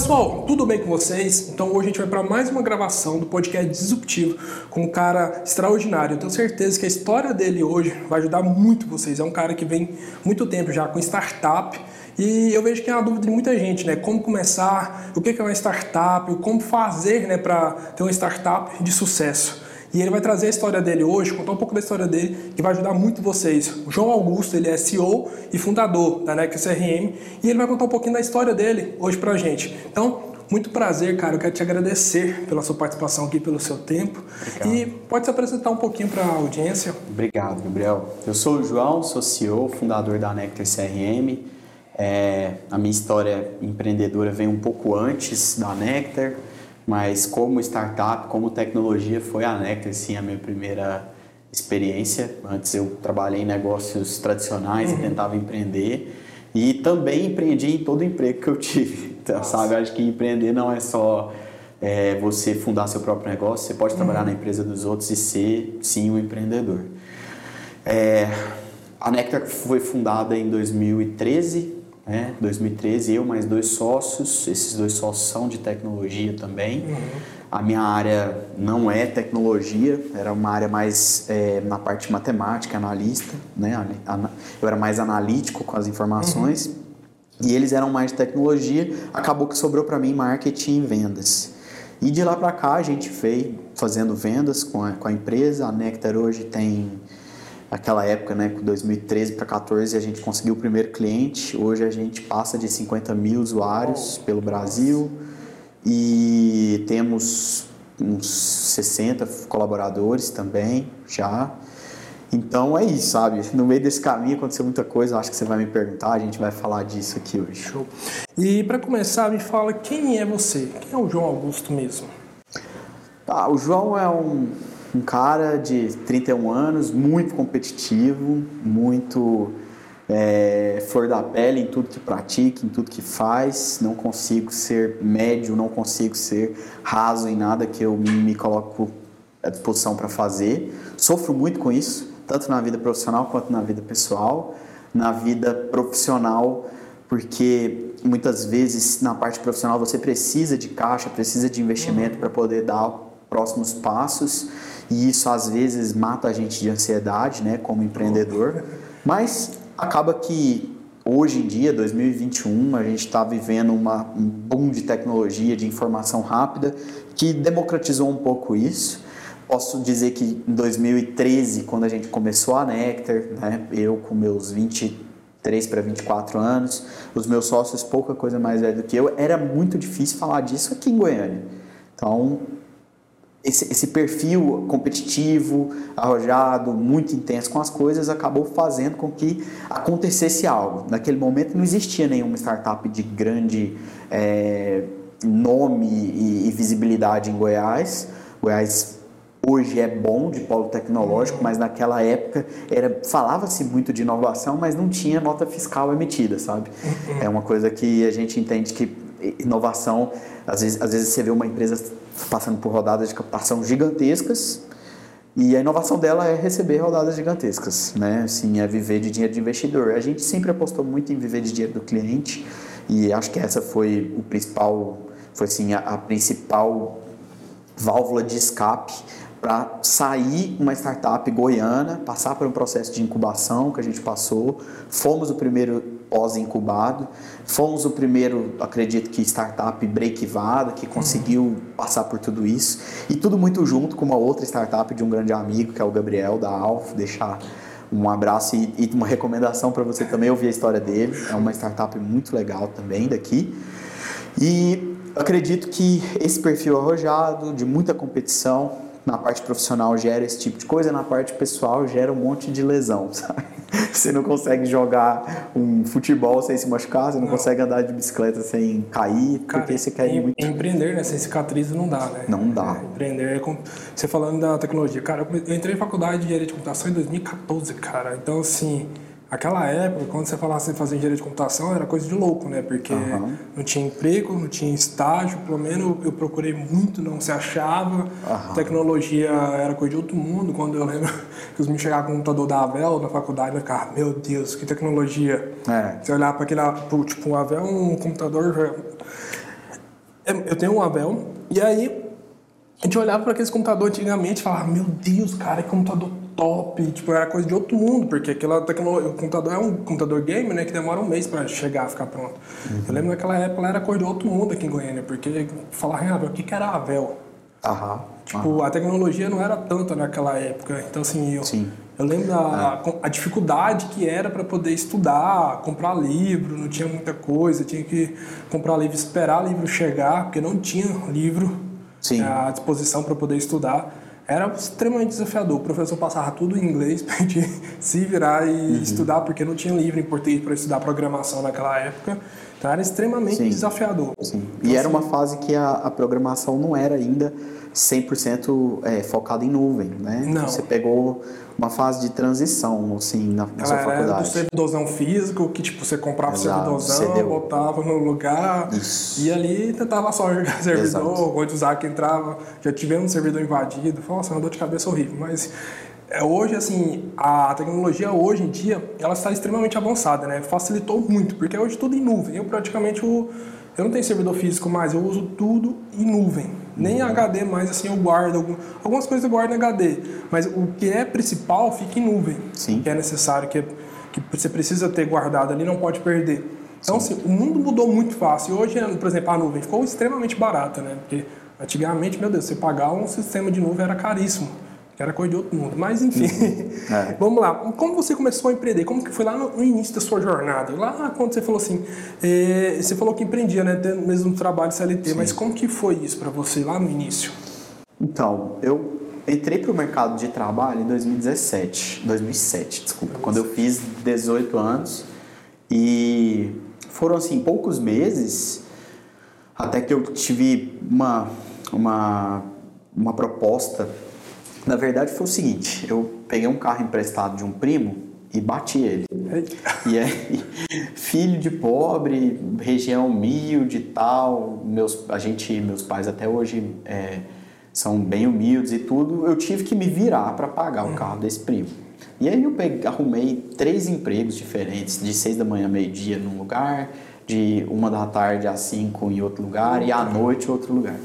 pessoal, tudo bem com vocês? Então hoje a gente vai para mais uma gravação do podcast Disruptivo com um cara extraordinário. Eu tenho certeza que a história dele hoje vai ajudar muito vocês. É um cara que vem muito tempo já com startup e eu vejo que é uma dúvida de muita gente, né? Como começar, o que é uma startup, como fazer né, para ter uma startup de sucesso. E ele vai trazer a história dele hoje, contar um pouco da história dele, que vai ajudar muito vocês. O João Augusto, ele é CEO e fundador da NEC CRM, e ele vai contar um pouquinho da história dele hoje pra gente. Então, muito prazer, cara. Eu quero te agradecer pela sua participação aqui, pelo seu tempo. Obrigado. E pode se apresentar um pouquinho para a audiência. Obrigado, Gabriel. Eu sou o João, sou CEO, fundador da Nectar CRM. É, a minha história empreendedora vem um pouco antes da Nectar mas como startup, como tecnologia, foi a Nectar, sim, a minha primeira experiência. Antes eu trabalhei em negócios tradicionais uhum. e tentava empreender. E também empreendi em todo emprego que eu tive. Então, Nossa. sabe, acho que empreender não é só é, você fundar seu próprio negócio, você pode trabalhar uhum. na empresa dos outros e ser, sim, um empreendedor. É, a Nectar foi fundada em 2013 né? 2013, eu mais dois sócios, esses dois sócios são de tecnologia também. Uhum. A minha área não é tecnologia, era uma área mais é, na parte matemática, analista, né? Eu era mais analítico com as informações uhum. e eles eram mais de tecnologia. Acabou que sobrou para mim marketing e vendas. E de lá para cá a gente veio fazendo vendas com a, com a empresa. A Nectar hoje tem aquela época, né, 2013 para 14, a gente conseguiu o primeiro cliente. Hoje a gente passa de 50 mil usuários pelo Brasil e temos uns 60 colaboradores também já. Então é isso, sabe? No meio desse caminho aconteceu muita coisa, acho que você vai me perguntar, a gente vai falar disso aqui hoje. Show. E para começar, me fala quem é você? Quem é o João Augusto mesmo? Tá, o João é um um cara de 31 anos, muito competitivo, muito é, flor da pele em tudo que pratica, em tudo que faz. Não consigo ser médio, não consigo ser raso em nada que eu me coloco à disposição para fazer. Sofro muito com isso, tanto na vida profissional quanto na vida pessoal. Na vida profissional, porque muitas vezes na parte profissional você precisa de caixa, precisa de investimento para poder dar próximos passos e isso às vezes mata a gente de ansiedade, né, como empreendedor. Mas acaba que hoje em dia, 2021, a gente está vivendo uma, um boom de tecnologia, de informação rápida, que democratizou um pouco isso. Posso dizer que em 2013, quando a gente começou a Nectar, né, eu com meus 23 para 24 anos, os meus sócios pouca coisa mais velho do que eu, era muito difícil falar disso aqui em Goiânia. Então, esse, esse, perfil competitivo, arrojado, muito intenso com as coisas, acabou fazendo com que acontecesse algo. Naquele momento não existia nenhuma startup de grande é, nome e, e, visibilidade em Goiás. Goiás hoje é bom de polo tecnológico, mas naquela época era falava-se muito de inovação, mas não tinha nota fiscal emitida, sabe? É uma coisa que a gente entende que inovação, às vezes, às vezes você vê uma empresa passando por rodadas de captação gigantescas e a inovação dela é receber rodadas gigantescas, né? Assim, é viver de dinheiro de investidor. A gente sempre apostou muito em viver de dinheiro do cliente e acho que essa foi o principal, foi assim a, a principal válvula de escape para sair uma startup goiana, passar por um processo de incubação que a gente passou. Fomos o primeiro pós-incubado, fomos o primeiro, acredito que, startup breakivada que conseguiu passar por tudo isso. E tudo muito junto com uma outra startup de um grande amigo, que é o Gabriel, da Alf, deixar um abraço e, e uma recomendação para você também ouvir a história dele. É uma startup muito legal também daqui. E acredito que esse perfil arrojado, de muita competição, na parte profissional gera esse tipo de coisa, na parte pessoal gera um monte de lesão, sabe? Você não consegue jogar um futebol sem se machucar, você não, não. consegue andar de bicicleta sem cair, Cara, porque você quer em, muito. Empreender, né? Sem cicatriz não dá, né? Não dá. É, empreender é como. Você falando da tecnologia. Cara, eu entrei em faculdade de engenharia de computação em 2014, cara. Então, assim Aquela época, quando você falasse em fazer engenharia de computação, era coisa de louco, né? Porque uhum. não tinha emprego, não tinha estágio, pelo menos eu procurei muito, não se achava. Uhum. Tecnologia era coisa de outro mundo. Quando eu lembro que os me chegavam com o computador da Avel na faculdade, eu ficava, meu Deus, que tecnologia. É. Você olhar para aquele, tipo, o Avel é um computador eu tenho um Abel, e aí a gente olhava para aqueles computadores antigamente e falava, meu Deus, cara, que computador top, tipo, era coisa de outro mundo, porque aquela tecnologia, o computador é um computador game, né, que demora um mês para chegar, ficar pronto. Uhum. Eu lembro naquela época, ela era coisa de outro mundo aqui em Goiânia, porque falava, ah, o que que era a Avel? Aham. Tipo, aham. a tecnologia não era tanta naquela época, então assim, eu, Sim. eu lembro da a dificuldade que era para poder estudar, comprar livro, não tinha muita coisa, tinha que comprar livro, esperar livro chegar, porque não tinha livro Sim. à disposição para poder estudar. Era extremamente desafiador. O professor passava tudo em inglês para a gente se virar e estudar, porque não tinha livro em português para estudar programação naquela época. Então era extremamente Sim. desafiador. Sim. Então, E era assim, uma fase que a, a programação não era ainda 100% é, focada em nuvem, né? Não. Você pegou uma fase de transição, assim, na, na sua Ela era do faculdade. servidorzão físico, que tipo, você comprava o Exato, servidorzão, CDU. botava no lugar, Isso. e ali tentava só jogar servidor, onde usar que entrava, já tivemos um servidor invadido, foi uma dor de cabeça horrível, mas é, hoje, assim, a tecnologia hoje em dia, ela está extremamente avançada, né? Facilitou muito, porque hoje tudo em nuvem. Eu praticamente, o- eu não tenho servidor físico mais, eu uso tudo em nuvem. Nem HD mais, assim, eu guardo. algum- Algumas coisas eu guardo em HD, mas o que é principal fica em nuvem. Sim. Que é necessário, que, é- que você precisa ter guardado ali, não pode perder. Então, assim, o mundo mudou muito fácil. Hoje, por exemplo, a nuvem ficou extremamente barata, né? Porque antigamente, meu Deus, você pagar um sistema de nuvem era caríssimo. Era coisa de outro mundo. Mas, enfim. É. Vamos lá. Como você começou a empreender? Como que foi lá no, início da sua jornada? Lá quando você falou assim, eh, você falou que empreendia, né? Tendo mesmo trabalho CLT. Mas como que foi isso para você lá no início? Então, eu entrei para o mercado de trabalho em 2017, 2007, desculpa, quando eu fiz 18 anos e foram assim poucos meses até que eu tive uma uma uma proposta. Na verdade foi o seguinte, eu peguei um carro emprestado de um primo e bati ele. E aí, filho de pobre, região humilde e tal, meus, a gente, meus pais até hoje é, são bem humildes e tudo, eu tive que me virar para pagar o carro desse primo. E aí eu peguei, arrumei três empregos diferentes, de seis da manhã a meio-dia num lugar, de uma da tarde às cinco em outro lugar e à noite em outro lugar.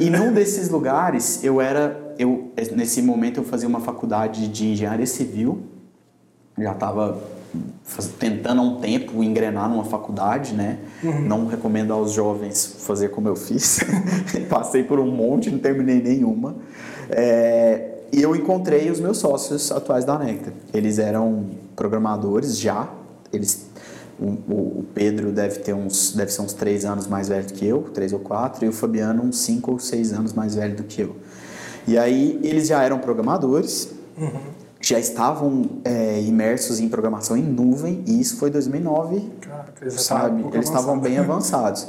E num desses lugares eu era, eu nesse momento eu fazia uma faculdade de engenharia civil, já estava tentando há um tempo engrenar numa faculdade, né? Não recomendo aos jovens fazer como eu fiz. Passei por um monte, não terminei nenhuma. É, e eu encontrei os meus sócios atuais da Nectar. Eles eram programadores já. Eles, o Pedro deve ter uns, deve ser uns três anos mais velho do que eu, três ou quatro, e o Fabiano uns cinco ou seis anos mais velho do que eu. E aí eles já eram programadores já estavam é, imersos em programação em nuvem e isso foi 2009, Caraca, eles sabe? Eles estavam bem avançados.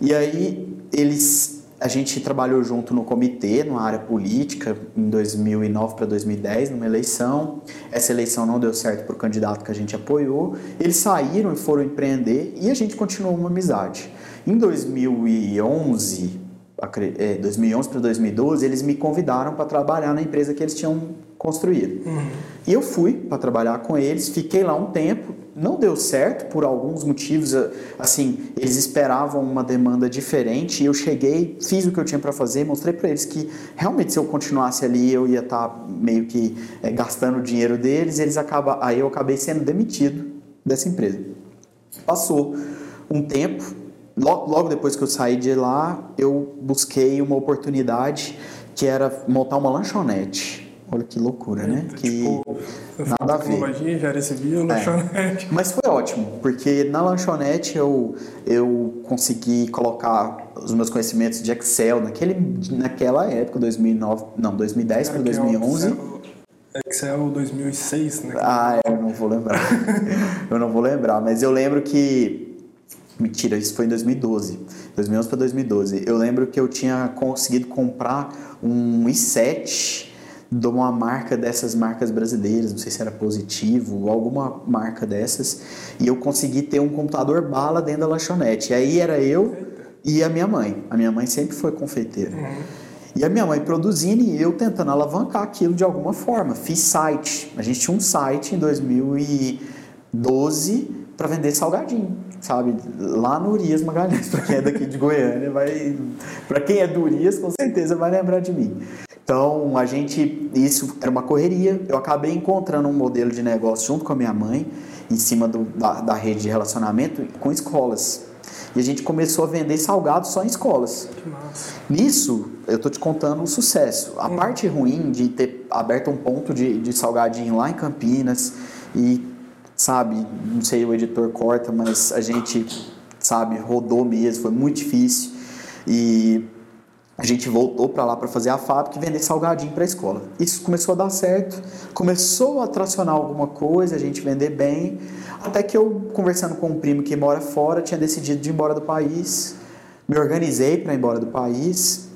E aí eles, a gente trabalhou junto no comitê, numa área política, em 2009 para 2010, numa eleição. Essa eleição não deu certo para o candidato que a gente apoiou. Eles saíram e foram empreender e a gente continuou uma amizade. Em 2011, acre- é, 2011 para 2012, eles me convidaram para trabalhar na empresa que eles tinham construído. E eu fui para trabalhar com eles, fiquei lá um tempo, não deu certo por alguns motivos, a- assim, eles esperavam uma demanda diferente e eu cheguei, fiz o que eu tinha para fazer, mostrei para eles que realmente se eu continuasse ali eu ia estar meio que é, gastando o dinheiro deles, eles acaba, aí eu acabei sendo demitido dessa empresa. Passou um tempo, logo, logo depois que eu saí de lá, eu busquei uma oportunidade que era montar uma lanchonete. Olha que loucura, né? Que Tipo, nada a ver. tecnologia, engenharia civil, lanchonete. Mas foi ótimo, porque na lanchonete eu, eu consegui colocar os meus conhecimentos de Excel naquele, naquela época, 2009, não, 2010 para Que é o 2011. Excel- Excel 2006, né? Ah, eu não vou lembrar. eu não vou lembrar, mas eu lembro que. Mentira, isso foi em 2012. 2011 para 2012. Eu lembro que eu tinha conseguido comprar um i7 de uma marca dessas marcas brasileiras, não sei se era positivo ou alguma marca dessas, e eu consegui ter um computador bala dentro da lanchonete. E aí era eu e a minha mãe. A minha mãe sempre foi confeiteira. E a minha mãe produzindo e eu tentando alavancar aquilo de alguma forma. Fiz site. A gente tinha um site em 2012 para vender salgadinho, sabe? Lá no Urias Magalhães, para quem é daqui de Goiânia, vai para quem é do Urias, com certeza vai lembrar de mim. Então, a gente isso era uma correria. Eu acabei encontrando um modelo de negócio junto com a minha mãe, em cima do, da, da rede de relacionamento com escolas. E a gente começou a vender salgados só em escolas. Que massa. Nisso, eu tô te contando o sucesso. A parte ruim de ter aberto um ponto de, de salgadinho lá em Campinas e, sabe, não sei, o editor corta, mas a gente, sabe, rodou mesmo, foi muito difícil. E a gente voltou para lá para fazer a fábrica e vender salgadinho para a escola. Isso começou a dar certo, começou a tracionar alguma coisa, a gente vender bem. Até que eu, conversando com um primo que mora fora, tinha decidido de ir embora do país. Me organizei para ir embora do país,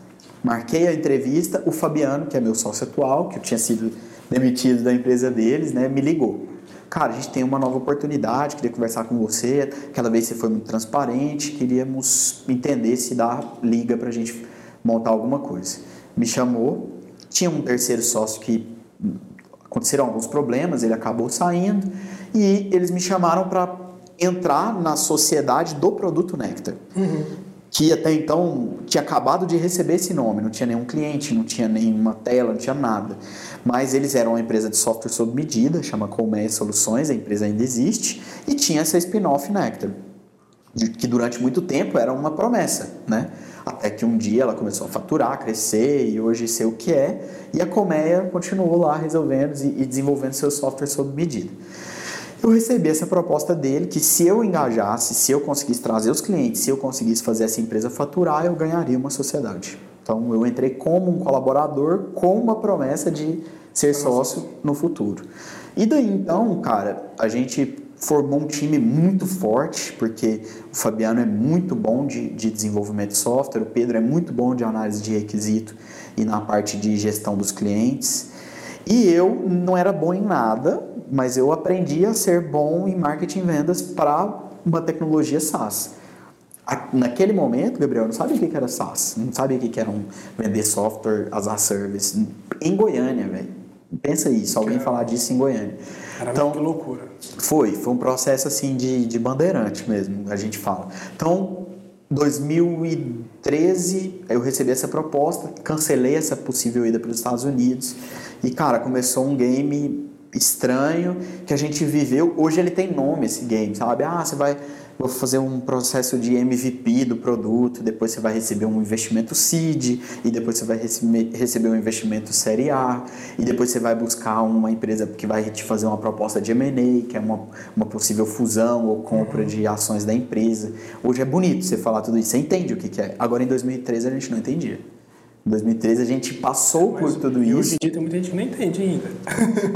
marquei a entrevista. O Fabiano, que é meu sócio atual, que eu tinha sido demitido da empresa deles, né, me ligou. Cara, a gente tem uma nova oportunidade, queria conversar com você. Aquela vez você foi muito transparente, queríamos entender se dá liga para a gente montar alguma coisa. Me chamou, tinha um terceiro sócio que aconteceram alguns problemas, ele acabou saindo e eles me chamaram para entrar na sociedade do produto Nectar. Uhum. Que até então tinha acabado de receber esse nome, não tinha nenhum cliente, não tinha nenhuma tela, não tinha nada. Mas eles eram uma empresa de software sob medida, chama Colmeia Soluções, a empresa ainda existe, e tinha essa spin-off Nectar, que durante muito tempo era uma promessa, né? Até que um dia ela começou a faturar, crescer e hoje ser o que é, e a Colmeia continuou lá resolvendo e desenvolvendo seu software sob medida eu recebi essa proposta dele que se eu engajasse, se eu conseguisse trazer os clientes, se eu conseguisse fazer essa empresa faturar, eu ganharia uma sociedade. Então eu entrei como um colaborador com uma promessa de ser sócio no futuro. E daí então, cara, a gente formou um time muito forte, porque o Fabiano é muito bom de, de desenvolvimento de software, o Pedro é muito bom de análise de requisito e na parte de gestão dos clientes. E eu não era bom em nada, mas eu aprendi a ser bom em marketing e vendas para uma tecnologia SaaS. Naquele momento, Gabriel, não sabia o que era SaaS, não sabia o que era um vender software as a service em Goiânia, velho. Pensa isso, alguém falar disso em Goiânia. Era então, muito loucura. Foi, foi um processo assim de, de bandeirante mesmo, a gente fala. Então, 2013 eu recebi essa proposta, cancelei essa possível ida para os Estados Unidos e cara, começou um game estranho que a gente viveu. Hoje ele tem nome esse game, sabe? Ah, você vai vou fazer um processo de MVP do produto, depois você vai receber um investimento seed, e depois você vai receber um investimento série A, e depois você vai buscar uma empresa que vai te fazer uma proposta de M&A, que é uma, uma possível fusão ou compra uhum. de ações da empresa. Hoje é bonito você falar tudo isso, você entende o que, que é. Agora em 2013 a gente não entendia. Em 2013 a gente passou mas, por tudo isso. Hoje em dia tem muita gente que não entende ainda.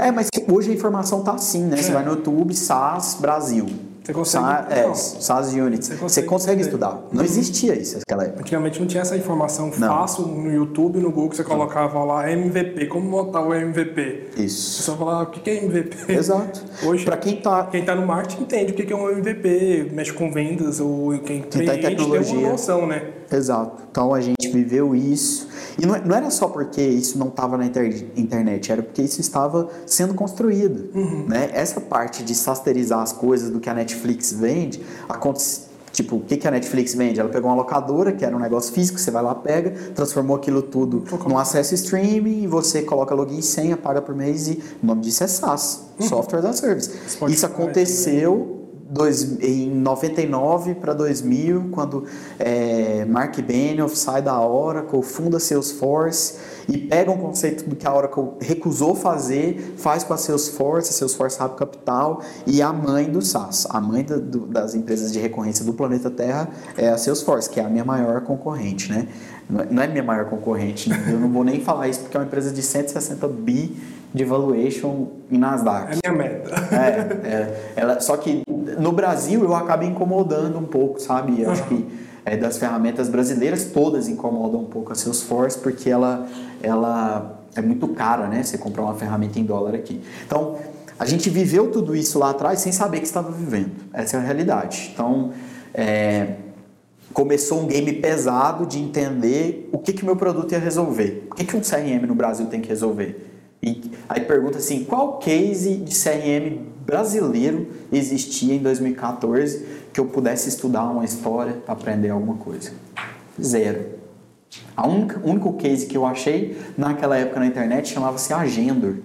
é, mas hoje a informação tá assim, né? É. Você vai no YouTube, SAS Brasil. Você consegue. Sa é, SAS Unity. Você consegue, você consegue estudar. Não existia isso naquela época. Antigamente não tinha essa informação não. fácil no YouTube, no Google, você colocava lá MVP, como montar o MVP. Isso. Você só falava o que é MVP. Exato. Hoje, para quem tá quem tá no marketing entende o que é um MVP, mexe com vendas ou quem, quem tá em tecnologia. tem uma noção, né? Exato. Então a gente viveu isso. E não, não era só porque isso não estava na inter, internet, era porque isso estava sendo construído. Uhum. Né? Essa parte de sasterizar as coisas do que a Netflix vende, acontece, Tipo, o que, que a Netflix vende? Ela pegou uma locadora, que era um negócio físico, você vai lá, pega, transformou aquilo tudo num acesso streaming, e você coloca login e senha, paga por mês, e o nome disso é SaaS, uhum. Software as a Service. Isso aconteceu dois, em 99 para 2000, quando é, Mark Benioff sai da Oracle, funda Salesforce e pega um conceito do que a Oracle recusou fazer, faz com a Salesforce, a Salesforce Hub Capital e a mãe do SaaS, a mãe do, das empresas de recorrência do planeta Terra é a Salesforce, que é a minha maior concorrente, né? Não é minha maior concorrente, né? eu não vou nem falar isso porque é uma empresa de 160 bi de valuation em Nasdaq. É minha meta. É, é, ela, só que no Brasil eu acabo incomodando um pouco, sabe? Eu acho que é, das ferramentas brasileiras todas incomodam um pouco a Salesforce porque ela, ela é muito cara, né? Você comprar uma ferramenta em dólar aqui. Então, a gente viveu tudo isso lá atrás sem saber que estava vivendo. Essa é a realidade. Então, é, começou um game pesado de entender o que que meu produto ia resolver. O que, que um CRM no Brasil tem que resolver. E aí pergunta assim, qual case de CRM brasileiro existia em 2014 que eu pudesse estudar uma história para aprender alguma coisa? Zero. A única, único case que eu achei naquela época na internet chamava-se Agendor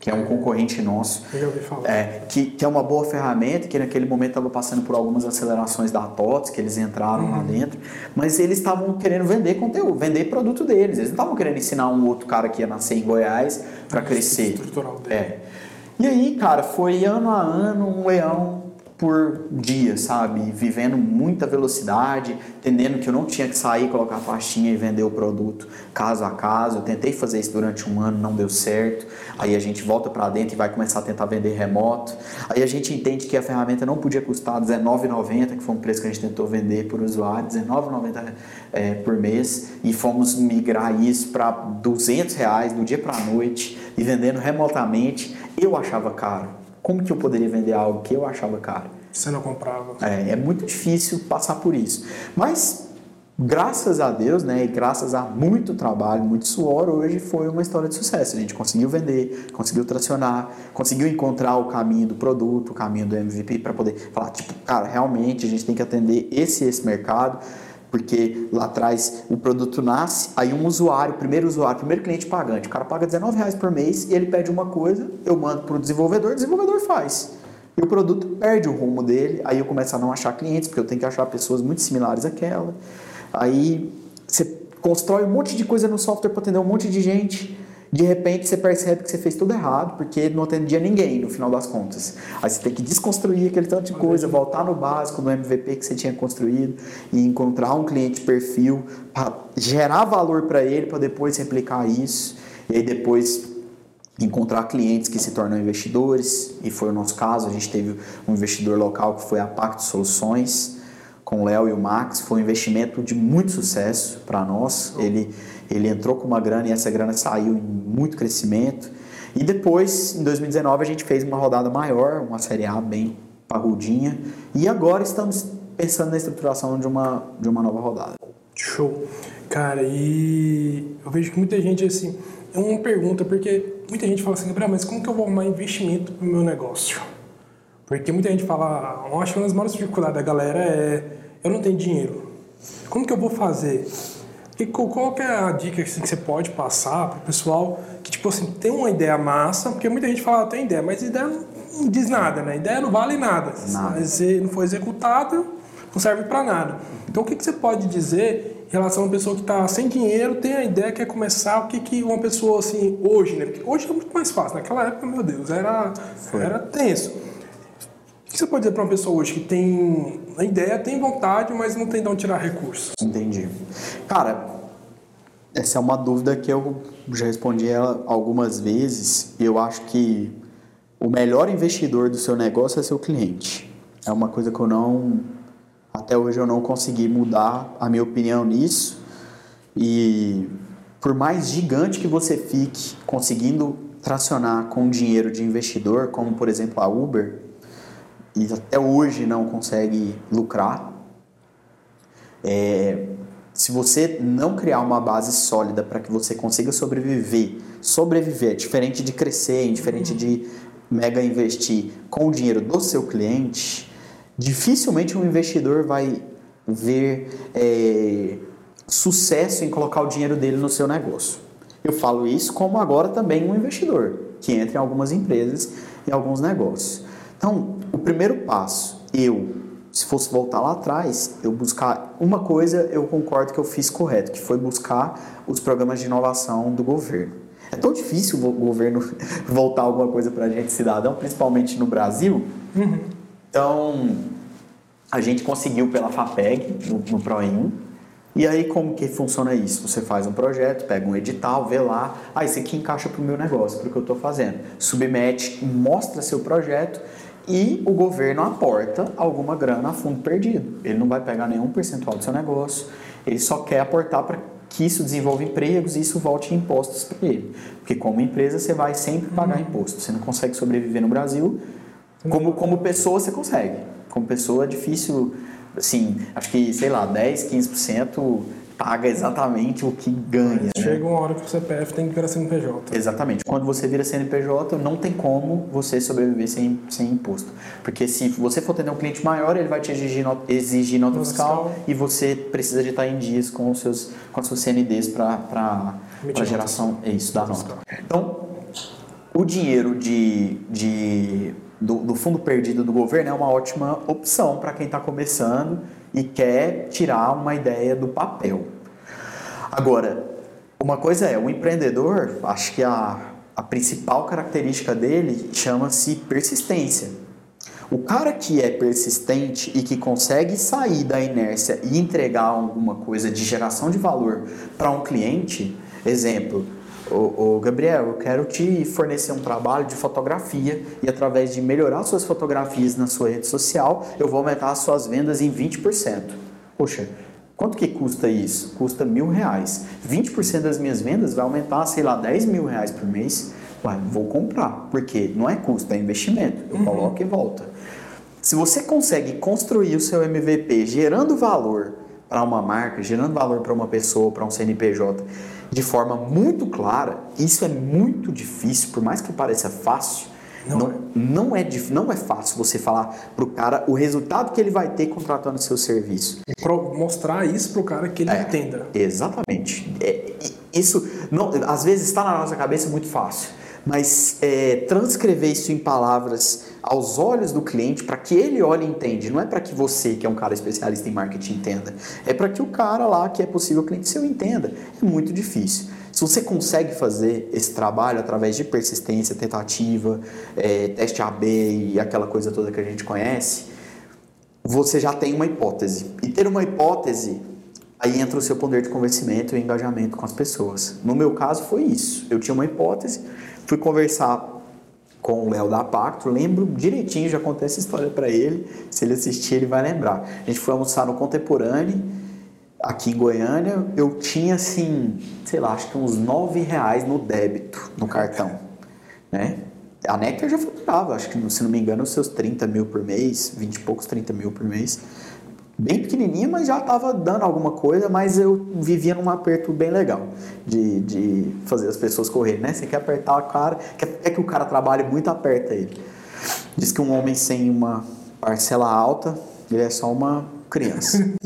que é um concorrente nosso. Eu já ouvi falar. É, que, que é uma boa ferramenta, que naquele momento estava passando por algumas acelerações da TOTS, que eles entraram uhum. lá dentro, mas eles estavam querendo vender conteúdo, vender produto deles. Eles não estavam querendo ensinar um outro cara que ia nascer em Goiás para crescer. Estrutural dele. É. E aí, cara, foi ano a ano um leão por dia, sabe? Vivendo muita velocidade, entendendo que eu não tinha que sair, colocar a pastinha e vender o produto caso a caso. Eu tentei fazer isso durante um ano, não deu certo. Aí a gente volta para dentro e vai começar a tentar vender remoto. Aí a gente entende que a ferramenta não podia custar R$19,90, que foi um preço que a gente tentou vender por usuário, R$19,90 é, por mês. E fomos migrar isso para R$200 do dia para a noite e vendendo remotamente. Eu achava caro como que eu poderia vender algo que eu achava caro? Você não comprava. É, é muito difícil passar por isso. Mas, graças a Deus, né, e graças a muito trabalho, muito suor, hoje foi uma história de sucesso. A gente conseguiu vender, conseguiu tracionar, conseguiu encontrar o caminho do produto, o caminho do MVP para poder falar, tipo, cara, realmente a gente tem que atender esse esse mercado porque lá atrás o produto nasce, aí um usuário, primeiro usuário, primeiro cliente pagante, o cara paga 19 reais por mês e ele pede uma coisa, eu mando para o desenvolvedor, o desenvolvedor faz. E o produto perde o rumo dele, aí eu começo a não achar clientes, porque eu tenho que achar pessoas muito similares àquela. Aí você constrói um monte de coisa no software para atender um monte de gente de repente você percebe que você fez tudo errado, porque não atendia ninguém no final das contas. Aí você tem que desconstruir aquele tanto de coisa, voltar no básico, no MVP que você tinha construído e encontrar um cliente perfil para gerar valor para ele, para depois replicar isso. E aí depois encontrar clientes que se tornam investidores, e foi o nosso caso, a gente teve um investidor local que foi a Pacto Soluções, com o Léo e o Max, foi um investimento de muito sucesso para nós. Ele ele entrou com uma grana e essa grana saiu em muito crescimento. E depois, em 2019, a gente fez uma rodada maior, uma Série A bem parrudinha. E agora estamos pensando na estruturação de uma, de uma nova rodada. Show. Cara, e eu vejo que muita gente, assim, é uma pergunta, porque muita gente fala assim, Gabriel, mas como que eu vou arrumar investimento para o meu negócio? Porque muita gente fala, eu acho que uma das maiores dificuldades da galera é, eu não tenho dinheiro. Como que eu vou fazer? E qual que é a dica assim, que você pode passar para o pessoal que, tipo assim, tem uma ideia massa, porque muita gente fala, ah, tem ideia, mas ideia não diz nada, né? Ideia não vale nada. nada. Se não for executado, não serve para nada. Então, o que, que você pode dizer em relação a uma pessoa que está sem dinheiro, tem a ideia, quer começar, o que, que uma pessoa, assim, hoje, né? Porque hoje é muito mais fácil. Naquela época, meu Deus, era, era tenso. O que você pode dizer para uma pessoa hoje que tem a ideia, tem vontade, mas não tem de onde tirar recursos? Entendi. Cara, essa é uma dúvida que eu já respondi ela algumas vezes. Eu acho que o melhor investidor do seu negócio é seu cliente. É uma coisa que eu não até hoje eu não consegui mudar a minha opinião nisso. E por mais gigante que você fique conseguindo tracionar com dinheiro de investidor, como por exemplo a Uber, e até hoje não consegue lucrar. É, se você não criar uma base sólida para que você consiga sobreviver, sobreviver, diferente de crescer, diferente de mega investir com o dinheiro do seu cliente, dificilmente um investidor vai ver é, sucesso em colocar o dinheiro dele no seu negócio. Eu falo isso como agora também um investidor que entra em algumas empresas e alguns negócios. Então, o primeiro passo, eu, se fosse voltar lá atrás, eu buscar uma coisa, eu concordo que eu fiz correto, que foi buscar os programas de inovação do governo. É tão difícil o governo voltar alguma coisa para a gente, cidadão, principalmente no Brasil. Uhum. Então, a gente conseguiu pela FAPEG, no, no PROIN, e aí como que funciona isso? Você faz um projeto, pega um edital, vê lá, ah, esse aqui encaixa para o meu negócio, para o que eu estou fazendo. Submete, mostra seu projeto e o governo aporta alguma grana a fundo perdido. Ele não vai pegar nenhum percentual do seu negócio, ele só quer aportar para que isso desenvolva empregos e isso volte em impostos para ele. Porque como empresa você vai sempre pagar uhum. imposto. Você não consegue sobreviver no Brasil. Como, como pessoa você consegue. Como pessoa é difícil, assim, acho que, sei lá, 10, 15% paga exatamente o que ganha. Né? Chega uma hora que o CPF tem que virar CNPJ. Exatamente. Quando você vira CNPJ, não tem como você sobreviver sem, sem imposto. Porque se você for ter um cliente maior, ele vai te exigir, not, exigir nota fiscal, fiscal, e você precisa de estar em dias com os seus, com os seus CNDs para geração é isso, da nota. Então, o dinheiro de, de, do, do fundo perdido do governo é uma ótima opção para quem está começando e quer tirar uma ideia do papel. Agora, uma coisa é, o empreendedor, acho que a, a principal característica dele chama-se persistência. O cara que é persistente e que consegue sair da inércia e entregar alguma coisa de geração de valor para um cliente, exemplo, Ô, ô, Gabriel, eu quero te fornecer um trabalho de fotografia e através de melhorar suas fotografias na sua rede social, eu vou aumentar as suas vendas em 20%. Poxa, quanto que custa isso? Custa mil reais. 20% das minhas vendas vai aumentar, sei lá, 10 mil reais por mês. Ué, vou comprar, porque não é custo, é investimento. Eu uhum. coloco e volta. Se você consegue construir o seu MVP gerando valor para uma marca, gerando valor para uma pessoa, para um CNPJ, de forma muito clara, isso é muito difícil, por mais que pareça fácil, não, não, é. não, é, não é fácil você falar para o cara o resultado que ele vai ter contratando o seu serviço. E mostrar isso para o cara que ele é, entenda. Exatamente. É, isso, não, às vezes está na nossa cabeça muito fácil mas é, transcrever isso em palavras aos olhos do cliente para que ele olhe e entende. Não é para que você, que é um cara especialista em marketing, entenda. É para que o cara lá, que é possível cliente seu, entenda. É muito difícil. Se você consegue fazer esse trabalho através de persistência, tentativa, é, teste AB e aquela coisa toda que a gente conhece, você já tem uma hipótese. E ter uma hipótese Aí entra o seu poder de convencimento e engajamento com as pessoas. No meu caso foi isso. Eu tinha uma hipótese, Fui conversar com o Léo da Pacto, lembro direitinho, já contei essa história para ele, se ele assistir ele vai lembrar. A gente foi almoçar no Contemporâneo, aqui em Goiânia, eu tinha assim, sei lá, acho que uns nove reais no débito, no cartão, né? A Nectar já faturava, acho que se não me engano, os seus 30 mil por mês, 20 e poucos, 30 mil por mês bem pequenininha, mas já estava dando alguma coisa, mas eu vivia num aperto bem legal de, de fazer as pessoas correrem, né? Você quer apertar o cara, quer, quer que o cara trabalhe muito, aperta ele. Diz que um homem sem uma parcela alta, ele é só uma criança.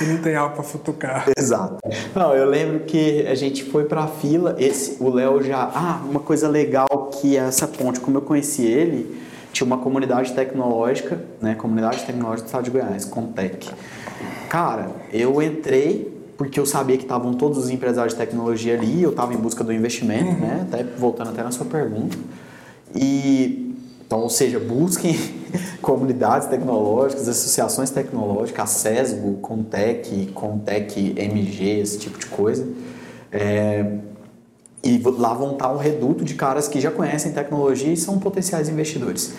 e não tem algo para futucar. Exato. Não, eu lembro que a gente foi para a fila, esse, o Léo já... Ah, uma coisa legal que é essa ponte, como eu conheci ele tinha uma comunidade tecnológica, né? Comunidade Tecnológica do Estado de Goiás, Contec. Cara, eu entrei porque eu sabia que estavam todos os empresários de tecnologia ali, eu estava em busca do investimento, uhum. né? Até voltando até na sua pergunta. E então, ou seja, busquem comunidades tecnológicas, associações tecnológicas, a CESGO, Contec, Contec MG, esse tipo de coisa. É, e lá vão estar um reduto de caras que já conhecem tecnologia e são potenciais investidores.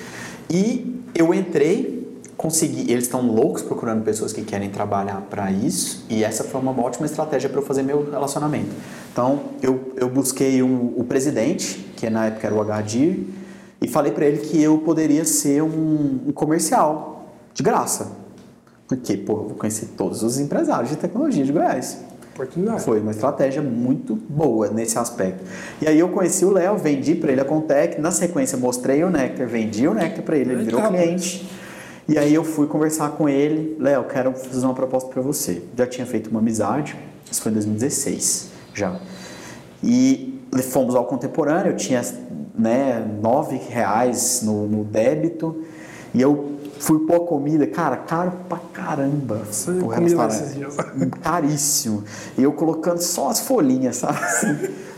E eu entrei, consegui. Eles estão loucos procurando pessoas que querem trabalhar para isso, e essa foi uma ótima estratégia para eu fazer meu relacionamento. Então, eu, eu busquei um, o presidente, que na época era o HDIR, e falei para ele que eu poderia ser um, um comercial de graça. Porque, pô, eu vou conhecer todos os empresários de tecnologia de Goiás. Oportunidade. Foi uma estratégia muito boa nesse aspecto. E aí eu conheci o Léo, vendi para ele a Contec, na sequência mostrei o Nectar, vendi o Nectar para ele, ele virou cliente. E aí eu fui conversar com ele, Léo, quero fazer uma proposta para você. Já tinha feito uma amizade, isso foi em 2016 já. E fomos ao contemporâneo, eu tinha né, nove reais no, no débito, e eu Fui pôr comida, cara, caro pra caramba. O restaurante. Caríssimo. E eu colocando só as folhinhas, sabe? Assim,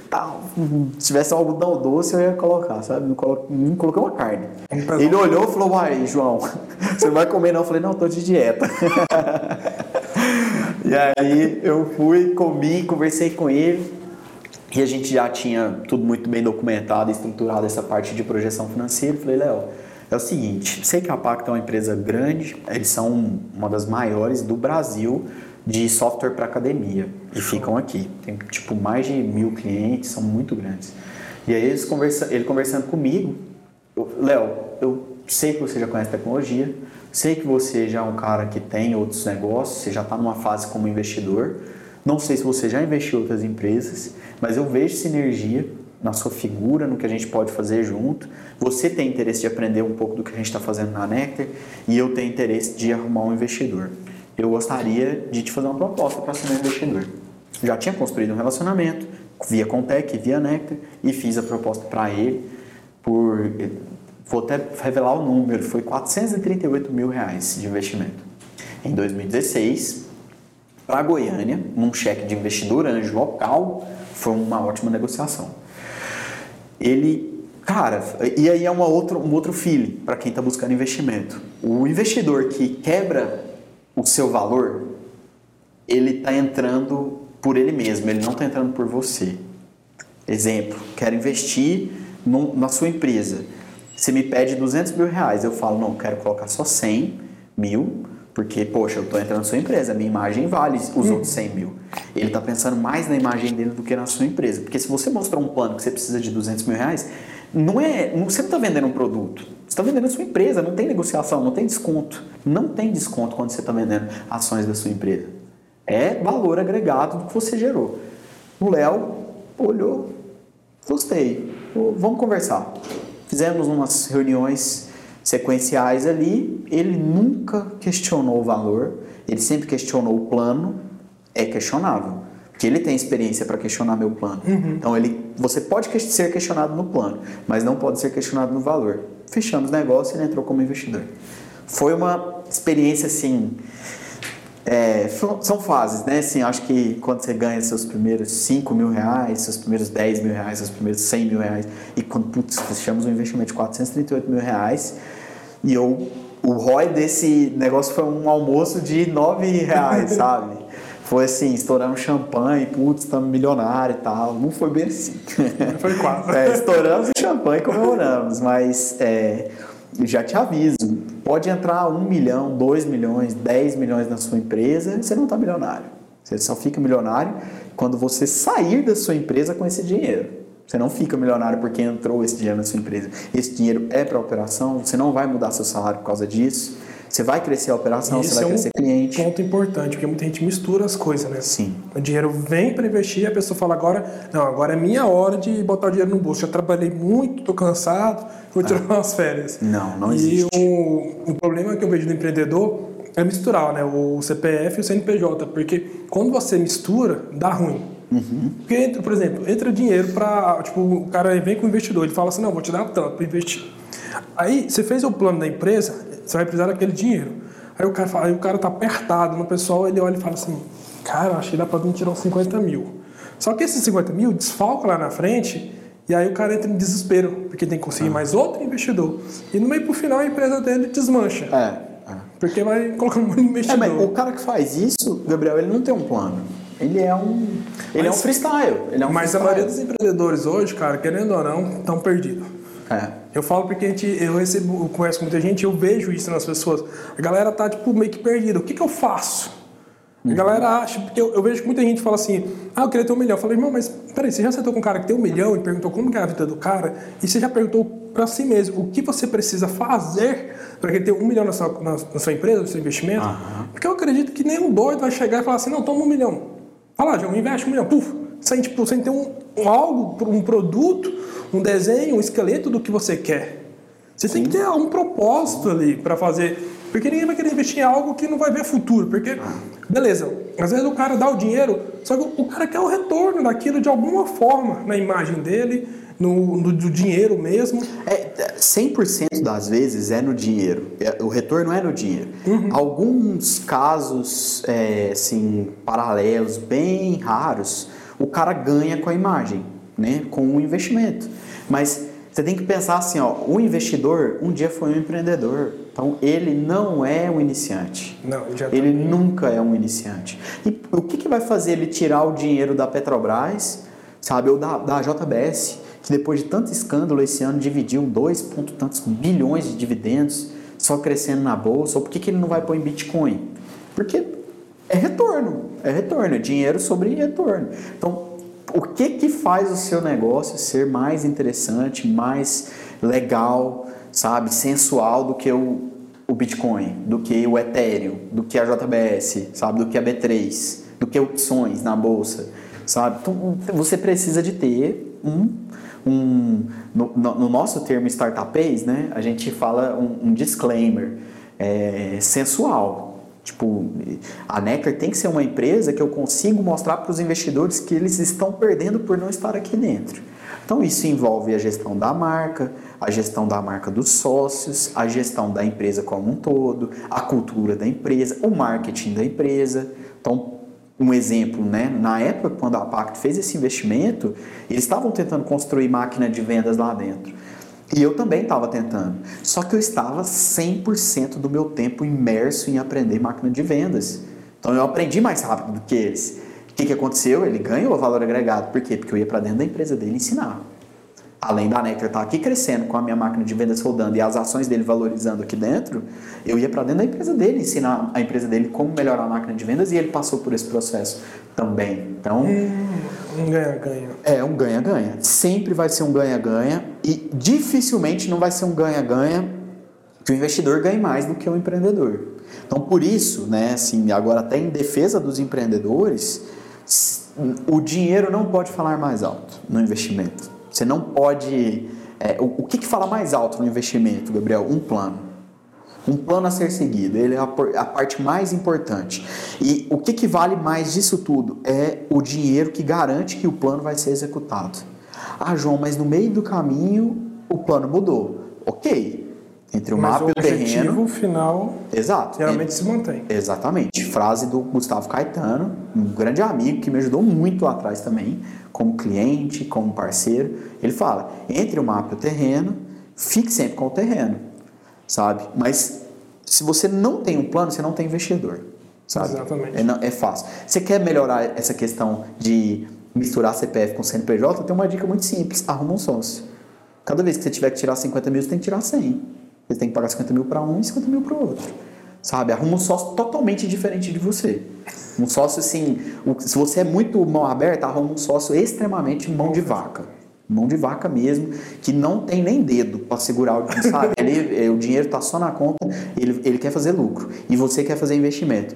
se tivesse um algodão doce, eu ia colocar, sabe? Não, colo... não coloquei uma carne. Ele olhou e falou: Uai, João, você não vai comer não? Eu falei: Não, tô de dieta. e aí eu fui, comi, conversei com ele. E a gente já tinha tudo muito bem documentado estruturado essa parte de projeção financeira. Falei, Léo, é o seguinte, sei que a Pacto é uma empresa grande, eles são uma das maiores do Brasil de software para academia e ficam aqui. Tem tipo mais de mil clientes, são muito grandes. E aí eles conversa, ele conversando comigo, Léo, eu sei que você já conhece tecnologia, sei que você já é um cara que tem outros negócios, você já está numa fase como investidor, Não sei se você já investiu em outras empresas, mas eu vejo sinergia na sua figura, no que a gente pode fazer junto. Você tem interesse de aprender um pouco do que a gente está fazendo na Nectar e eu tenho interesse de arrumar um investidor. Eu gostaria de te fazer uma proposta para ser meu investidor. Já tinha construído um relacionamento via Contec, via Nectar e fiz a proposta para ele por vou até revelar o número, foi 438 mil reais de investimento. Em 2016, para Goiânia, num cheque de investidor anjo local, foi uma ótima negociação. Ele, cara, e aí é uma outra, um outro feeling para quem está buscando investimento. O investidor que quebra o seu valor, ele está entrando por ele mesmo, ele não está entrando por você. Exemplo, quero investir no, na sua empresa. Você me pede 200 mil reais, eu falo, não, quero colocar só 100 mil, porque, poxa, eu estou entrando na sua empresa, a minha imagem vale os uhum. outros 100 mil. Ele está pensando mais na imagem dele do que na sua empresa. Porque se você mostrar um plano que você precisa de 200 mil reais, não é, você não está vendendo um produto, você está vendendo a sua empresa, não tem negociação, não tem desconto. Não tem desconto quando você está vendendo ações da sua empresa. É valor agregado do que você gerou. O Léo olhou, gostei, vamos conversar. Fizemos umas reuniões sequenciais ali, ele nunca questionou o valor, ele sempre questionou o plano, é questionável. Porque ele tem experiência para questionar meu plano. Uhum. Então ele, você pode ser questionado no plano, mas não pode ser questionado no valor. Fechamos o negócio e ele entrou como investidor. Foi uma experiência assim. É, são fases, né? Assim, acho que quando você ganha seus primeiros 5 mil reais, seus primeiros 10 mil reais, seus primeiros 100 mil reais, e quando putz, fechamos um investimento de 438 mil reais, e eu, o ROI desse negócio foi um almoço de 9 reais, sabe? Foi assim, estouramos champanhe, putz, estamos milionário e tal. Não foi bem assim. Foi quase. É, estouramos o champanhe e comemoramos, mas é, já te aviso, pode entrar um milhão, dois milhões, dez milhões na sua empresa, você não está milionário. Você só fica milionário quando você sair da sua empresa com esse dinheiro. Você não fica milionário porque entrou esse dinheiro na sua empresa. Esse dinheiro é para operação, você não vai mudar seu salário por causa disso. Você vai crescer a operação, você vai é um crescer cliente. ponto importante, porque muita gente mistura as coisas, né? Sim. O dinheiro vem para investir e a pessoa fala agora, não, agora é minha hora de botar o dinheiro no bolso. Já trabalhei muito, tô cansado, vou tirar ah. umas férias. Não, não existe. E o, o problema que eu vejo do empreendedor é misturar, né? O CPF e o CNPJ, porque quando você mistura, dá ruim. Uhum. Porque, entra, por exemplo, entra dinheiro para. Tipo, o cara vem com o investidor, ele fala assim: não, vou te dar tanto para investir. Aí, você fez o plano da empresa, você vai precisar daquele dinheiro. Aí o cara, fala, aí o cara tá apertado no pessoal, ele olha e fala assim, cara, acho que dá para vir tirar uns 50 mil. Só que esses 50 mil desfalca lá na frente e aí o cara entra em desespero, porque tem que conseguir ah. mais outro investidor. E no meio pro final a empresa dele desmancha. É. é. Porque vai colocar um investidor. É, mas o cara que faz isso, Gabriel, ele não tem um plano. Ele é um. Ele mas, é um freestyle. Ele é um mas freestyle. a maioria dos empreendedores hoje, cara, querendo ou não, estão perdidos. É. Eu falo porque a gente, eu recebo, eu com muita gente, eu vejo isso nas pessoas. A galera tá tipo meio que perdida. O que, que eu faço? A uhum. galera acha, porque eu, eu, vejo que muita gente fala assim, ah, eu queria ter um milhão. Eu falei, irmão, mas peraí, você já sentou com um cara que tem um milhão e perguntou como é a vida do cara? E você já perguntou para si mesmo o que você precisa fazer para que ter um milhão na sua, na, na sua empresa, no seu investimento? Uhum. Porque eu acredito que nenhum doido vai chegar e falar assim, não, toma um milhão. Fala lá, João, investe um milhão. Puf, sem, tipo, sem ter um, um algo, um produto um desenho, um esqueleto do que você quer. Você tem que ter um propósito ali para fazer. Porque ninguém vai querer investir em algo que não vai ver futuro. Porque, beleza, às vezes o cara dá o dinheiro, só que o cara quer o retorno daquilo de alguma forma na imagem dele, no, no do dinheiro mesmo. É, 100% das vezes é no dinheiro. É, o retorno é no dinheiro. Uhum. Alguns casos, é, assim, paralelos, bem raros, o cara ganha com a imagem, né? com o investimento. Mas você tem que pensar assim, ó, o investidor um dia foi um empreendedor. Então ele não é um iniciante. Não, ele tá nunca é um iniciante. E o que, que vai fazer ele tirar o dinheiro da Petrobras, sabe, ou da, da JBS, que depois de tanto escândalo esse ano dividiu dois ponto tantos bilhões de dividendos, só crescendo na bolsa, ou por que, que ele não vai pôr em Bitcoin? Porque é retorno, é retorno, é dinheiro sobre retorno. Então o que que faz o seu negócio ser mais interessante, mais legal, sabe, sensual do que o, o Bitcoin, do que o Ethereum, do que a JBS, sabe, do que a B3? do que opções na bolsa, sabe? Então, você precisa de ter um, um no, no nosso termo startupês, né? A gente fala um, um disclaimer é, sensual. Tipo, a Nectar tem que ser uma empresa que eu consigo mostrar para os investidores que eles estão perdendo por não estar aqui dentro. Então, isso envolve a gestão da marca, a gestão da marca dos sócios, a gestão da empresa como um todo, a cultura da empresa, o marketing da empresa. Então, um exemplo, né? na época quando a Pacto fez esse investimento, eles estavam tentando construir máquina de vendas lá dentro. E eu também estava tentando. Só que eu estava 100% do meu tempo imerso em aprender máquina de vendas. Então eu aprendi mais rápido do que eles. O que, que aconteceu? Ele ganhou valor agregado. Por quê? Porque eu ia para dentro da empresa dele ensinar além da Nectar estar tá aqui crescendo com a minha máquina de vendas rodando e as ações dele valorizando aqui dentro, eu ia para dentro da empresa dele, ensinar a empresa dele como melhorar a máquina de vendas e ele passou por esse processo também. Então, hum, um ganha-ganha. É um ganha-ganha. Sempre vai ser um ganha-ganha e dificilmente não vai ser um ganha-ganha que o investidor ganhe mais do que o empreendedor. Então, por isso, né, assim, agora até em defesa dos empreendedores, o dinheiro não pode falar mais alto no investimento. Você não pode. É, o, o que, que fala mais alto no investimento, Gabriel? Um plano. Um plano a ser seguido, ele é a, a parte mais importante. E o que, que vale mais disso tudo? É o dinheiro que garante que o plano vai ser executado. Ah, João, mas no meio do caminho o plano mudou. Ok, entre o Mas mapa o e o terreno. O final Exato. geralmente se mantém. Exatamente. Frase do Gustavo Caetano, um grande amigo que me ajudou muito lá atrás também, como cliente, como parceiro. Ele fala: entre o mapa e o terreno, fique sempre com o terreno, sabe? Mas se você não tem um plano, você não tem investidor, sabe? Exatamente. É, não, é fácil. Você quer melhorar essa questão de misturar CPF com CNPJ? Tem uma dica muito simples: arruma um sócio. Cada vez que você tiver que tirar 50 mil, você tem que tirar 100. Você tem que pagar 50 mil para um e 50 mil para o outro. Sabe? Arruma um sócio totalmente diferente de você. Um sócio assim, se você é muito mão aberta, arruma um sócio extremamente mão de vaca. Mão de vaca mesmo, que não tem nem dedo para segurar o sabe? Ele, é, o dinheiro está só na conta, ele, ele quer fazer lucro. E você quer fazer investimento.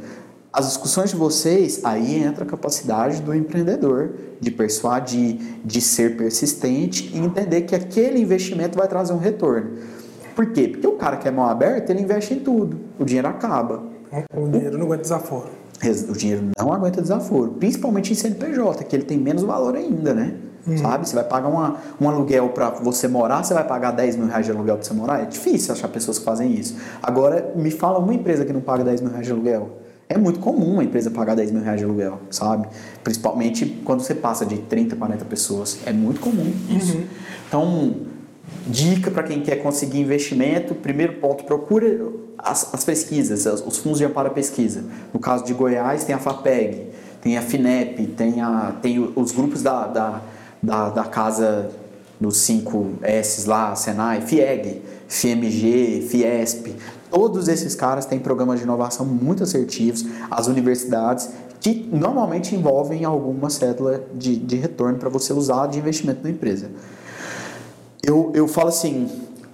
As discussões de vocês, aí entra a capacidade do empreendedor de persuadir, de ser persistente e entender que aquele investimento vai trazer um retorno. Por quê? Porque o cara que é mão aberta, ele investe em tudo. O dinheiro acaba. O dinheiro não aguenta desaforo. O dinheiro não aguenta desaforo. Principalmente em CNPJ, que ele tem menos valor ainda, né? Hum. Sabe? Você vai pagar uma, um aluguel para você morar, você vai pagar 10 mil reais de aluguel para você morar? É difícil achar pessoas que fazem isso. Agora, me fala uma empresa que não paga 10 mil reais de aluguel. É muito comum uma empresa pagar 10 mil reais de aluguel, sabe? Principalmente quando você passa de 30, 40 pessoas. É muito comum isso. Uhum. Então, Dica para quem quer conseguir investimento: primeiro ponto, procure as, as pesquisas, os fundos de amparo à pesquisa. No caso de Goiás, tem a FAPEG, tem a FINEP, tem, a, tem os grupos da, da, da, da casa dos 5 S lá, Senai, FIEG, FMG, Fiesp. Todos esses caras têm programas de inovação muito assertivos, as universidades, que normalmente envolvem alguma cédula de, de retorno para você usar de investimento na empresa eu, eu falo assim,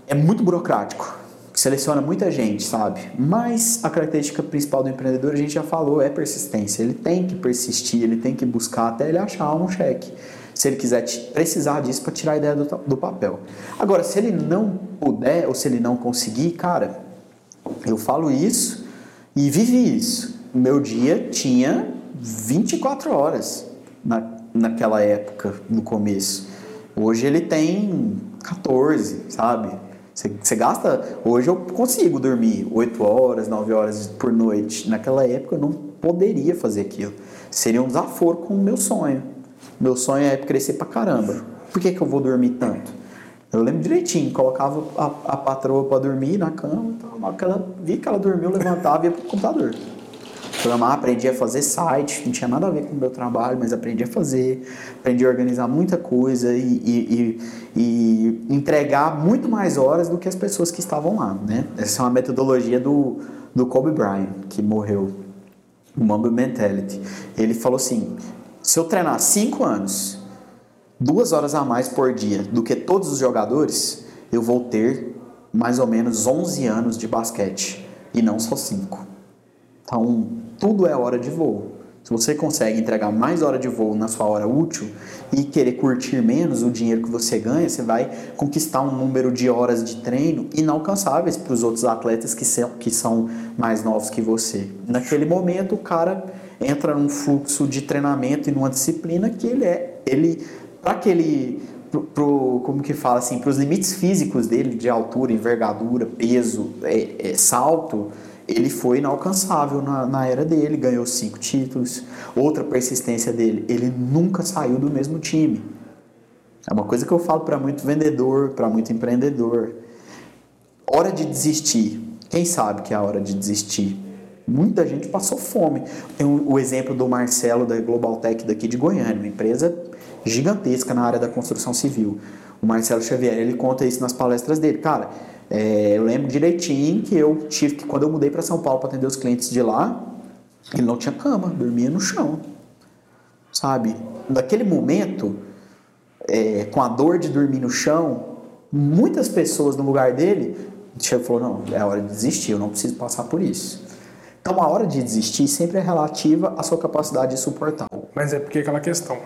é muito burocrático, seleciona muita gente, sabe? Mas a característica principal do empreendedor, a gente já falou, é persistência. Ele tem que persistir, ele tem que buscar até ele achar um cheque. Se ele quiser precisar disso para tirar a ideia do, do papel. Agora, se ele não puder ou se ele não conseguir, cara, eu falo isso e vivi isso. Meu dia tinha 24 horas na, naquela época, no começo. Hoje ele tem 14, sabe? Você, você gasta. Hoje eu consigo dormir 8 horas, 9 horas por noite. Naquela época eu não poderia fazer aquilo. Seria um desaforo com o meu sonho. Meu sonho é crescer pra caramba. Por que, que eu vou dormir tanto? Eu lembro direitinho, colocava a, a patroa para dormir na cama, então, que ela via que ela dormiu, levantava e ia pro computador programar, aprendi a fazer site, não tinha nada a ver com o meu trabalho, mas aprendi a fazer, aprendi a organizar muita coisa e, e, e, e entregar muito mais horas do que as pessoas que estavam lá, né? Essa é uma metodologia do, do Kobe Bryant, que morreu, o Mamba Mentality. Ele falou assim, se eu treinar 5 anos, duas horas a mais por dia do que todos os jogadores, eu vou ter mais ou menos 11 anos de basquete e não só 5. Então, tudo é hora de voo. Se você consegue entregar mais hora de voo na sua hora útil e querer curtir menos o dinheiro que você ganha, você vai conquistar um número de horas de treino inalcançáveis para os outros atletas que são, que são mais novos que você. Naquele momento, o cara entra num fluxo de treinamento e numa disciplina que ele é, ele para aquele pro, pro, como que fala assim, para os limites físicos dele de altura, envergadura, peso, é, é, salto, ele foi inalcançável na, na era dele, ganhou cinco títulos. Outra persistência dele, ele nunca saiu do mesmo time. É uma coisa que eu falo para muito vendedor, para muito empreendedor. Hora de desistir. Quem sabe que é a hora de desistir? Muita gente passou fome. Tem o exemplo do Marcelo da Global Tech daqui de Goiânia, uma empresa gigantesca na área da construção civil. O Marcelo Xavier, ele conta isso nas palestras dele. Cara, é, eu lembro direitinho que eu tive que, quando eu mudei para São Paulo para atender os clientes de lá, ele não tinha cama, dormia no chão. Sabe? Naquele momento, é, com a dor de dormir no chão, muitas pessoas no lugar dele chegou e falou: não, é hora de desistir, eu não preciso passar por isso. Então, a hora de desistir sempre é relativa à sua capacidade de suportar. Mas é porque aquela questão.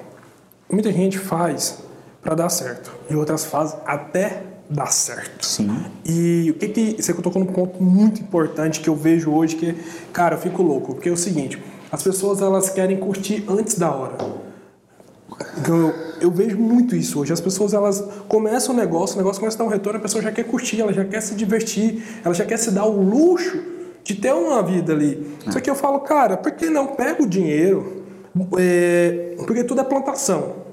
Muita gente faz para dar certo e outras fazem até dar certo. Sim. E o que que você tocou num ponto muito importante que eu vejo hoje que, cara, eu fico louco, porque é o seguinte, as pessoas elas querem curtir antes da hora. Eu, eu vejo muito isso hoje. As pessoas elas começam o negócio, o negócio começa a dar um retorno, a pessoa já quer curtir, ela já quer se divertir, ela já quer se dar o luxo de ter uma vida ali. É. Só que eu falo, cara, por que não pega o dinheiro? É, porque tudo é plantação.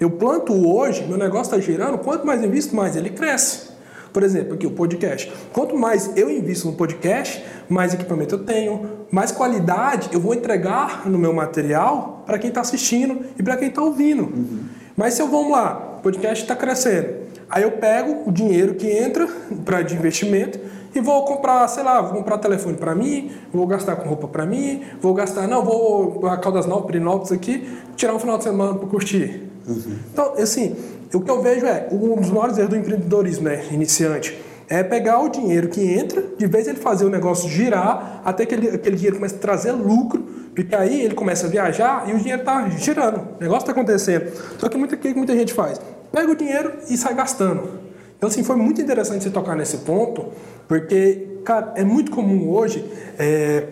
Eu planto hoje, meu negócio está girando, quanto mais invisto, mais ele cresce. Por exemplo, aqui o podcast. Quanto mais eu invisto no podcast, mais equipamento eu tenho, mais qualidade eu vou entregar no meu material para quem está assistindo e para quem está ouvindo. Uhum. Mas se eu vamos lá, o podcast está crescendo, aí eu pego o dinheiro que entra para de investimento e vou comprar, sei lá, vou comprar telefone para mim, vou gastar com roupa para mim, vou gastar, não, vou a Caldas Novas, Pirinópolis aqui, tirar um final de semana para curtir. Uhum. Então, assim, o que eu vejo é, um dos maiores erros do empreendedorismo, né, iniciante, é pegar o dinheiro que entra, de vez ele fazer o negócio girar, até que ele, aquele dinheiro comece a trazer lucro, porque aí ele começa a viajar e o dinheiro está girando, o negócio está acontecendo. Só que muita, que muita gente faz? Pega o dinheiro e sai gastando. Então, assim, foi muito interessante você tocar nesse ponto, porque, cara, é muito comum hoje é,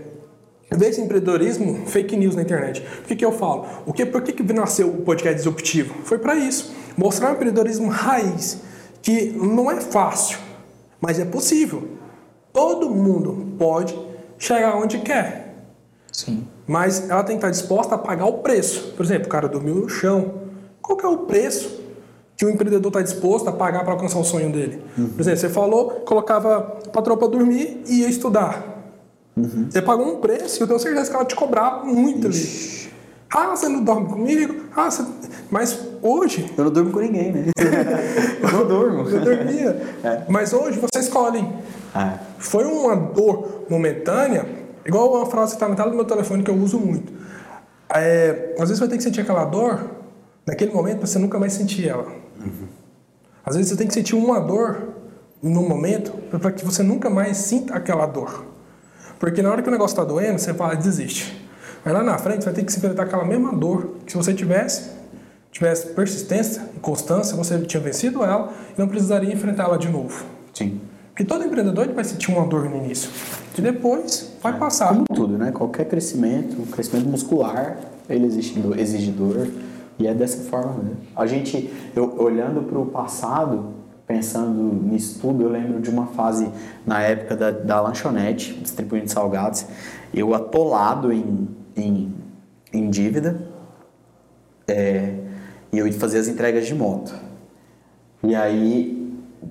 ver esse empreendedorismo fake news na internet. O que, que eu falo? O que, por que, que nasceu o podcast disruptivo? Foi para isso. Mostrar um empreendedorismo raiz, que não é fácil, mas é possível. Todo mundo pode chegar onde quer. Sim. Mas ela tem que estar disposta a pagar o preço. Por exemplo, o cara dormiu no chão. Qual que é o preço que o empreendedor está disposto a pagar para alcançar o sonho dele. Uhum. Por exemplo, você falou, colocava a patroa para dormir e ia estudar. Uhum. Você pagou um preço e eu tenho certeza que ela te cobrava muito Ixi. ali. Ah, você não dorme comigo? Ah, você... Mas hoje. Eu não durmo com ninguém, né? eu não durmo. Eu dormia. É. Mas hoje você escolhe. É. Foi uma dor momentânea, igual uma frase que está metade do meu telefone que eu uso muito. É, às vezes você vai ter que sentir aquela dor naquele momento você nunca mais sentir ela. Uhum. Às vezes você tem que sentir uma dor num momento para que você nunca mais sinta aquela dor. Porque na hora que o negócio está doendo, você fala, desiste. Mas lá na frente você vai ter que se enfrentar aquela mesma dor que se você tivesse, tivesse persistência e constância, você tinha vencido ela e não precisaria enfrentá-la de novo. Sim. Porque todo empreendedor vai sentir uma dor no início. E depois vai é, passar. Como tudo, né? Qualquer crescimento, crescimento muscular, ele exige dor, exige dor e é dessa forma, né? A gente, eu, olhando para o passado, pensando nisso tudo, eu lembro de uma fase na época da, da lanchonete, distribuindo salgados, eu atolado em, em, em dívida, é, e eu ia fazer as entregas de moto. E aí,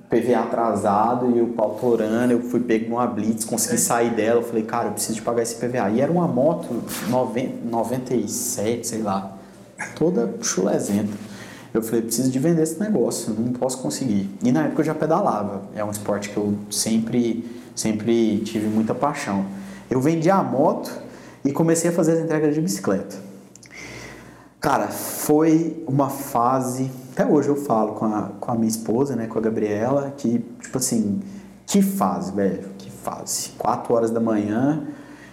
PVA atrasado e o pau torando, eu fui pego numa blitz, consegui sair dela, eu falei, cara, eu preciso de pagar esse PVA. E era uma moto 90, 97, sei lá, toda chulezenta. Eu falei, preciso de vender esse negócio, não posso conseguir. E na época eu já pedalava, é um esporte que eu sempre, sempre tive muita paixão. Eu vendi a moto e comecei a fazer as entregas de bicicleta. Cara, foi uma fase, até hoje eu falo com a, com a minha esposa, né, com a Gabriela, que, tipo assim, que fase, velho, que fase. Quatro horas da manhã,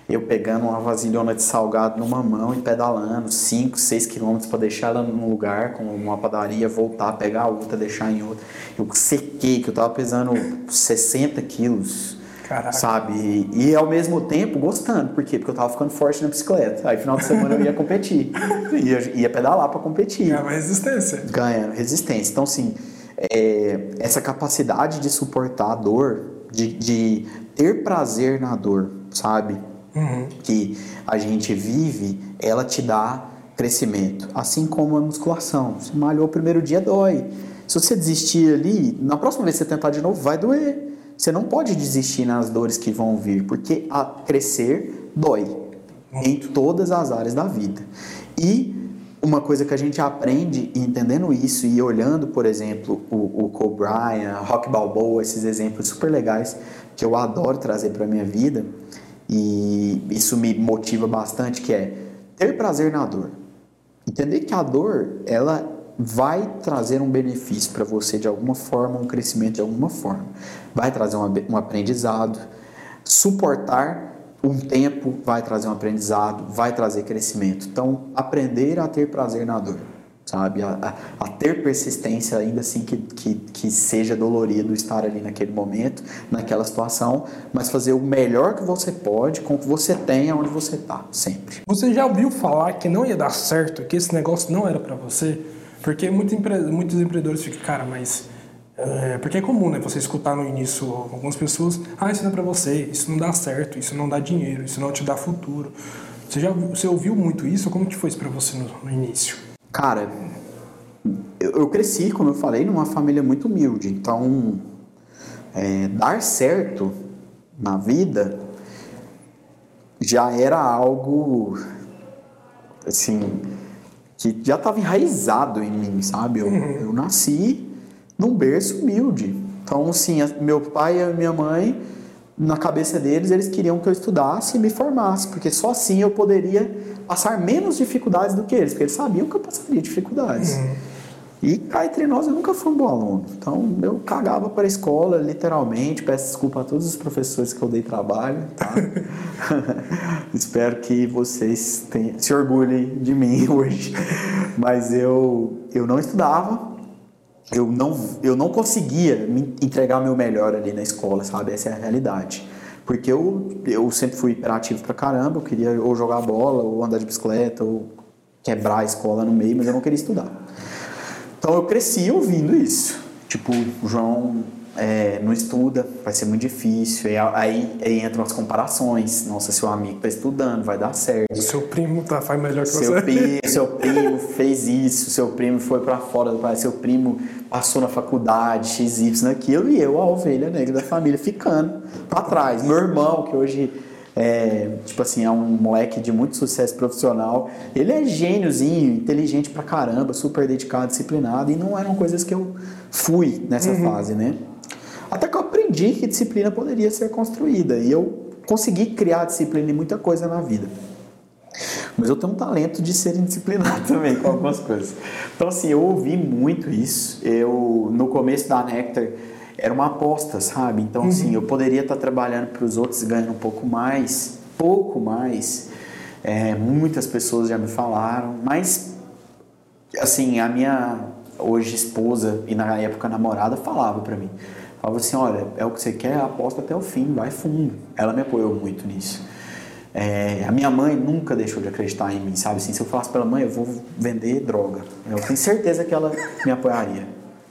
eu pegando uma vasilhona de salgado numa mão e pedalando 5, 6 quilômetros para deixar ela num lugar, com uma padaria, voltar, pegar outra, deixar em outra. Eu sequei, que eu tava pesando 60 quilos. Caraca. Sabe? E ao mesmo tempo gostando. Por quê? Porque eu tava ficando forte na bicicleta. Aí final de semana eu ia competir. ia, ia pedalar para competir. Ganhava resistência. Ganhando resistência. Então, assim, é, essa capacidade de suportar a dor, de, de ter prazer na dor, sabe? Uhum. Que a gente vive, ela te dá crescimento. Assim como a musculação. Você malhou o primeiro dia, dói. Se você desistir ali, na próxima vez que você tentar de novo, vai doer. Você não pode desistir nas dores que vão vir, porque a crescer dói em todas as áreas da vida. E uma coisa que a gente aprende entendendo isso e olhando, por exemplo, o, o Bryant, Rock Balboa, esses exemplos super legais que eu adoro trazer para minha vida e isso me motiva bastante, que é ter prazer na dor. Entender que a dor, ela vai trazer um benefício para você de alguma forma, um crescimento de alguma forma. Vai trazer um, aprendizado. Suportar um tempo vai trazer um aprendizado, vai trazer crescimento. Então, aprender a ter prazer na dor, sabe? A, a, a, ter persistência, ainda assim que, que, que seja dolorido estar ali naquele momento, naquela situação, mas fazer o melhor que você pode com o que você tem, onde você está, sempre. Você já ouviu falar que não ia dar certo, que esse negócio não era para você? Porque muitos, empre... muitos empreendedores ficam, cara, mas. É, porque é comum, né? Você escutar no início algumas pessoas, ah, isso não é pra você, isso não dá certo, isso não dá dinheiro, isso não te dá futuro. Você já você ouviu muito isso? Como que foi isso pra você no, no início? Cara, eu, cresci, como eu falei, numa família muito humilde. Então, é, dar certo na vida já era algo assim que já estava enraizado em mim, sabe? Eu, uhum. eu nasci num berço humilde. Então, assim, meu pai e minha mãe, na cabeça deles, eles queriam que eu estudasse e me formasse, porque só assim eu poderia passar menos dificuldades do que eles, porque eles sabiam que eu passaria dificuldades. Uhum. E cá entre nós eu nunca fui um bom aluno. Então eu cagava para a escola, literalmente. Peço desculpa a todos os professores que eu dei trabalho. Tá? Espero que vocês tenham, se orgulhem de mim hoje. Mas eu, eu não estudava, eu não, eu não conseguia me entregar meu melhor ali na escola, sabe? Essa é a realidade. Porque eu, eu sempre fui hiperativo pra caramba, eu queria ou jogar bola, ou andar de bicicleta, ou quebrar a escola no meio, mas eu não queria estudar. Então eu cresci ouvindo isso. Tipo, João é, não estuda, vai ser muito difícil. E aí, aí entram as comparações. Nossa, seu amigo está estudando, vai dar certo. Seu primo tá, faz melhor que seu você. Primo, seu primo fez isso, seu primo foi para fora do país, seu primo passou na faculdade, XY naquilo, e eu, a ovelha negra da família, ficando para trás. Meu irmão, que hoje é, tipo assim, é um moleque de muito sucesso profissional. Ele é gêniozinho, inteligente pra caramba, super dedicado, disciplinado, e não eram coisas que eu fui nessa uhum. fase, né? Até que eu aprendi que disciplina poderia ser construída, e eu consegui criar disciplina em muita coisa na vida. Mas eu tenho um talento de ser indisciplinado também com algumas coisas. Então, assim, eu ouvi muito isso. Eu, no começo da Nectar, era uma aposta, sabe? Então, assim, uhum. assim, eu poderia estar trabalhando para os outros ganhando um pouco mais, pouco mais. É, muitas pessoas já me falaram, mas, assim, a minha hoje esposa e na época namorada falava para mim. Falava assim, olha, é o que você quer, aposta até o fim, vai fundo. Ela me apoiou muito nisso. É, a minha mãe nunca deixou de acreditar em mim, sabe? Assim, se eu falasse para ela, mãe, eu vou vender droga, eu tenho certeza que ela me apoiaria.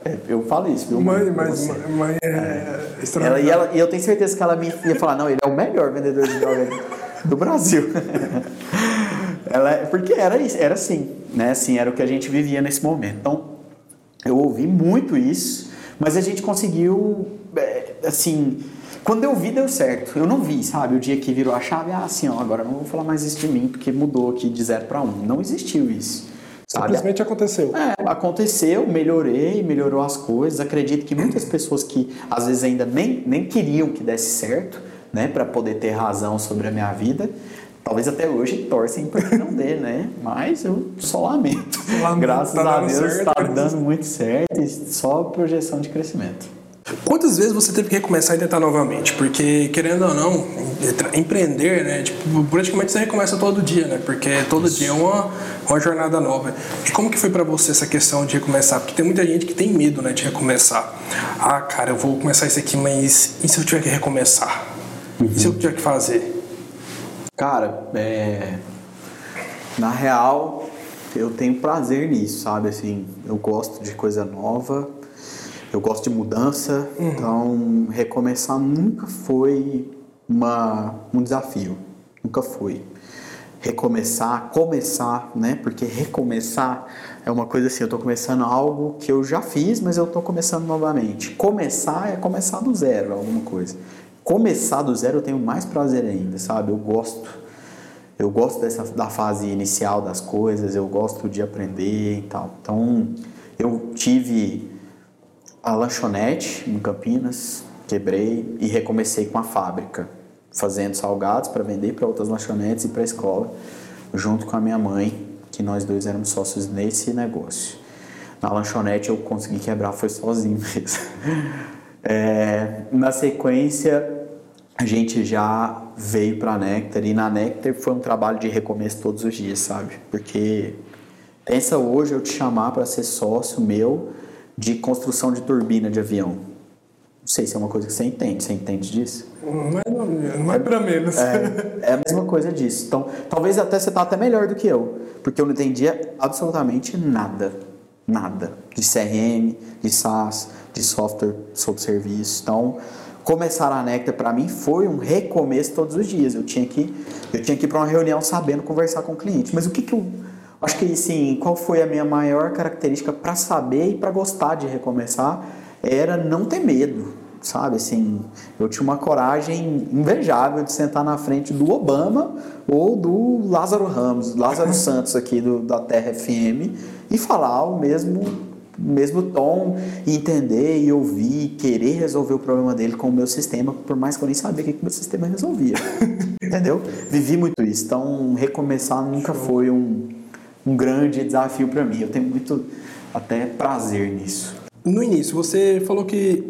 É, eu falo isso, viu? Mãe, mas mãe é, é. Ela, e, ela, e eu tenho certeza que ela me ia falar, não, ele é o melhor vendedor de droga do Brasil. ela, porque era isso, era assim, né? Assim, era o que a gente vivia nesse momento. Então, eu ouvi muito isso, mas a gente conseguiu, é, assim, quando eu vi, deu certo. Eu não vi, sabe? O dia que virou a chave, ah, assim, ó, agora não vou falar mais isso de mim, porque mudou aqui de zero para um. Não existiu isso. Simplesmente aconteceu. É, aconteceu, melhorei, melhorou as coisas. Acredito que muitas pessoas que às vezes ainda nem, nem queriam que desse certo, né, para poder ter razão sobre a minha vida, talvez até hoje torcem para que não dê, né? Mas eu só lamento. lamento Graças tá a Deus está dando muito certo e só projeção de crescimento. Quantas vezes você teve que recomeçar e tentar novamente? Porque, querendo ou não, empreender, né? Tipo, praticamente você recomeça todo dia, né? Porque todo Isso. dia é uma, uma jornada nova. E como que foi para você essa questão de recomeçar? Porque tem muita gente que tem medo, né, de recomeçar. Ah, cara, eu vou começar isso aqui, mas e se eu tiver que recomeçar? Uhum. E se eu tiver que fazer? Cara, é... na real, eu tenho prazer nisso, sabe? Assim, eu gosto de coisa nova eu gosto de mudança, uhum. então recomeçar nunca foi uma, um desafio, nunca foi. Recomeçar, começar, né? Porque recomeçar é uma coisa assim, eu estou começando algo que eu já fiz, mas eu estou começando novamente. Começar é começar do zero, alguma coisa. Começar do zero eu tenho mais prazer ainda, sabe? Eu gosto. Eu gosto dessa da fase inicial das coisas, eu gosto de aprender e tal. Então, eu tive a lanchonete em Campinas, quebrei e recomecei com a fábrica, fazendo salgados para vender para outras lanchonetes e para a escola, junto com a minha mãe, que nós dois éramos sócios nesse negócio. Na lanchonete eu consegui quebrar, foi sozinho mesmo. É, na sequência, a gente já veio para a Nectar e na Nectar foi um trabalho de recomeço todos os dias, sabe? Porque pensa hoje eu te chamar para ser sócio meu de construção de turbina de avião. Não sei se é uma coisa que você entende. Você entende disso? Mais ou menos, mais para menos. É, é, a mesma coisa disso. Então, talvez até você tá até melhor do que eu, porque eu não entendia absolutamente nada. Nada. De CRM, de SaaS, de software sob serviço. Então, começar a Nectar para mim foi um recomeço todos os dias. Eu tinha que eu tinha que ir para uma reunião sabendo conversar com o cliente. Mas o que, que eu Acho que sim, qual foi a minha maior característica para saber e para gostar de recomeçar era não ter medo, sabe? Assim, eu tinha uma coragem invejável de sentar na frente do Obama ou do Lázaro Ramos, Lázaro Santos aqui do, da Terra FM e falar o mesmo mesmo tom e entender e ouvir, querer resolver o problema dele com o meu sistema, por mais que eu nem sabia o que o meu sistema resolvia. Entendeu? Vivi muito isso. Então, recomeçar nunca foi um, um grande desafio para mim. Eu tenho muito até prazer nisso. No início, você falou que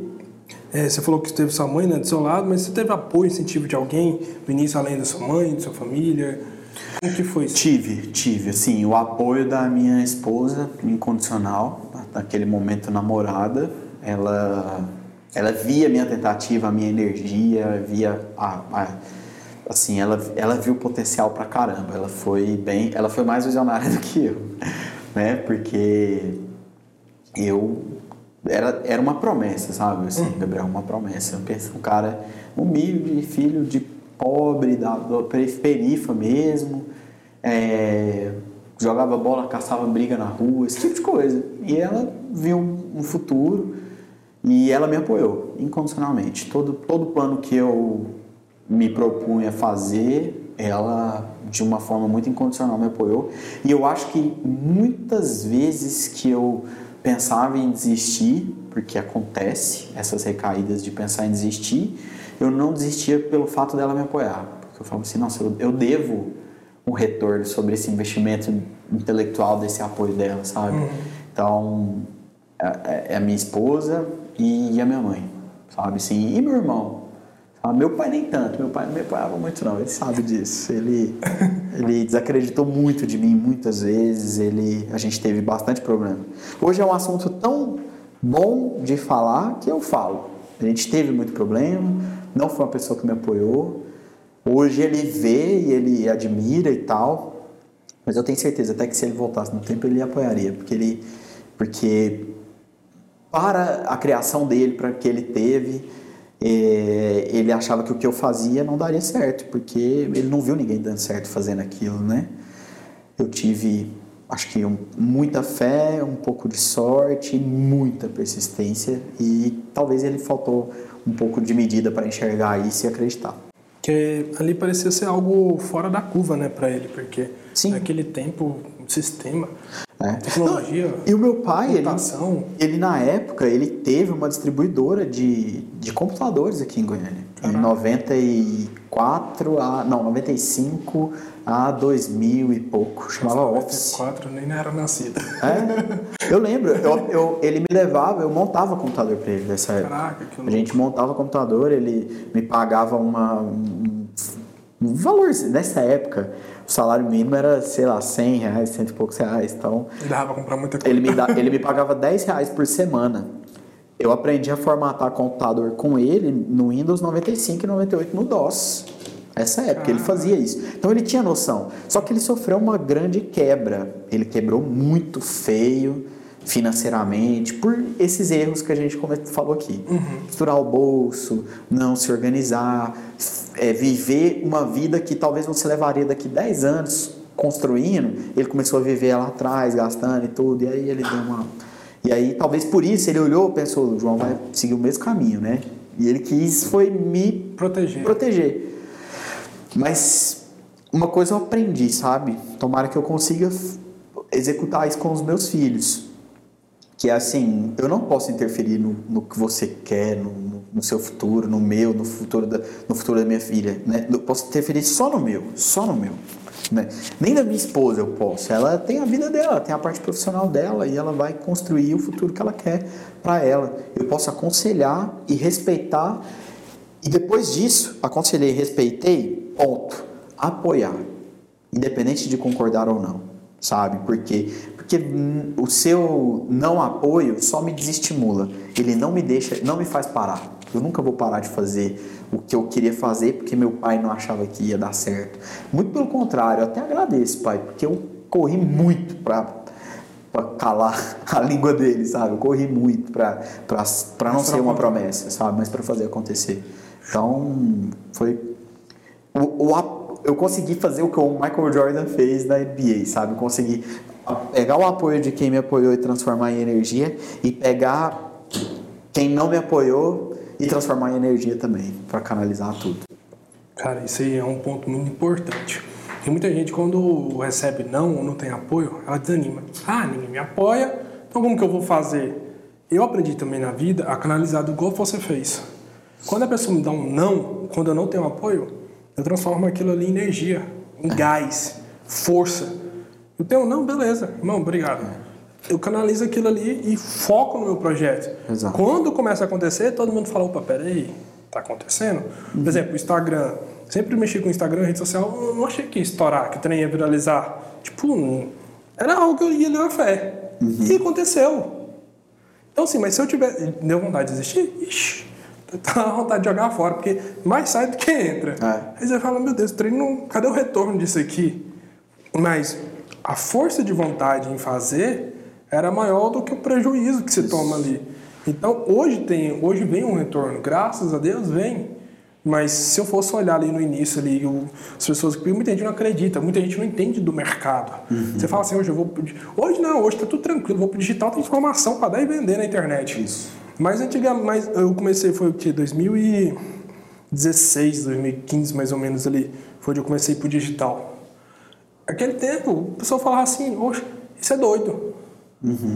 é, você falou que teve sua mãe né, do seu lado, mas você teve apoio, incentivo de alguém no início, além da sua mãe, da sua família? Como que foi isso? Tive, tive. Assim, o apoio da minha esposa, incondicional, naquele momento namorada. Ela, ela via a minha tentativa, a minha energia, via a, a assim, ela, ela viu potencial pra caramba. Ela foi bem, ela foi mais visionária do que eu, né? Porque eu era, era uma promessa, sabe? Assim, hum. Gabriel, uma promessa. Eu penso um cara humilde, filho de pobre, da, da perifa mesmo, é, jogava bola, caçava briga na rua, esse tipo de coisa. E ela viu um futuro e ela me apoiou incondicionalmente. Todo, todo plano que eu me propunha fazer, ela de uma forma muito incondicional me apoiou. E eu acho que muitas vezes que eu pensava em desistir, porque acontece essas recaídas de pensar em desistir, eu não desistia pelo fato dela me apoiar. Porque eu falava assim, nossa, eu, eu devo um retorno sobre esse investimento intelectual desse apoio dela, sabe? Uhum. Então, é, é, é a minha esposa e a minha mãe, sabe? Sim, e meu irmão, ah, meu pai nem tanto, meu pai não me apoiava muito não, ele sabe disso. Ele, ele desacreditou muito de mim muitas vezes, ele, a gente teve bastante problema. Hoje é um assunto tão bom de falar que eu falo. A gente teve muito problema, não foi uma pessoa que me apoiou. Hoje ele vê e ele admira e tal, mas eu tenho certeza até que se ele voltasse no tempo ele apoiaria, porque ele, porque para a criação dele, para que ele teve, é, ele achava que o que eu fazia não daria certo, porque ele não viu ninguém dando certo fazendo aquilo, né? Eu tive, acho que um, muita fé, um pouco de sorte, muita persistência e talvez ele faltou um pouco de medida para enxergar isso e acreditar. Que ali parecia ser algo fora da curva, né, para ele, porque Sim. naquele tempo sistema é. Tecnologia. Não, e o meu pai, ele, ele, na época, ele teve uma distribuidora de, de computadores aqui em Goiânia. Caraca. Em 94, 94 a. Não, 95 a 2000 e pouco. Chamava Office. 94 nem era nascida. É? Eu lembro, eu, eu, ele me levava, eu montava computador pra ele nessa época. Caraca, que A gente montava computador, ele me pagava uma, um, um valor. Nessa época, o salário mínimo era, sei lá, 100 reais, cento e poucos reais. Então, Dava pra comprar muita coisa. ele me, dá, ele me pagava 10 reais por semana. Eu aprendi a formatar computador com ele no Windows 95 e 98 no DOS. Essa época ele fazia isso. Então ele tinha noção. Só que ele sofreu uma grande quebra. Ele quebrou muito feio financeiramente por esses erros que a gente falou aqui. Misturar o bolso, não se organizar, é, viver uma vida que talvez você levaria daqui 10 anos construindo. Ele começou a viver lá atrás, gastando e tudo. E aí ele deu uma. E aí, talvez por isso, ele olhou e pensou: o João vai seguir o mesmo caminho, né? E ele quis foi me Proteger. proteger. Mas uma coisa eu aprendi, sabe? Tomara que eu consiga executar isso com os meus filhos. Que é assim, eu não posso interferir no, no que você quer, no, no- seu futuro, no meu, no futuro da, no futuro da minha filha. Né? Eu posso interferir só no meu, só no meu. Né? Nem da minha esposa eu posso. Ela tem a vida dela, tem a parte profissional dela e ela vai construir o futuro que ela quer para ela. Eu posso aconselhar e respeitar e depois disso, aconselhei respeitei, ponto. Apoiar. Independente de concordar ou não, sabe? Porque, porque o seu não apoio só me desestimula. Ele não me deixa, não me faz parar. Eu nunca vou parar de fazer o que eu queria fazer porque meu pai não achava que ia dar certo. Muito pelo contrário, eu até agradeço, pai, porque eu corri muito para para calar a língua dele, sabe? Eu corri muito para não Mas ser uma promessa, sabe? Mas para fazer acontecer. Então, foi. O, o eu consegui fazer o que o Michael Jordan fez na NBA, sabe? Eu consegui pegar o apoio de quem me apoiou e transformar em energia, e pegar quem não me apoiou e transformar em energia também, para canalizar tudo. Cara, isso aí é um ponto muito importante. E muita gente, quando recebe não ou não tem apoio, ela desanima. Ah, ninguém me apoia, então como que eu vou fazer? Eu aprendi também na vida a canalizar do igual você fez. Quando a pessoa me dá um não, quando eu não tenho apoio, eu transformo aquilo ali em energia, em gás, força. Eu tenho não, beleza, irmão, obrigado. Eu canalizo aquilo ali e foco no meu projeto. Exato. Quando começa a acontecer, todo mundo fala, opa, peraí, tá acontecendo? Por exemplo, o Instagram. Sempre mexi com o Instagram, rede social, eu não achei que ia estourar, que o trem ia viralizar. Tipo, era algo que eu ia levar fé. E aconteceu. Então, assim, mas se eu tiver. Deu vontade de desistir? Ixi, tá vontade de jogar fora, porque mais sai do que entra. É. Aí você fala, meu Deus, o treino, não- cadê o retorno disso aqui? Mas a força de vontade em fazer era maior do que o prejuízo que se toma ali. Então, hoje tem, hoje vem um retorno, graças a Deus vem. Mas se eu fosse olhar ali no início ali, o- as pessoas, porque muita gente não acredita, muita gente não entende do mercado. Você fala assim, hoje eu vou hoje não, hoje tá tudo tranquilo, vou pro digital, tem informação para dar e vender na internet. Isso. Mas antigamente, mas eu comecei foi o que 2016, 2015 mais ou menos ali, foi onde eu comecei pro digital. Aquele tempo, o pessoal falava assim, oxe, isso é doido.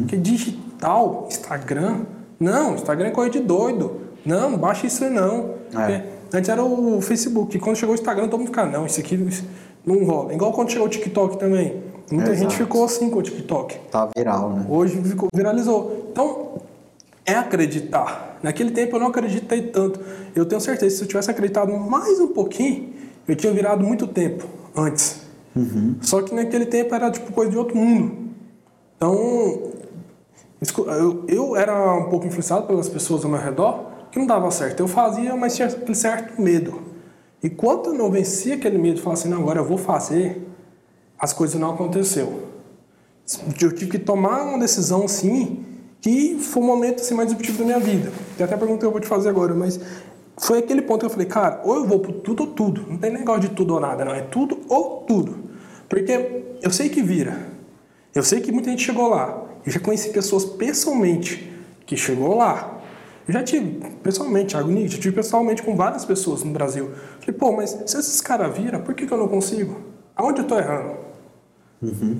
Que digital, Instagram, não, Instagram é coisa de doido. Não, baixa isso aí não. É. Antes era o Facebook, quando chegou o Instagram, todo mundo ficava, não, isso aqui isso não rola. Igual quando chegou o TikTok também. Muita gente Exato. ficou assim com o TikTok. Tá viral, né? Hoje ficou, viralizou. Então, é acreditar. Naquele tempo eu não acreditei tanto. Eu tenho certeza se eu tivesse acreditado mais um pouquinho, eu tinha virado muito tempo antes. Só que naquele tempo era tipo coisa de outro mundo. Então, eu, eu era um pouco influenciado pelas pessoas ao meu redor que não dava certo. Eu fazia, mas tinha aquele certo medo. E quando eu não vencia aquele medo falava assim, não, agora eu vou fazer, as coisas não aconteceu. Eu tive que tomar uma decisão assim, que foi o momento assim, mais disruptivo da minha vida. Tem até a pergunta que eu vou te fazer agora, mas foi aquele ponto que eu falei, cara, ou eu vou pro tudo ou tudo. Não tem negócio de tudo ou nada, não. É tudo ou tudo. Porque eu sei que vira. Eu sei que muita gente chegou lá. Eu já conheci pessoas pessoalmente que chegou lá. Eu já tive, pessoalmente, Thiago Nietzsche, eu tive pessoalmente com várias pessoas no Brasil. Falei, pô, mas se esses caras viram, por que, que eu não consigo? Aonde eu tô errando?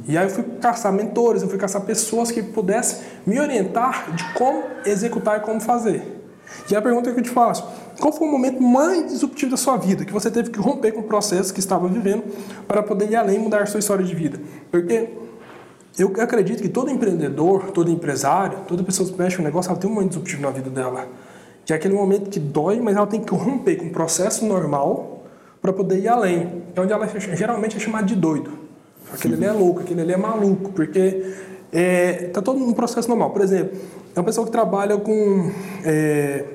E aí eu fui caçar mentores, eu fui caçar pessoas que pudessem me orientar de como executar e como fazer. E a pergunta que eu te faço, qual foi o momento mais disruptivo da sua vida, que você teve que romper com o processo que estava vivendo para poder ir além e mudar a sua história de vida? Porque eu acredito que todo empreendedor, todo empresário, toda pessoa que mexe com negócio, ela tem um momento disruptivo na vida dela. Que é aquele momento que dói, mas ela tem que romper com o processo normal para poder ir além. É onde ela geralmente é chamada de doido. Aquele ali é louco, aquele ali é maluco, porque é, tá todo no processo normal. Por exemplo, é uma pessoa que trabalha com é,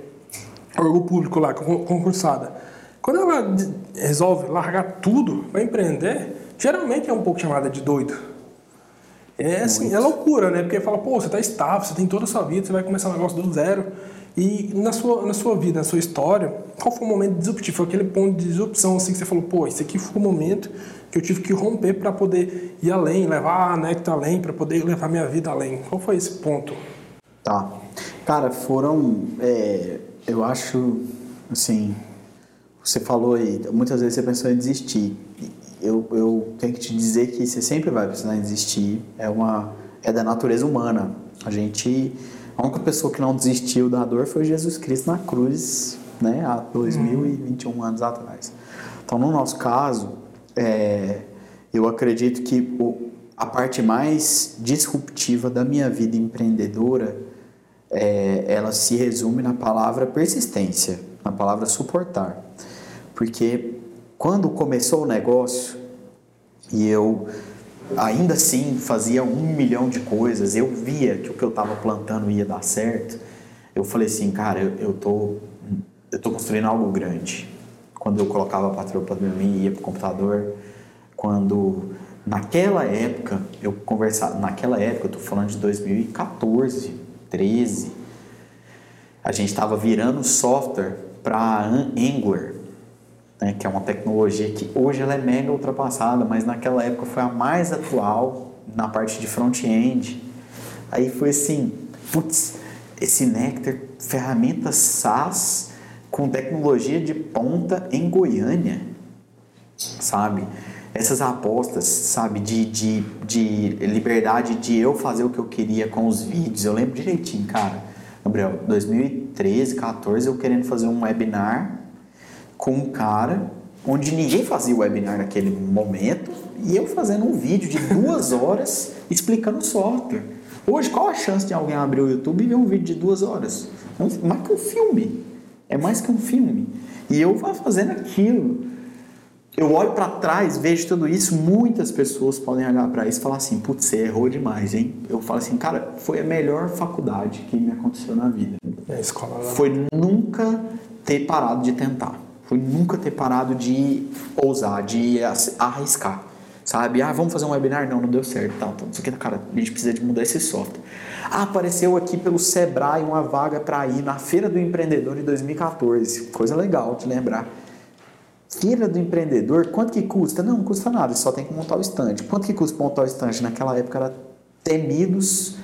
órgão público lá, concursada. Quando ela resolve largar tudo para empreender, geralmente é um pouco chamada de doido. É assim, é loucura, né? Porque fala, pô, você está estável, você tem toda a sua vida, você vai começar um negócio do zero. E na sua, na sua vida, na sua história, qual foi o momento disruptivo? Foi aquele ponto de disrupção assim que você falou, pô, esse aqui foi o momento que eu tive que romper para poder ir além, levar a Nectar além, para poder levar minha vida além. Qual foi esse ponto? Tá. Cara, foram. É, eu acho, assim. Você falou aí, muitas vezes você pensou em desistir eu, eu tenho que te dizer que você sempre vai precisar existir. É uma é da natureza humana. A gente a única pessoa que não desistiu da dor foi Jesus Cristo na cruz, né, há 2021 uhum. anos atrás. Então, no nosso caso, é, eu acredito que o, a parte mais disruptiva da minha vida empreendedora, é, ela se resume na palavra persistência, na palavra suportar. Porque quando começou o negócio e eu ainda assim fazia um milhão de coisas, eu via que o que eu estava plantando ia dar certo, eu falei assim, cara, eu, eu, tô, eu tô construindo algo grande. Quando eu colocava a patroa para dormir e ia pro computador, quando naquela época eu conversava, naquela época, eu tô falando de 2014, 13, a gente estava virando software para Angular né, que é uma tecnologia que hoje ela é mega ultrapassada, mas naquela época foi a mais atual na parte de front-end. Aí foi assim, putz, esse Nectar, ferramenta SaaS com tecnologia de ponta em Goiânia, sabe? Essas apostas, sabe, de, de, de liberdade de eu fazer o que eu queria com os vídeos, eu lembro direitinho, cara. Gabriel, 2013, 14, eu querendo fazer um webinar com um cara onde ninguém fazia webinar naquele momento e eu fazendo um vídeo de duas horas explicando o software. Hoje, qual a chance de alguém abrir o YouTube e ver um vídeo de duas horas? É mais que um filme. É mais que um filme. E eu vou fazendo aquilo. Eu olho para trás, vejo tudo isso. Muitas pessoas podem olhar para isso e falar assim: putz, você errou demais, hein? Eu falo assim, cara, foi a melhor faculdade que me aconteceu na vida. É a escola. Foi nunca ter parado de tentar foi nunca ter parado de ousar, de arriscar. Sabe? Ah, vamos fazer um webinar? Não, não deu certo. Tá, então, isso aqui, cara, a gente precisa de mudar esse software. Ah, apareceu aqui pelo Sebrae uma vaga para ir na Feira do Empreendedor em 2014. Coisa legal de lembrar. Feira do Empreendedor, quanto que custa? Não, não custa nada, só tem que montar o estande. Quanto que custa montar o estande? Naquela época era temidos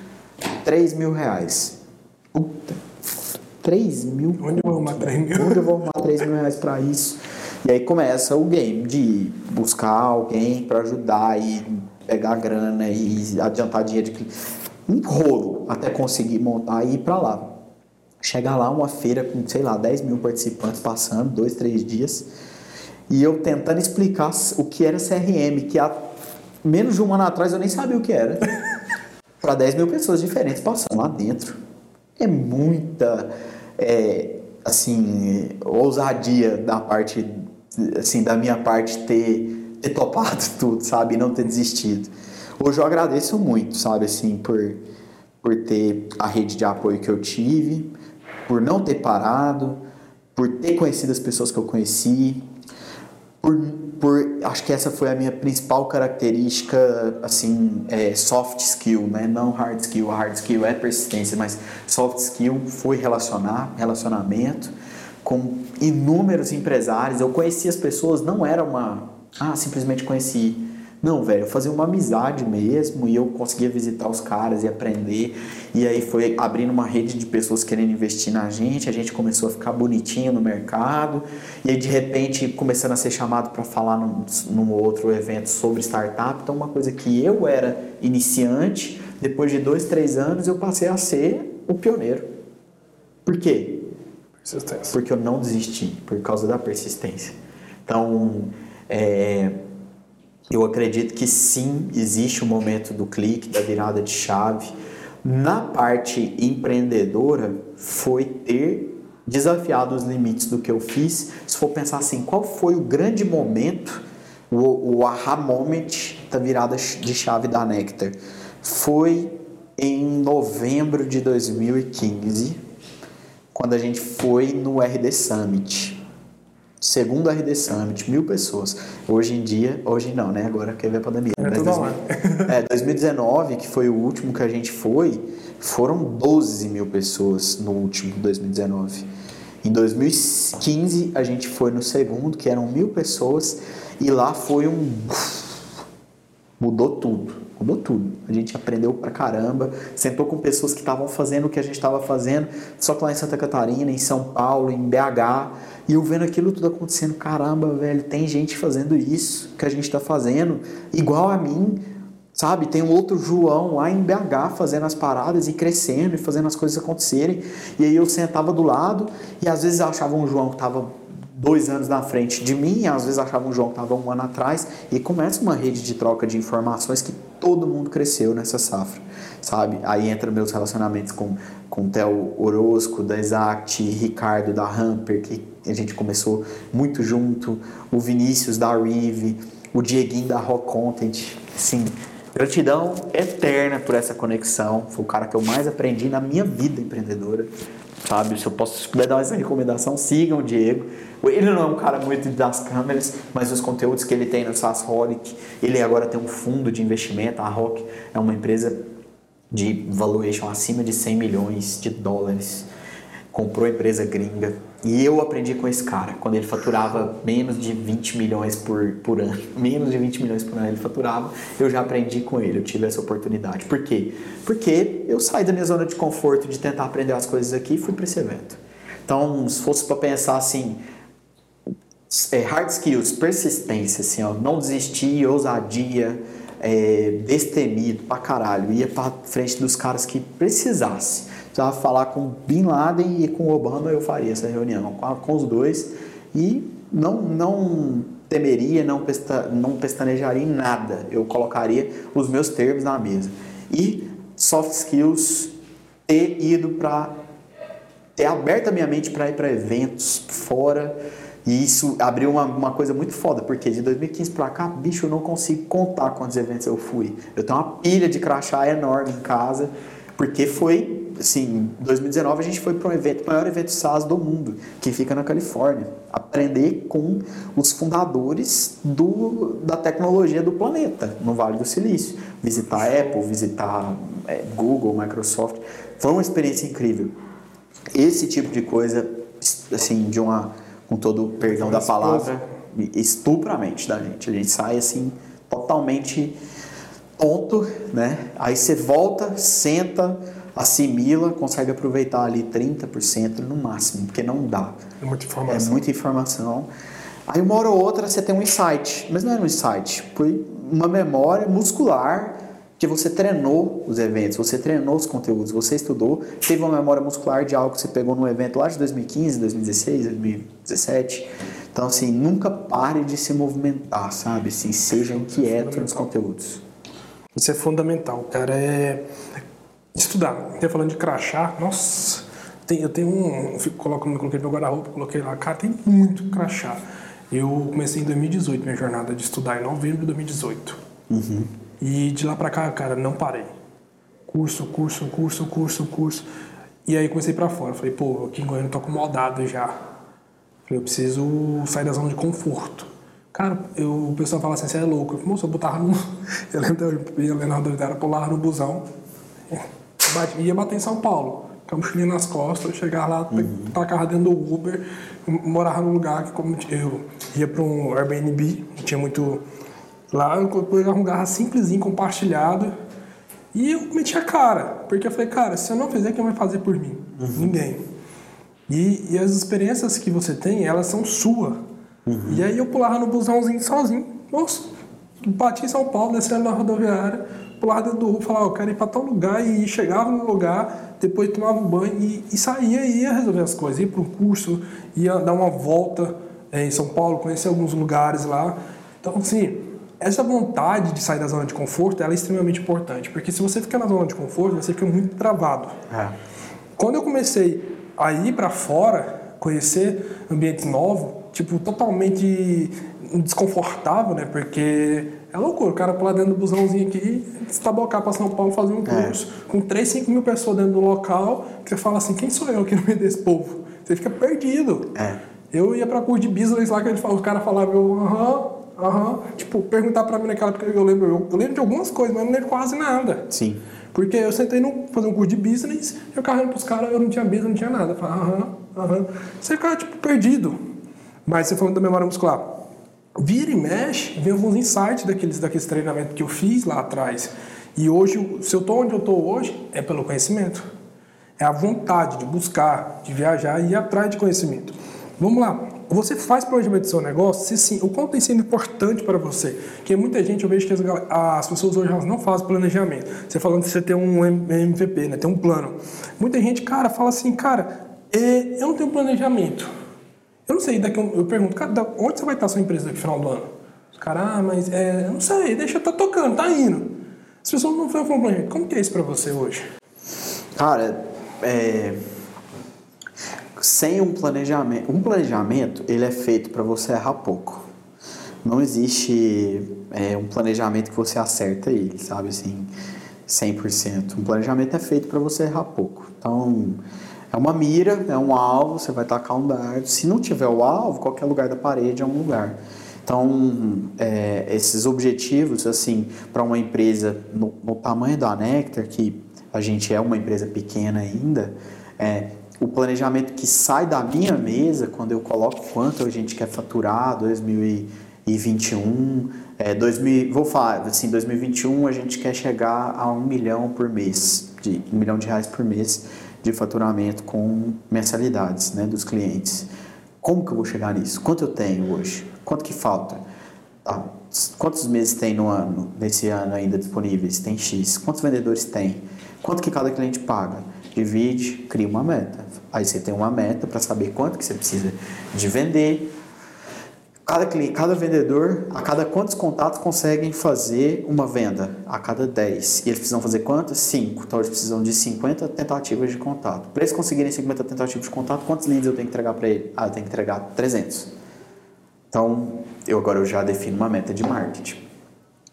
3 mil reais. Puta 3 mil. Onde eu vou arrumar 3 mil? Onde eu vou arrumar 3 mil reais pra isso? E aí começa o game de buscar alguém para ajudar e pegar grana e adiantar dinheiro de um rolo até conseguir montar e ir para lá. Chegar lá uma feira com, sei lá, 10 mil participantes passando, dois, três dias, e eu tentando explicar o que era CRM, que há menos de um ano atrás eu nem sabia o que era, para 10 mil pessoas diferentes passando lá dentro. É muita é, assim, ousadia da parte, assim, da minha parte ter, ter topado tudo, sabe? E não ter desistido. Hoje eu agradeço muito, sabe, assim, por, por ter a rede de apoio que eu tive, por não ter parado, por ter conhecido as pessoas que eu conheci, por por acho que essa foi a minha principal característica assim é, soft skill né? Não hard skill. Hard skill é persistência mas soft skill foi relacionar relacionamento com inúmeros empresários. Eu conheci as pessoas não era uma ah simplesmente conheci não, velho, eu fazia uma amizade mesmo e eu conseguia visitar os caras e aprender. E aí foi abrindo uma rede de pessoas querendo investir na gente, a gente começou a ficar bonitinho no mercado. E aí de repente começando a ser chamado para falar num, num outro evento sobre startup. Então, uma coisa que eu era iniciante, depois de dois, três anos eu passei a ser o pioneiro. Por quê? Persistência. Porque eu não desisti, por causa da persistência. Então, é, eu acredito que sim, existe o um momento do clique, da virada de chave. Na parte empreendedora, foi ter desafiado os limites do que eu fiz. Se for pensar assim, qual foi o grande momento, o, o aha moment da virada de chave da Nectar? Foi em novembro de 2015, quando a gente foi no RD Summit. Segundo RD Summit, mil pessoas. Hoje em dia, hoje não, né? Agora que veio a pandemia. É, Mas 2000, é, 2019, que foi o último que a gente foi, foram 12 mil pessoas no último 2019. Em 2015, a gente foi no segundo, que eram mil pessoas, e lá foi um. Mudou tudo. Mudou tudo. A gente aprendeu pra caramba, sentou com pessoas que estavam fazendo o que a gente estava fazendo, só que lá em Santa Catarina, em São Paulo, em BH, e eu vendo aquilo tudo acontecendo. Caramba, velho, tem gente fazendo isso que a gente está fazendo, igual a mim, sabe? Tem um outro João lá em BH fazendo as paradas e crescendo e fazendo as coisas acontecerem. E aí eu sentava do lado e às vezes achava um João que estava dois anos na frente de mim, às vezes achava um João que estava um ano atrás, e começa uma rede de troca de informações que todo mundo cresceu nessa safra, sabe? Aí entra meus relacionamentos com, com o Theo Orozco, da Exact, Ricardo, da Hamper, que a gente começou muito junto, o Vinícius, da Rive, o Dieguinho, da Rock Content, assim, gratidão eterna por essa conexão, foi o cara que eu mais aprendi na minha vida empreendedora, sabe? Se eu posso puder dar essa recomendação, sigam o Diego. Ele não é um cara muito das câmeras, mas os conteúdos que ele tem no SaaSholic, ele agora tem um fundo de investimento, a Rock é uma empresa de valuation acima de 100 milhões de dólares. Comprou empresa gringa. E eu aprendi com esse cara, quando ele faturava menos de 20 milhões por, por ano. Menos de 20 milhões por ano ele faturava, eu já aprendi com ele, eu tive essa oportunidade. Por quê? Porque eu saí da minha zona de conforto de tentar aprender as coisas aqui e fui para esse evento. Então, se fosse para pensar assim, é, hard skills, persistência, assim, ó, não desistir, ousadia, é, destemido pra caralho, ia pra frente dos caras que precisasse. Precisava falar com Bin Laden e com Obama, eu faria essa reunião com, com os dois e não, não temeria, não, pesta, não pestanejaria em nada. Eu colocaria os meus termos na mesa. E soft skills, ter ido para ter aberto a minha mente para ir para eventos fora e isso abriu uma, uma coisa muito foda, porque de 2015 pra cá, bicho, eu não consigo contar quantos eventos eu fui. Eu tenho uma pilha de crachá enorme em casa, porque foi, assim, em 2019 a gente foi para um evento, o maior evento SaaS do mundo, que fica na Califórnia. Aprender com os fundadores do, da tecnologia do planeta, no Vale do Silício. Visitar Apple, visitar é, Google, Microsoft. Foi uma experiência incrível. Esse tipo de coisa, assim, de uma com todo o perdão da palavra, estupra a mente da gente. A gente sai assim, totalmente tonto, né? Aí você volta, senta, assimila, consegue aproveitar ali 30% no máximo, porque não dá. É muita informação. É muita informação. Aí uma hora ou outra você tem um insight, mas não é um insight, foi uma memória muscular que você treinou os eventos, você treinou os conteúdos, você estudou, teve uma memória muscular de algo que você pegou num evento lá de 2015, 2016, 2017. Então, assim, nunca pare de se movimentar, sabe? Assim, seja inquieto nos conteúdos. Isso é fundamental, cara. É estudar. Até falando de crachá, nossa, tem, eu tenho um. Eu fico, coloco, coloquei no meu guarda-roupa, coloquei lá, cara, tem muito crachá. Eu comecei em 2018 minha jornada de estudar, em novembro de 2018. Uhum. E de lá pra cá, cara, não parei. Curso, curso, curso, curso, curso. E aí comecei pra fora. Falei, pô, aqui em Goiânia eu tô acomodado já. Falei, eu preciso sair da zona de conforto. Cara, eu, o pessoal fala assim, você é louco. Eu falei, moço, eu botava no... Eu lembro, eu ia Leonardo Oliveira, pulava no busão. Ia bater em São Paulo. Com a mochilinha nas costas, chegar lá, uhum. tacava dentro do Uber. Morava num lugar que como eu ia pra um Airbnb, tinha muito Lá eu pegava um garra simplesinho, compartilhado. E eu meti a cara. Porque eu falei, cara, se eu não fizer, quem vai fazer por mim? Uhum. Ninguém. E, e, as experiências que você tem, elas são suas. Uhum. E aí eu pulava no busãozinho sozinho. Nossa, bati em São Paulo, descendo na rodoviária, pulava dentro do Uber, falava, eu quero ir para tal lugar e chegava no lugar, depois tomava um banho e, e saía e ia resolver as coisas, ia para um curso, ia dar uma volta é, em São Paulo, conhecer alguns lugares lá. Então, assim, essa vontade de sair da zona de conforto ela é extremamente importante, porque se você ficar na zona de conforto, você fica muito travado. É. Quando eu comecei a ir para fora, conhecer ambientes novos, tipo, totalmente desconfortável, né? Porque é loucura, o cara pular dentro do busãozinho aqui, estabocar para São Paulo fazer um é. curso, é. com 3, 5 mil pessoas dentro do local, que você fala assim, quem sou eu aqui no meio desse povo? Você fica perdido. É. Eu ia para curso de business lá, que ele, o cara falava, eu, aham, aham, tipo, perguntar para mim naquela época, eu lembro, eu, eu lembro de algumas coisas, mas não lembro quase nada. Sim. Porque eu sentei no fazer um curso de business, eu carregando pros caras, eu não tinha business, não tinha nada. Eu falava, aham, aham. Você fica, tipo, perdido. Mas você falando da memória muscular vira e mexe, vem alguns insights daqueles, daqueles treinamentos que eu fiz lá atrás. E hoje, se eu estou onde eu estou hoje, é pelo conhecimento. É a vontade de buscar, de viajar e ir atrás de conhecimento. Vamos lá. Você faz planejamento do seu negócio? Se sim, o quanto tem sido importante para você? Porque muita gente, eu vejo que as, as pessoas hoje não fazem planejamento. Você falando que você tem um MVP, né? tem um plano. Muita gente, cara, fala assim, cara, é, eu não tenho planejamento. Eu não sei, daqui eu pergunto, cara, onde você vai estar sua empresa no final do ano? Os caras, ah, mas é, eu não sei, deixa, tá tocando, tá indo. As pessoas não fazem um planejamento. Como que é isso para você hoje? Cara, é, sem um planejamento, um planejamento ele é feito para você errar pouco. Não existe é, um planejamento que você acerta ele, sabe assim, 100%. Um planejamento é feito para você errar pouco. Então, é uma mira, é um alvo, você vai tacar um dardo. Se não tiver o alvo, qualquer lugar da parede é um lugar. Então, é, esses objetivos, assim, para uma empresa no, no, tamanho da Nectar, que a gente é uma empresa pequena ainda, é, o planejamento que sai da minha mesa, quando eu coloco quanto a gente quer faturar 2021, é, 2000, vou falar, assim, 2021 a gente quer chegar a um milhão por mês, de um milhão de reais por mês de faturamento com mensalidades né, dos clientes. Como que eu vou chegar nisso? Quanto eu tenho hoje? Quanto que falta? Ah, quantos meses tem no ano, nesse ano ainda disponíveis? Tem X. Quantos vendedores tem? Quanto que cada cliente paga? Divide, cria uma meta. Aí você tem uma meta para saber quanto que você precisa de vender, Cada, cliente, cada vendedor, a cada quantos contatos conseguem fazer uma venda? A cada 10. E eles precisam fazer quantas? 5. Então eles precisam de 50 tentativas de contato. Para eles conseguirem 50 tentativas de contato, quantos leads eu tenho que entregar para ele? Ah, eu tenho que entregar 300. Então, eu agora eu já defino uma meta de marketing.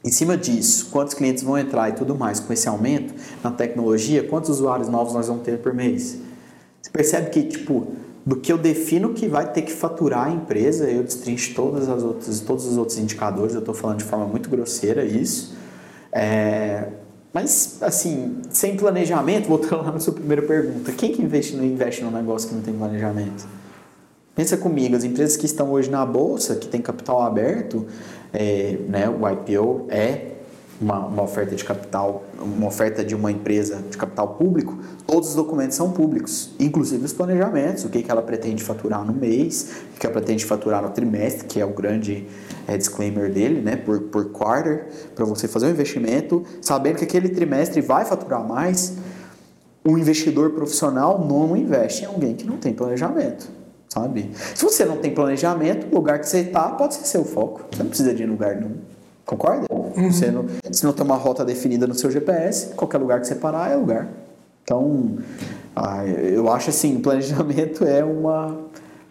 Em cima disso, quantos clientes vão entrar e tudo mais, com esse aumento na tecnologia, quantos usuários novos nós vamos ter por mês? Você percebe que, tipo, do que eu defino que vai ter que faturar a empresa, eu destrincho todas as outras, todos os outros indicadores, eu estou falando de forma muito grosseira isso. É, mas, assim, sem planejamento, voltando lá na sua primeira pergunta, quem que investe, não investe num negócio que não tem planejamento? Pensa comigo, as empresas que estão hoje na bolsa, que tem capital aberto, é, né, o IPO é uma, uma, oferta de capital, uma oferta de uma empresa de capital público, todos os documentos são públicos, inclusive os planejamentos, o que, que ela pretende faturar no mês, o que ela pretende faturar no trimestre, que é o grande é, disclaimer dele, né, por, por quarter, para você fazer um investimento, sabendo que aquele trimestre vai faturar mais. Um investidor profissional não investe em alguém que não tem planejamento. Sabe? Se você não tem planejamento, o lugar que você está pode ser seu foco. Você não precisa de lugar nenhum. Concorda? Uhum. Você não, se não tem uma rota definida no seu GPS, qualquer lugar que você parar é lugar. Então, ah, eu acho assim, planejamento é uma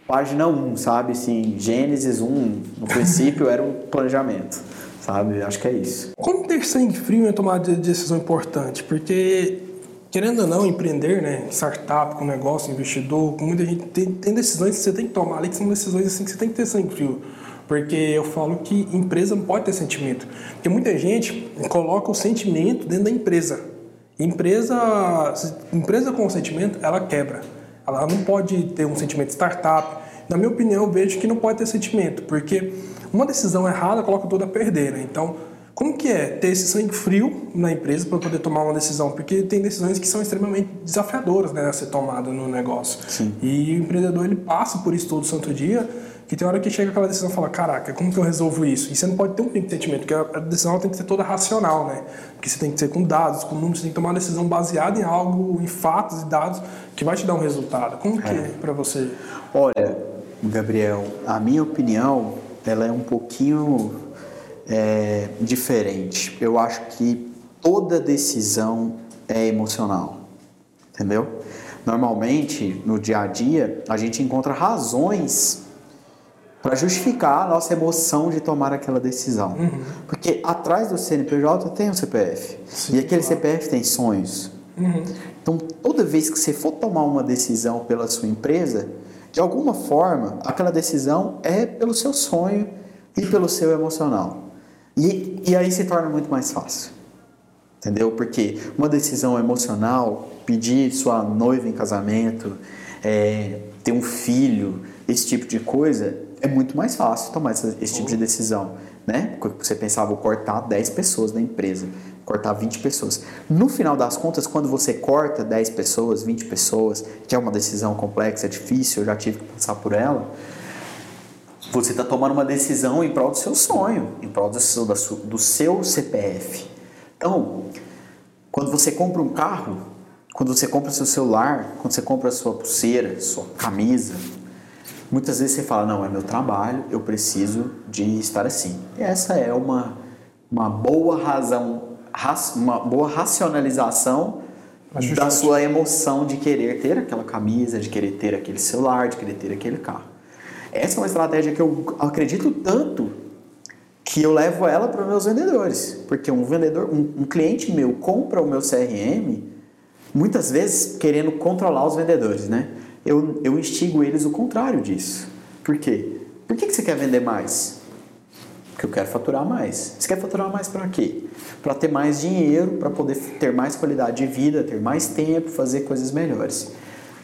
página 1, sabe? Assim, Gênesis 1, no princípio era o planejamento, sabe? Acho que é isso. Como ter sangue frio em tomar de decisão importante? Porque, querendo ou não, empreender, né? Startup, com negócio, investidor, com muita gente, tem, tem decisões que você tem que tomar ali, que são decisões assim que você tem que ter sangue frio porque eu falo que empresa não pode ter sentimento. Porque muita gente coloca o sentimento dentro da empresa. Empresa, empresa com sentimento, ela quebra. Ela não pode ter um sentimento startup. Na minha opinião, eu vejo que não pode ter sentimento, porque uma decisão errada coloca toda a perder. Né? Então, como que é ter esse sangue frio na empresa para poder tomar uma decisão? Porque tem decisões que são extremamente desafiadoras né, a ser tomada no negócio. Sim. E o empreendedor ele passa por isso todo santo dia Que tem hora que chega aquela decisão e fala, caraca, como que eu resolvo isso? E você não pode ter um pico de sentimento, porque a decisão tem que ser toda racional, né? Porque você tem que ser com dados, com números, você tem que tomar uma decisão baseada em algo, em fatos e dados, que vai te dar um resultado. Como que é, é para você? Olha, Gabriel, a minha opinião, ela é um pouquinho é, diferente. Eu acho que toda decisão é emocional, entendeu? Normalmente, no dia a dia, a gente encontra razões para justificar a nossa emoção de tomar aquela decisão. Uhum. Porque atrás do CNPJ tem o CPF. Sim, e aquele claro. CPF tem sonhos. Uhum. Então, toda vez que você for tomar uma decisão pela sua empresa, de alguma forma, aquela decisão é pelo seu sonho e pelo seu emocional. E, e aí se torna muito mais fácil. Entendeu? Porque uma decisão emocional, pedir sua noiva em casamento, é, ter um filho, esse tipo de coisa, é muito mais fácil tomar esse, esse tipo de decisão. Né? Você pensava, vou cortar 10 pessoas da empresa, cortar 20 pessoas. No final das contas, quando você corta 10 pessoas, 20 pessoas, que é uma decisão complexa, difícil, eu já tive que passar por ela, você está tomando uma decisão em prol do seu sonho, em prol do seu, do seu CPF. Então, quando você compra um carro, quando você compra seu celular, quando você compra sua pulseira, sua camisa, muitas vezes você fala, não, é meu trabalho, eu preciso de estar assim. E essa é uma, uma boa razão, uma boa racionalização da sua emoção de querer ter aquela camisa, de querer ter aquele celular, de querer ter aquele carro. Essa é uma estratégia que eu acredito tanto que eu levo ela para os meus vendedores. Porque um vendedor, um, um, cliente meu compra o meu CRM, muitas vezes querendo controlar os vendedores, né? Eu, eu instigo eles o contrário disso. Por quê? Por que, que você quer vender mais? Porque eu quero faturar mais. Você quer faturar mais para quê? Para ter mais dinheiro, para poder ter mais qualidade de vida, ter mais tempo, fazer coisas melhores.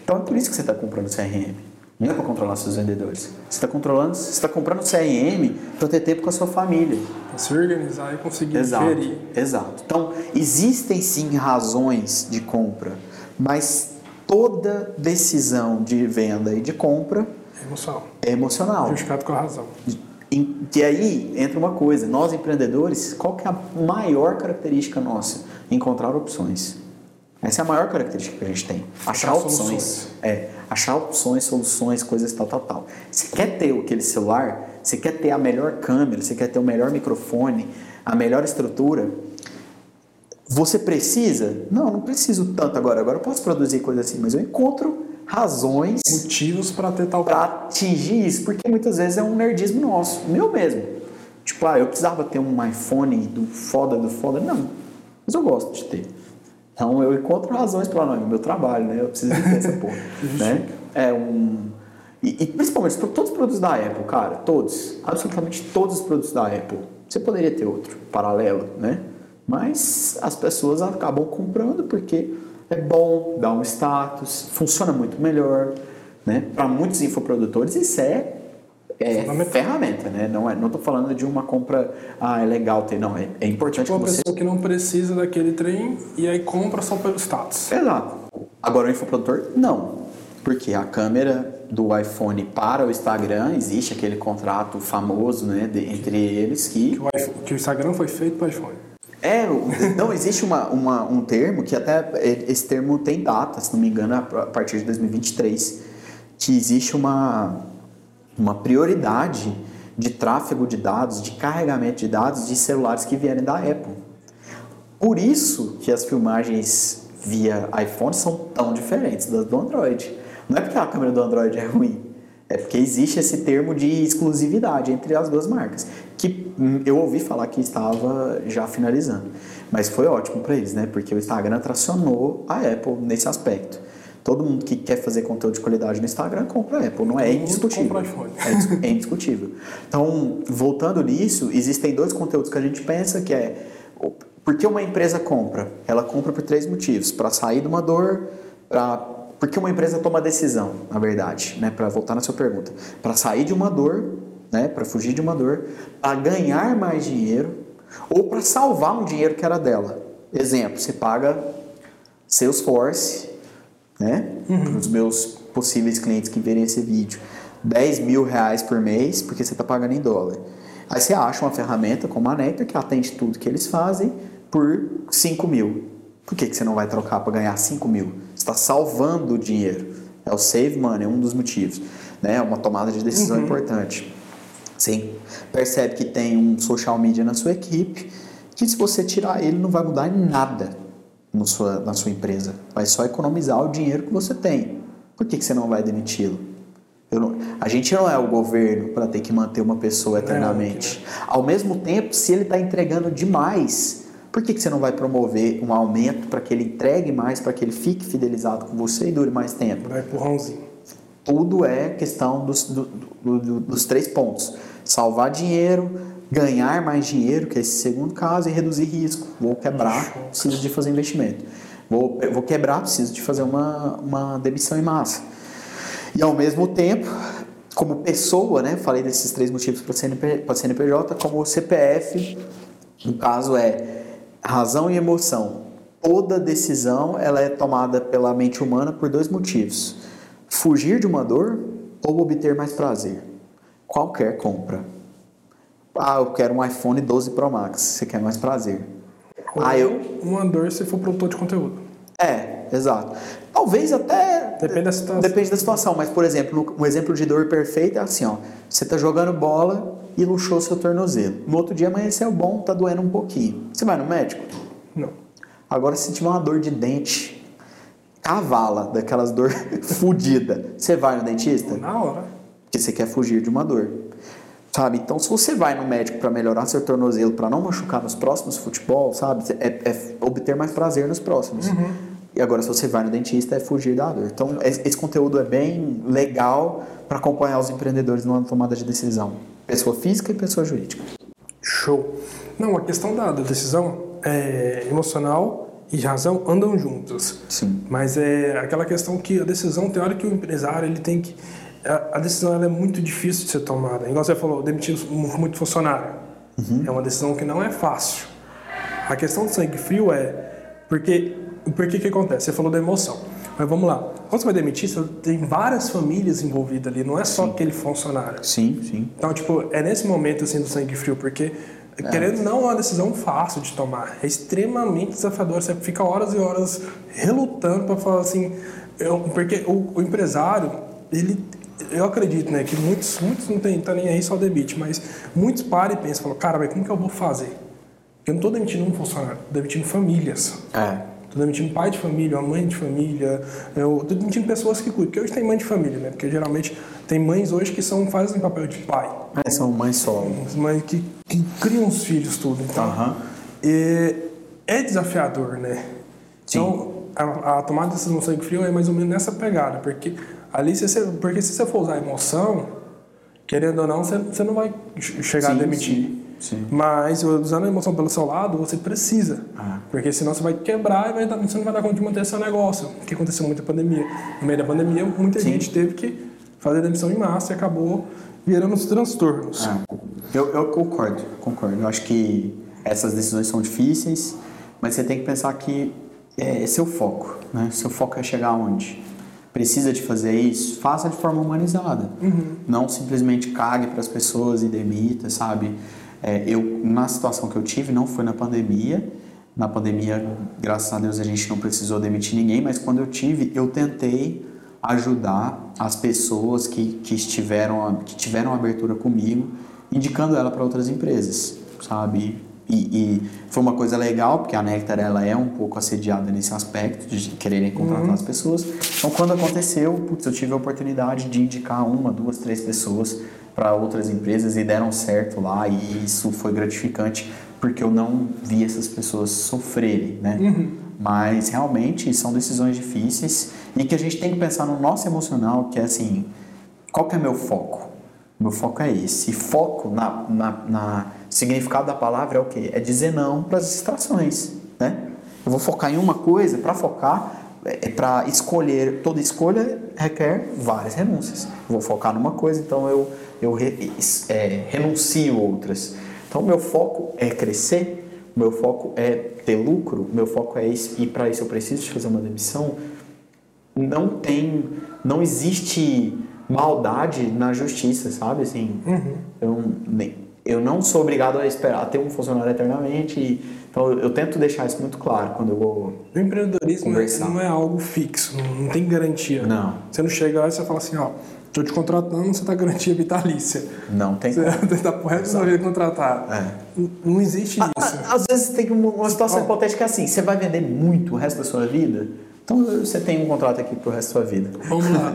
Então é por isso que você está comprando CRM. Não é para controlar seus vendedores. Você está controlando, você está comprando CRM para ter tempo com a sua família. Para se organizar e conseguir exato, gerir. Exato. Então, existem sim razões de compra, mas toda decisão de venda e de compra é emocional. É emocional. Justificado com a razão. E aí entra uma coisa, nós empreendedores, qual que é a maior característica nossa? Encontrar opções. Essa é a maior característica que a gente tem. Achar, opções. Soluções. É, achar opções, soluções, coisas tal, tal, tal. Você quer ter aquele celular, você quer ter a melhor câmera, você quer ter o melhor microfone, a melhor estrutura. Você precisa? Não, não preciso tanto agora. Agora eu posso produzir coisas assim, mas eu encontro razões, motivos para ter tal para atingir isso, porque muitas vezes é um nerdismo nosso, meu mesmo. Tipo, ah, eu precisava ter um iPhone do foda do foda, não. Mas eu gosto de ter. Então eu encontro razões para não, é meu trabalho, né? Eu preciso ter essa porra, né? É um e, e principalmente todos os produtos da Apple, cara, todos, absolutamente todos os produtos da Apple. Você poderia ter outro paralelo, né? Mas as pessoas acabam comprando porque é bom, dá um status, funciona muito melhor, né? Para muitos infoprodutores isso é é ferramenta, né? Não é, estou falando de uma compra, ah, é legal ter, não, é, é importante tipo que você... pessoa que não precisa daquele trem e aí compra só pelo status. Exato. Agora o infoprodutor, não. Porque a câmera do iPhone para o Instagram, existe aquele contrato famoso, né, de, entre eles que... Que o, iPhone, que o Instagram foi feito para o iPhone. É, não, existe uma, uma, um termo que até, esse termo tem data, se não me engano, a partir de 2023, que existe uma uma prioridade de tráfego de dados, de carregamento de dados de celulares que vierem da Apple. Por isso que as filmagens via iPhone são tão diferentes das do Android. Não é porque a câmera do Android é ruim, é porque existe esse termo de exclusividade entre as duas marcas, que eu ouvi falar que estava já finalizando. Mas foi ótimo para eles, né? Porque o Instagram tracionou a Apple nesse aspecto. Todo mundo que quer fazer conteúdo de qualidade no Instagram compra a Apple, não é indiscutível. É, é indiscutível. Então, voltando nisso, existem dois conteúdos que a gente pensa que é por que uma empresa compra? Ela compra por três motivos: para sair de uma dor, para porque uma empresa toma decisão, na verdade, né? Para voltar na sua pergunta, para sair de uma dor, né? Para fugir de uma dor, para ganhar mais dinheiro ou para salvar um dinheiro que era dela. Exemplo: você paga Salesforce né? Uhum. Para os meus possíveis clientes que verem esse vídeo. 10 mil reais por mês porque você está pagando em dólar. Aí você acha uma ferramenta como a Nectar que atende tudo que eles fazem por 5 mil. Por que, que você não vai trocar para ganhar 5 mil? Está salvando o dinheiro. É o save money, é um dos motivos. Né? É uma tomada de decisão uhum. importante. Sim. Percebe que tem um social media na sua equipe, que se você tirar ele não vai mudar em nada no sua, na sua empresa. Vai só economizar o dinheiro que você tem. Por que, que você não vai demiti-lo? Não, a gente não é o governo para ter que manter uma pessoa eternamente. Ao mesmo tempo, se ele está entregando demais, por que, que você não vai promover um aumento para que ele entregue mais, para que ele fique fidelizado com você e dure mais tempo? Vai empurrãozinho. Tudo é questão dos, do, do, dos três pontos: salvar dinheiro, ganhar mais dinheiro, que é esse segundo caso, e reduzir risco. Vou quebrar, preciso de fazer investimento. Vou, vou quebrar, preciso de fazer uma, uma demissão em massa. E ao mesmo tempo, como pessoa, né, falei desses três motivos para o CNPJ, como CPF, no caso é razão e emoção. Toda decisão ela é tomada pela mente humana por dois motivos: fugir de uma dor ou obter mais prazer. Qualquer compra. Ah, eu quero um iPhone 12 Pro Max. Você quer mais prazer? Ou ah, eu uma dor se for produtor de conteúdo. É, exato. Talvez até. Depende da situação. Depende da situação, mas, por exemplo, um exemplo de dor perfeita é assim: ó, você está jogando bola e luxou seu tornozelo. No outro dia amanheceu bom, tá doendo um pouquinho. Você vai no médico? Não. Agora, se tiver uma dor de dente, cavala, daquelas dor fodida, você vai no dentista? Na hora. Porque você quer fugir de uma dor. Sabe? Então, se você vai no médico para melhorar seu tornozelo, para não machucar nos próximos futebol, sabe? É, é obter mais prazer nos próximos. Uhum. E agora, se você vai no dentista, é fugir da dor. Então, esse conteúdo é bem legal para acompanhar os empreendedores numa tomada de decisão. Pessoa física e pessoa jurídica. Show. Não, a questão da, decisão é emocional e razão andam juntas. Sim. Mas é aquela questão que a decisão, tem hora que o empresário ele tem que. A, decisão é muito difícil de ser tomada. Igual você falou, demitir muito funcionário. Uhum. É uma decisão que não é fácil. A questão do sangue frio é porque por que que acontece? Você falou da emoção. Mas vamos lá. Quando você vai demitir, você tem várias famílias envolvidas ali, não é só sim. aquele funcionário. Sim, sim. Então, tipo, é nesse momento assim do sangue frio, porque é. querendo não é uma decisão fácil de tomar. É extremamente desafiador. Você fica horas e horas relutando para falar assim. Eu, porque o, o, empresário, ele. Eu acredito, né, que muitos, muitos não tem, tá nem aí só demite, mas muitos param e pensam, falam, cara, mas como que eu vou fazer? Eu não estou demitindo um funcionário, estou demitindo famílias. É. Estou demitindo pai de família, uma mãe de família, eu estou demitindo pessoas que cuidam. Porque hoje tem mãe de família, né? Porque geralmente tem mães hoje que são, fazem papel de pai. É, são mães solo. Mães que, que criam os filhos, tudo. Então, uhum. é, é desafiador, né? Sim. Então, a, a tomada de decisão sangue frio é mais ou menos nessa pegada. Porque ali, se você, porque se você for usar emoção, querendo ou não, você, você não vai chegar sim, a demitir. Sim. Sim. Mas usando a emoção pelo seu lado, você precisa. Ah. Porque senão você vai quebrar e vai dar, você não vai dar conta de manter seu negócio. O que aconteceu muito na pandemia. No meio da pandemia, muita Sim. gente teve que fazer demissão em massa e acabou virando os transtornos. Ah. Eu, eu concordo, concordo. Eu acho que essas decisões são difíceis, mas você tem que pensar que é seu foco. Né? Seu foco é chegar aonde? Precisa de fazer isso? Faça de forma humanizada. Uhum. Não simplesmente cague para as pessoas e demita, sabe? É, eu, na situação que eu tive, não foi na pandemia. Na pandemia, graças a Deus, a gente não precisou demitir ninguém, mas quando eu tive, eu tentei ajudar as pessoas que, que, estiveram, que tiveram abertura comigo, indicando ela para outras empresas, sabe? E, e, foi uma coisa legal, porque a Nectar ela é um pouco assediada nesse aspecto de quererem contratar uhum. as pessoas. Então, quando aconteceu, putz, eu tive a oportunidade de indicar uma, duas, três pessoas para outras empresas e deram certo lá e isso foi gratificante porque eu não vi essas pessoas sofrerem, né? Uhum. Mas realmente são decisões difíceis e que a gente tem que pensar no nosso emocional, que é assim, qual que é meu foco? Meu foco é esse. E foco na, na, na significado da palavra é o quê? É dizer não para as distrações, né? Eu vou focar em uma coisa, para focar é, é para escolher, toda escolha requer várias renúncias. Eu vou focar numa coisa, então eu eu re, é, renuncio outras. Então, meu foco é crescer, meu foco é ter lucro, meu foco é isso, e para isso eu preciso de fazer uma demissão. Não tem, não existe maldade na justiça, sabe? Assim, eu, nem- eu não sou obrigado a esperar ter um funcionário eternamente. e- então eu tento deixar isso muito claro quando eu vou. O empreendedorismo né, Conversar. não é algo fixo, não, não tem garantia. Não. Você não chega lá e você fala assim, ó, tô te contratando, você tá garantia vitalícia. Não tem. Você tá pro resto da vida contratado. É. Não- existe A- isso. a- Às vezes tem uma, uma situação Ó. hipotética assim: você vai vender muito o resto da sua vida, então você tem um contrato aqui pro resto da sua vida. Vamos lá.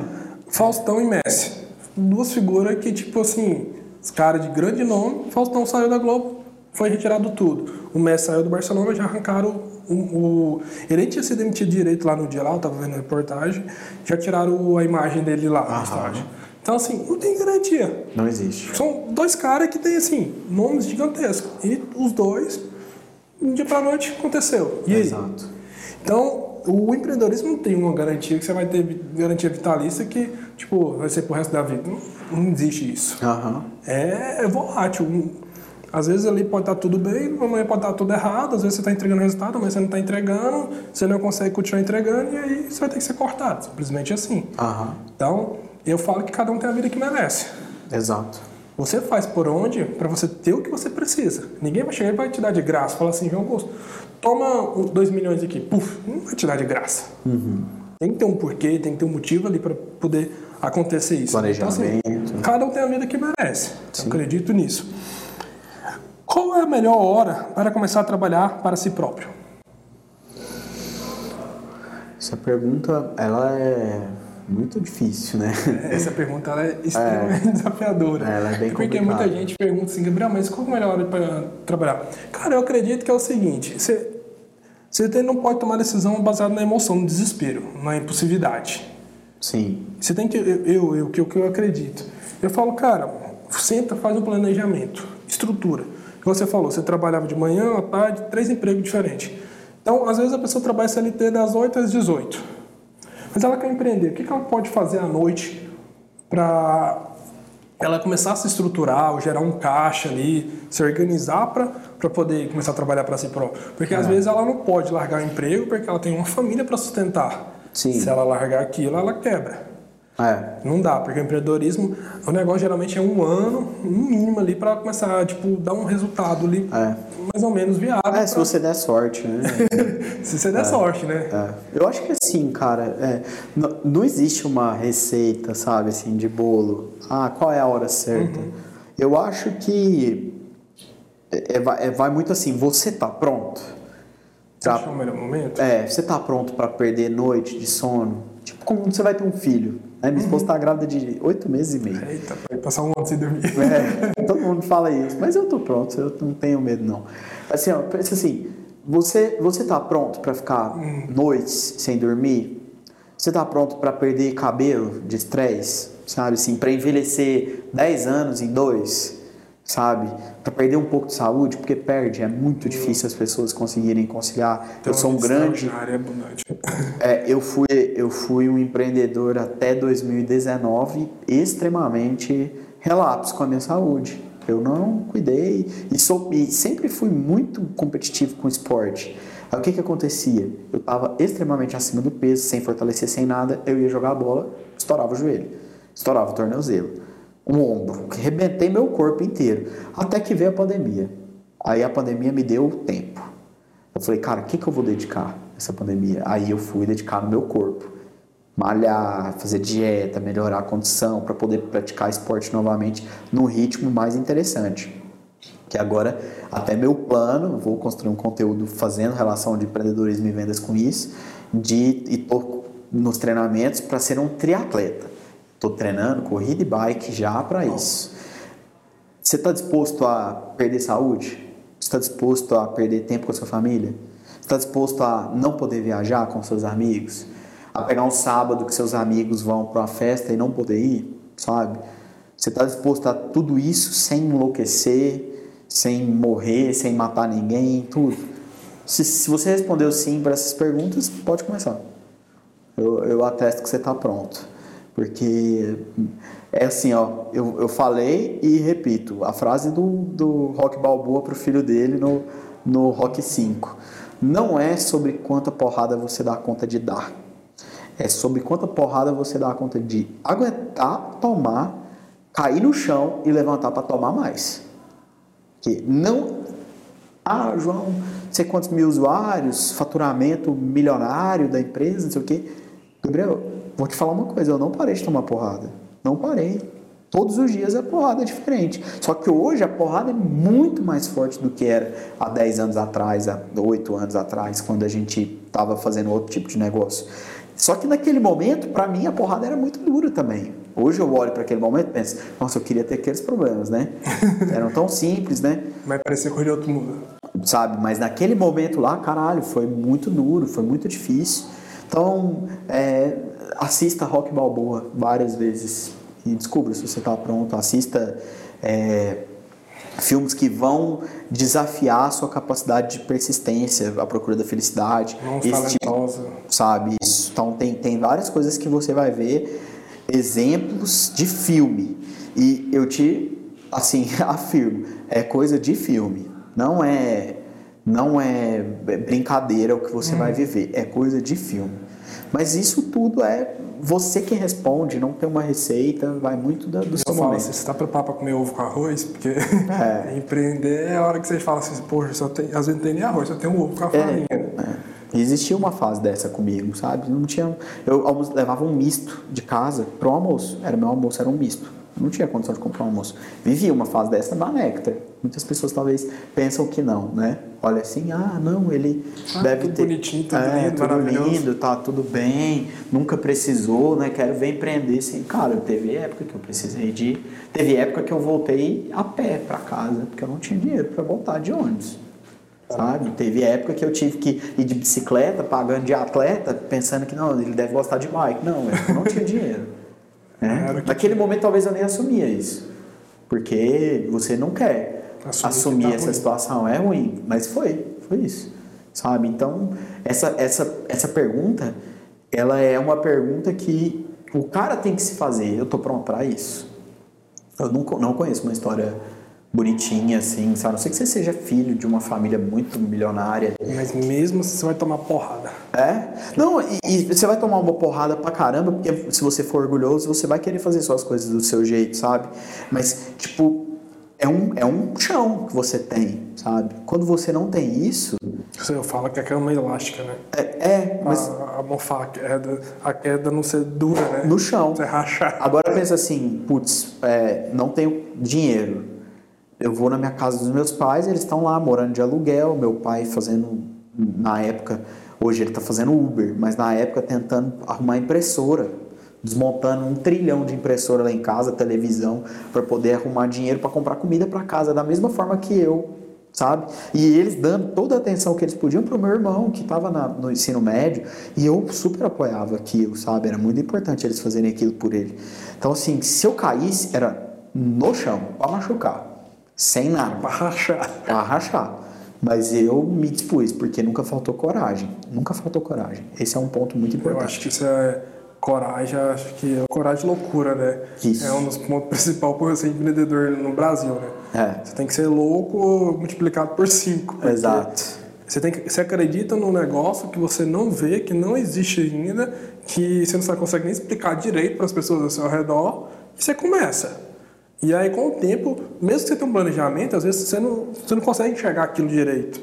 Faustão e Messi. Duas figuras que, tipo assim, os caras de grande nome. Faustão saiu da Globo, foi retirado tudo. O Messi saiu do Barcelona, já arrancaram o. o- ele nem tinha sido demitido direito lá no dia lá, eu tava vendo a reportagem. Já tiraram a imagem dele lá no estádio. Então, assim, não tem garantia. Não existe. São dois caras que têm, assim, nomes gigantescos. E os dois, de um dia pra noite, aconteceu. E aí? Exato. Então, o empreendedorismo não tem uma garantia que você vai ter garantia vitalícia que, tipo, vai ser pro resto da vida. Não, não existe isso. É, é volátil. Às vezes ali pode estar tudo bem, amanhã pode estar tudo errado, às vezes você está entregando resultado, mas você não está entregando, você não consegue continuar entregando e aí você vai ter que ser cortado. Simplesmente assim. Aham. Então, eu falo que cada um tem a vida que merece. Exato. Você faz por onde para você ter o que você precisa. Ninguém vai chegar e vai te dar de graça. Fala assim, João Augusto, toma 2 milhões aqui. Puf, não vai te dar de graça. Tem que ter um porquê, tem que ter um motivo ali para poder acontecer isso. Planejamento. Então, assim, cada um tem a vida que merece. Eu acredito nisso. Qual é a melhor hora para começar a trabalhar para si próprio? Essa pergunta, ela é muito difícil, né? Essa pergunta ela é extremamente desafiadora. Ela é bem Porque complicada. muita gente pergunta assim, Gabriel, mas qual é a melhor hora para trabalhar? Cara, eu acredito que é o seguinte: você, você não pode tomar decisão baseada na emoção, no desespero, na impulsividade. Sim. Você tem que. Eu, eu, que o que eu acredito. Eu falo, cara, senta, faz um planejamento, estrutura. Você falou, você trabalhava de manhã, à tarde, três empregos diferentes. Então, às vezes a pessoa trabalha CLT das 8 às 18. Mas ela quer empreender. O que ela pode fazer à noite para ela começar a se estruturar, gerar um caixa ali, se organizar para poder começar a trabalhar para si própria? Porque às vezes ela não pode largar o emprego porque ela tem uma família para sustentar. Sim. Se ela largar aquilo, ela quebra. É. Não dá, porque o empreendedorismo, o negócio geralmente é um ano, no mínimo ali, para começar, tipo, dar um resultado ali É. mais ou menos viável. É, se pra- você der sorte, né? se você der sorte, né? É. Eu acho que assim, cara, é, não, não existe uma receita, sabe, assim, de bolo. Ah, qual é a hora certa? Eu acho que é, é, vai- é, muito assim, você tá pronto? Você achou o melhor momento? É, você tá pronto pra perder noite de sono? Tipo, como você vai ter um filho? Né? Minha esposa tá grávida de oito meses e meio. Eita, vai passar um ano sem dormir. É, todo mundo fala isso, mas eu tô pronto, eu não tenho medo não. Assim, ó, pensa assim, você, você tá pronto pra ficar noites sem dormir? Você tá pronto pra perder cabelo de estresse? Sabe assim, pra envelhecer 10 anos em dois? Sabe? Pra perder um pouco de saúde, porque perde, é muito difícil as pessoas conseguirem conciliar. eu sou um grande é é, eu fui eu fui um empreendedor até 2019 extremamente relapso com a minha saúde. Eu não cuidei e, sou, e sempre fui muito competitivo com o esporte. Aí o que que acontecia? Eu estava extremamente acima do peso, sem fortalecer, sem nada. Eu ia jogar a bola, estourava o joelho, estourava o tornozelo, um ombro, que rebentei meu corpo inteiro. Até que veio a pandemia. Aí a pandemia me deu tempo. Eu falei, cara, o que, que eu vou dedicar nessa pandemia? Aí eu fui dedicar no meu corpo. Malhar, fazer dieta, melhorar a condição para poder praticar esporte novamente num ritmo mais interessante. Que agora, até meu plano, vou construir um conteúdo fazendo relação de empreendedorismo e vendas com isso, de e tô nos treinamentos para ser um triatleta. Estou treinando corrida e bike já para isso. Você está disposto a perder saúde? Está disposto a perder tempo com a sua família? Está disposto a não poder viajar com seus amigos? A pegar um sábado que seus amigos vão para uma festa e não poder ir? Sabe? Você está disposto a tudo isso sem enlouquecer, sem morrer, sem matar ninguém, tudo? Se, se você respondeu sim para essas perguntas, pode começar. Eu, eu atesto que você está pronto. Porque é assim, ó, eu, eu falei e repito, a frase do, do Rock Balboa pro filho dele no, no Rock 5. Não é sobre quanta porrada você dá conta de dar. É sobre quanta porrada você dá conta de aguentar, tomar, cair no chão e levantar para tomar mais. Que não. Ah, João, não sei quantos mil usuários, faturamento milionário da empresa, não sei o quê. Gabriel, vou te falar uma coisa, eu não parei de tomar porrada. Não parei. Todos os dias a porrada é diferente. Só que hoje a porrada é muito mais forte do que era há 10 anos atrás, há 8 anos atrás, quando a gente estava fazendo outro tipo de negócio. Só que naquele momento, para mim, a porrada era muito dura também. Hoje eu olho para aquele momento e penso, nossa, eu queria ter aqueles problemas, né? Eram tão simples, né? Mas parecia coisa de outro mundo. Sabe? Mas naquele momento lá, caralho, foi muito duro, foi muito difícil. Então, é, assista Rock Balboa várias vezes e descubra se você está pronto. Assista é, filmes que vão desafiar a sua capacidade de persistência, a procura da felicidade. Não esse tipo, sabe? Isso. Então tem, tem várias coisas que você vai ver, exemplos de filme. E eu te, assim, afirmo, é coisa de filme. Não é, não é brincadeira o que você hum. vai viver, é coisa de filme. Mas isso tudo é você quem responde, não tem uma receita, vai muito do, do seu falo, momento. Assim, você está preparado para comer ovo com arroz? Porque é. empreender é a hora que você fala assim, poxa, só tem, às vezes não tem nem arroz, só tem um ovo com a é, farinha. É. Existia uma fase dessa comigo, sabe? Não tinha, eu levava um misto de casa para o almoço. Era meu almoço era um misto. Não tinha condição de comprar um almoço. Vivia uma fase dessa na Nectar. Muitas pessoas talvez pensam que não, né? Olha assim, ah, não, ele ah, deve tudo ter. bonitinho, tudo é, lindo, tudo lindo, tá tudo bem, nunca precisou, né? Quero ver empreender sim. Cara, teve época que eu precisei de. Teve época que eu voltei a pé para casa, porque eu não tinha dinheiro para voltar de ônibus. Sabe? Teve época que eu tive que ir de bicicleta, pagando de atleta, pensando que não, ele deve gostar de bike. Não, eu não tinha dinheiro. Né? Naquele momento talvez eu nem assumia isso. Porque você não quer assumir, assumir tá essa ruim. situação. É ruim, mas foi, foi isso. Sabe? Então, essa, essa, essa pergunta, ela é uma pergunta que o cara tem que se fazer. Eu tô pronto para isso? Eu não, não conheço uma história bonitinha, assim, sabe? A não sei que você seja filho de uma família muito milionária. Mas mesmo assim você vai tomar porrada. É? Não, e, e, você vai tomar uma porrada pra caramba, porque se você for orgulhoso, você vai querer fazer suas coisas do seu jeito, sabe? Mas, tipo, é um, é um chão que você tem, sabe? Quando você não tem isso. Eu falo que é cama elástica, né? É, é mas. A, a mofar a queda, a queda não ser dura, né? No chão. Você rachar. Agora pensa assim, putz, é, não tenho dinheiro eu vou na minha casa dos meus pais, eles estão lá morando de aluguel, meu pai fazendo, na época, hoje ele está fazendo Uber, mas na época tentando arrumar impressora, desmontando um trilhão de impressora lá em casa, televisão, para poder arrumar dinheiro para comprar comida para casa, da mesma forma que eu, sabe? E eles dando toda a atenção que eles podiam para o meu irmão, que estava no ensino médio, e eu super apoiava aquilo, sabe? Era muito importante eles fazerem aquilo por ele. Então, assim, se eu caísse, era no chão, para machucar sem nada. Para rachar. Para rachar. Mas eu me dispus, porque nunca faltou coragem. Nunca faltou coragem. Esse é um ponto muito importante. Eu acho que isso é coragem, acho que é coragem loucura, né? Isso. É um dos pontos principais para ser empreendedor no Brasil, né? É. Você tem que ser louco multiplicado por cinco. Exato. Você, tem que, você acredita num negócio que você não vê, que não existe ainda, que você não consegue nem explicar direito para as pessoas ao seu redor, e você começa. E aí, com o tempo, mesmo que você tenha um planejamento, às vezes você não, você não consegue enxergar aquilo direito.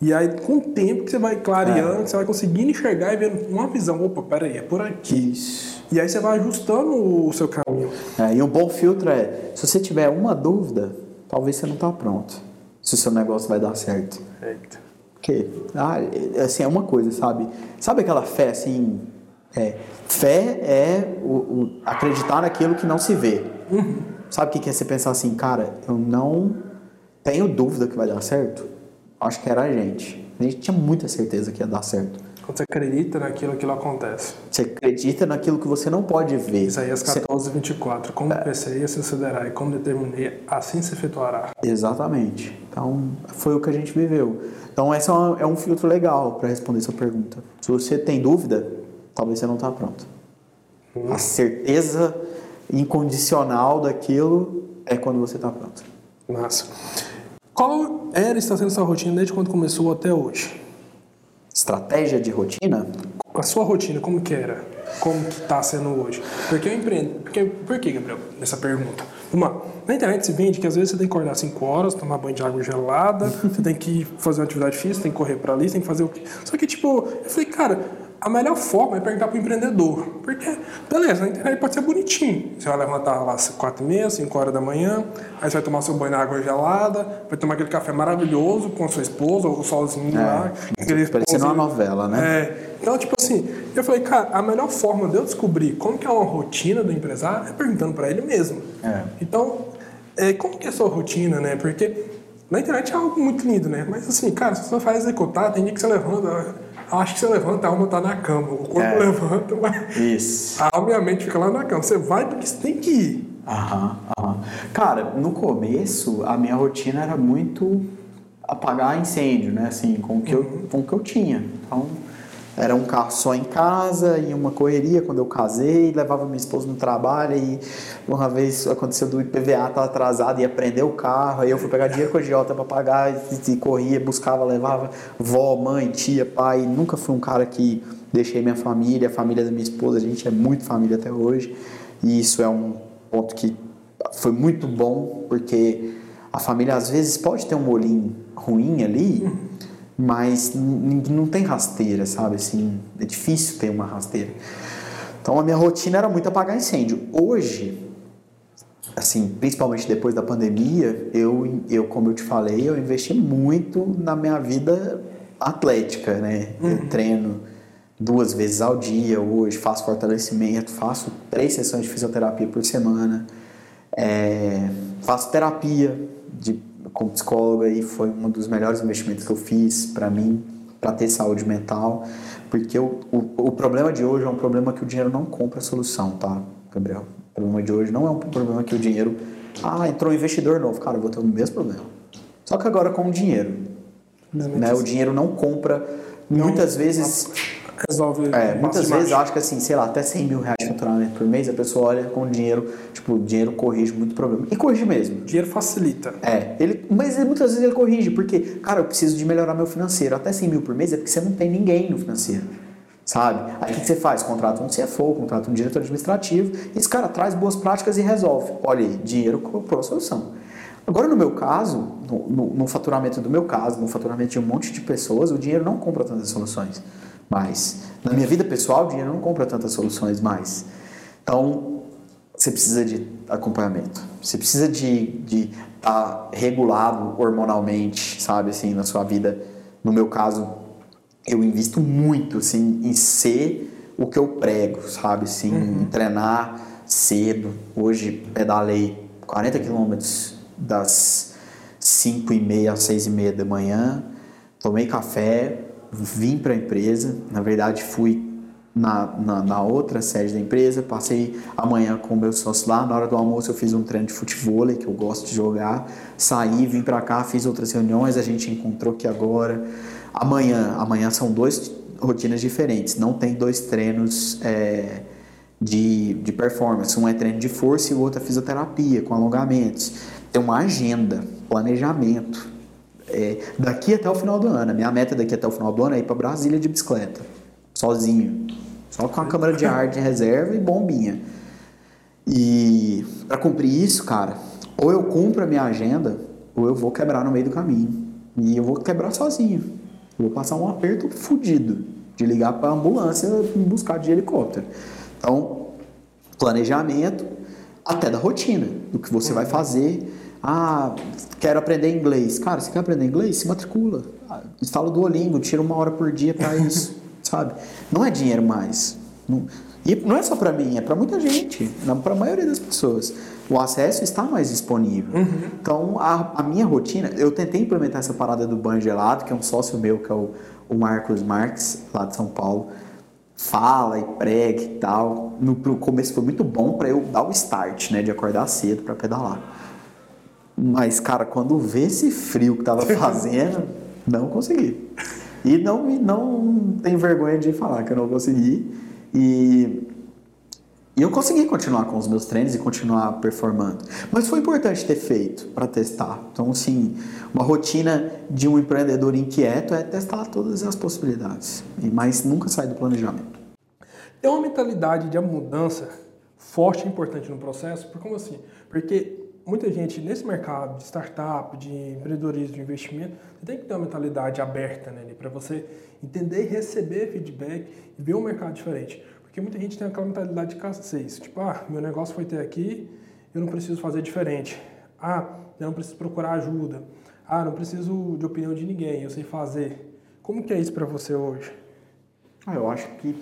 E aí, com o tempo que você vai clareando, é. você vai conseguindo enxergar e vendo uma visão. Opa, peraí, é por aqui. Isso. E aí você vai ajustando o seu caminho. É, e um bom filtro é, se você tiver uma dúvida, talvez você não está pronto. Se o seu negócio vai dar certo. Eita. Porque, ah, assim, é uma coisa, sabe? Sabe aquela fé, assim... É, fé é o, o acreditar naquilo que não se vê. Uhum. Sabe o que é você pensar assim, cara, eu não tenho dúvida que vai dar certo? Acho que era a gente. A gente tinha muita certeza que ia dar certo. Quando você acredita naquilo, aquilo acontece. Você acredita naquilo que você não pode ver. Isaías 14, você... 24. Como é. pensei, assim sucederá, e como determinei, assim se efetuará. Exatamente. Então, foi o que a gente viveu. Então, esse é um, é um filtro legal para responder sua pergunta. Se você tem dúvida, talvez você não está pronto. Hum. A certeza incondicional daquilo é quando você está pronto. Massa. Qual era está sendo sua rotina desde quando começou até hoje? Estratégia de rotina? A sua rotina, como que era? como que tá sendo hoje? Porque eu empreendo. Porque, por que, Gabriel, essa pergunta? Uma, na internet se vende que às vezes você tem que acordar 5 horas, tomar banho de água gelada, você tem que fazer uma atividade física, tem que correr para ali, tem que fazer o quê? Só que, tipo, eu falei, cara, a melhor forma é perguntar para o empreendedor. Porque, beleza, na internet pode ser bonitinho. Você vai levantar lá às 4 e meia, 5 horas da manhã, aí você vai tomar seu banho na água gelada, vai tomar aquele café maravilhoso com a sua esposa ou sozinho é, lá. Parecendo uma novela, né? É. Então, tipo assim, eu falei, cara, a melhor forma de eu descobrir como que é uma rotina do empresário é perguntando para ele mesmo. É. Então, é, como que é a sua rotina, né? Porque na internet é algo muito lindo, né? Mas assim, cara, se você faz executar, tem dia que você levanta acho que você levanta, a alma está na cama. O corpo é. levanta, mas Isso. a alma e a mente ficam lá na cama. Você vai porque você tem que ir. Aham, aham. Cara, no começo, a minha rotina era muito apagar incêndio, né? Assim, com o que, uhum. eu, com o que eu tinha. Então, era um carro só em casa e uma correria quando eu casei, levava minha esposa no trabalho e uma vez aconteceu do IPVA, estava atrasado, ia prender o carro, aí eu fui pegar dinheiro com a agiota para pagar e, e, corria, buscava, levava vó, mãe, tia, pai, nunca fui um cara que deixei minha família, a família da minha esposa, a gente é muito família até hoje e isso é um ponto que foi muito bom porque a família às vezes pode ter um molinho ruim ali, mas não tem rasteira, sabe? Assim, é difícil ter uma rasteira. Então a minha rotina era muito apagar incêndio. Hoje, assim, principalmente depois da pandemia, eu, eu como eu te falei, eu investi muito na minha vida atlética, né? Uhum. Eu treino duas vezes ao dia hoje, faço fortalecimento, faço três sessões de fisioterapia por semana, é, faço terapia de como psicóloga e foi um dos melhores investimentos que eu fiz para mim, para ter saúde mental, porque o, o, o, problema de hoje é um problema que o dinheiro não compra a solução, tá, Gabriel? O problema de hoje não é um problema que o dinheiro, ah, entrou um investidor novo, cara, eu vou ter o mesmo problema. Só que agora com o dinheiro, né? O dinheiro não compra, muitas vezes resolve. É, muitas vezes acho que assim, sei lá, até 100 mil reais de faturamento por mês, a pessoa olha com dinheiro, tipo, o dinheiro corrige muito problema. E corrige mesmo. Dinheiro facilita. É, ele, mas muitas vezes ele corrige, porque, cara, eu preciso de melhorar meu financeiro. Até 100 mil por mês é porque você não tem ninguém no financeiro. Sabe? Aí o que você faz? Contrata um CFO, contrata um diretor administrativo, e esse cara traz boas práticas e resolve. Olha aí, dinheiro comprou a solução. Agora, no meu caso, no, no, no, faturamento do meu caso, no faturamento de um monte de pessoas, o dinheiro não compra tantas soluções mais. Na minha vida pessoal, o dinheiro não compra tantas soluções mais. Então, você precisa de acompanhamento. Você precisa de estar tá regulado hormonalmente, sabe, assim, na sua vida. No meu caso, eu invisto muito, assim, em ser o que eu prego, sabe, assim, uhum. em treinar cedo. Hoje, pedalei 40 quilômetros das 5 e meia às 6 e meia da manhã, tomei café, vim para a empresa, na verdade fui na, na, na, outra sede da empresa, passei amanhã com o meu sócio lá, na hora do almoço eu fiz um treino de futebol que eu gosto de jogar, saí, vim para cá, fiz outras reuniões, a gente encontrou aqui agora. Amanhã, amanhã são duas rotinas diferentes, não tem dois treinos é, de, de performance, um é treino de força e o outro é fisioterapia, com alongamentos. Tem uma agenda, planejamento, é, daqui até o final do ano. A minha meta daqui até o final do ano é ir para Brasília de bicicleta, sozinho. Só com a câmera de ar de reserva e bombinha. E para cumprir isso, cara, ou eu cumpro a minha agenda, ou eu vou quebrar no meio do caminho. E eu vou quebrar sozinho. Eu vou passar um aperto fodido de ligar para ambulância me buscar de helicóptero. Então, planejamento até da rotina, do que você vai fazer ah, quero aprender inglês. Cara, você quer aprender inglês? Se matricula. Instala o Duolingo, tira uma hora por dia para isso, sabe? Não é dinheiro mais. Não, e não é só para mim, é para muita gente, para a maioria das pessoas. O acesso está mais disponível. Uhum. Então, a, a, minha rotina, eu tentei implementar essa parada do banho gelado, que é um sócio meu, que é o, o Marcos Marques, lá de São Paulo, fala e prega e tal. No, no começo foi muito bom para eu dar o start, né, de acordar cedo para pedalar. Mas, cara, quando vê esse frio que tava fazendo, não consegui. E não, não tenho vergonha de falar que eu não consegui. E, e eu consegui continuar com os meus treinos e continuar performando. Mas foi importante ter feito para testar. Então, assim, uma rotina de um empreendedor inquieto é testar todas as possibilidades. Mas nunca sai do planejamento. ter uma mentalidade de mudança forte e importante no processo, por como assim? Porque muita gente nesse mercado de startup, de empreendedorismo, de investimento, você tem que ter uma mentalidade aberta né, para você entender e receber feedback e ver um mercado diferente. Porque muita gente tem aquela mentalidade de escassez, tipo, ah, meu negócio foi até aqui, eu não preciso fazer diferente. Ah, eu não preciso procurar ajuda. Ah, não preciso de opinião de ninguém, eu sei fazer. Como que é isso para você hoje? Ah, eu acho que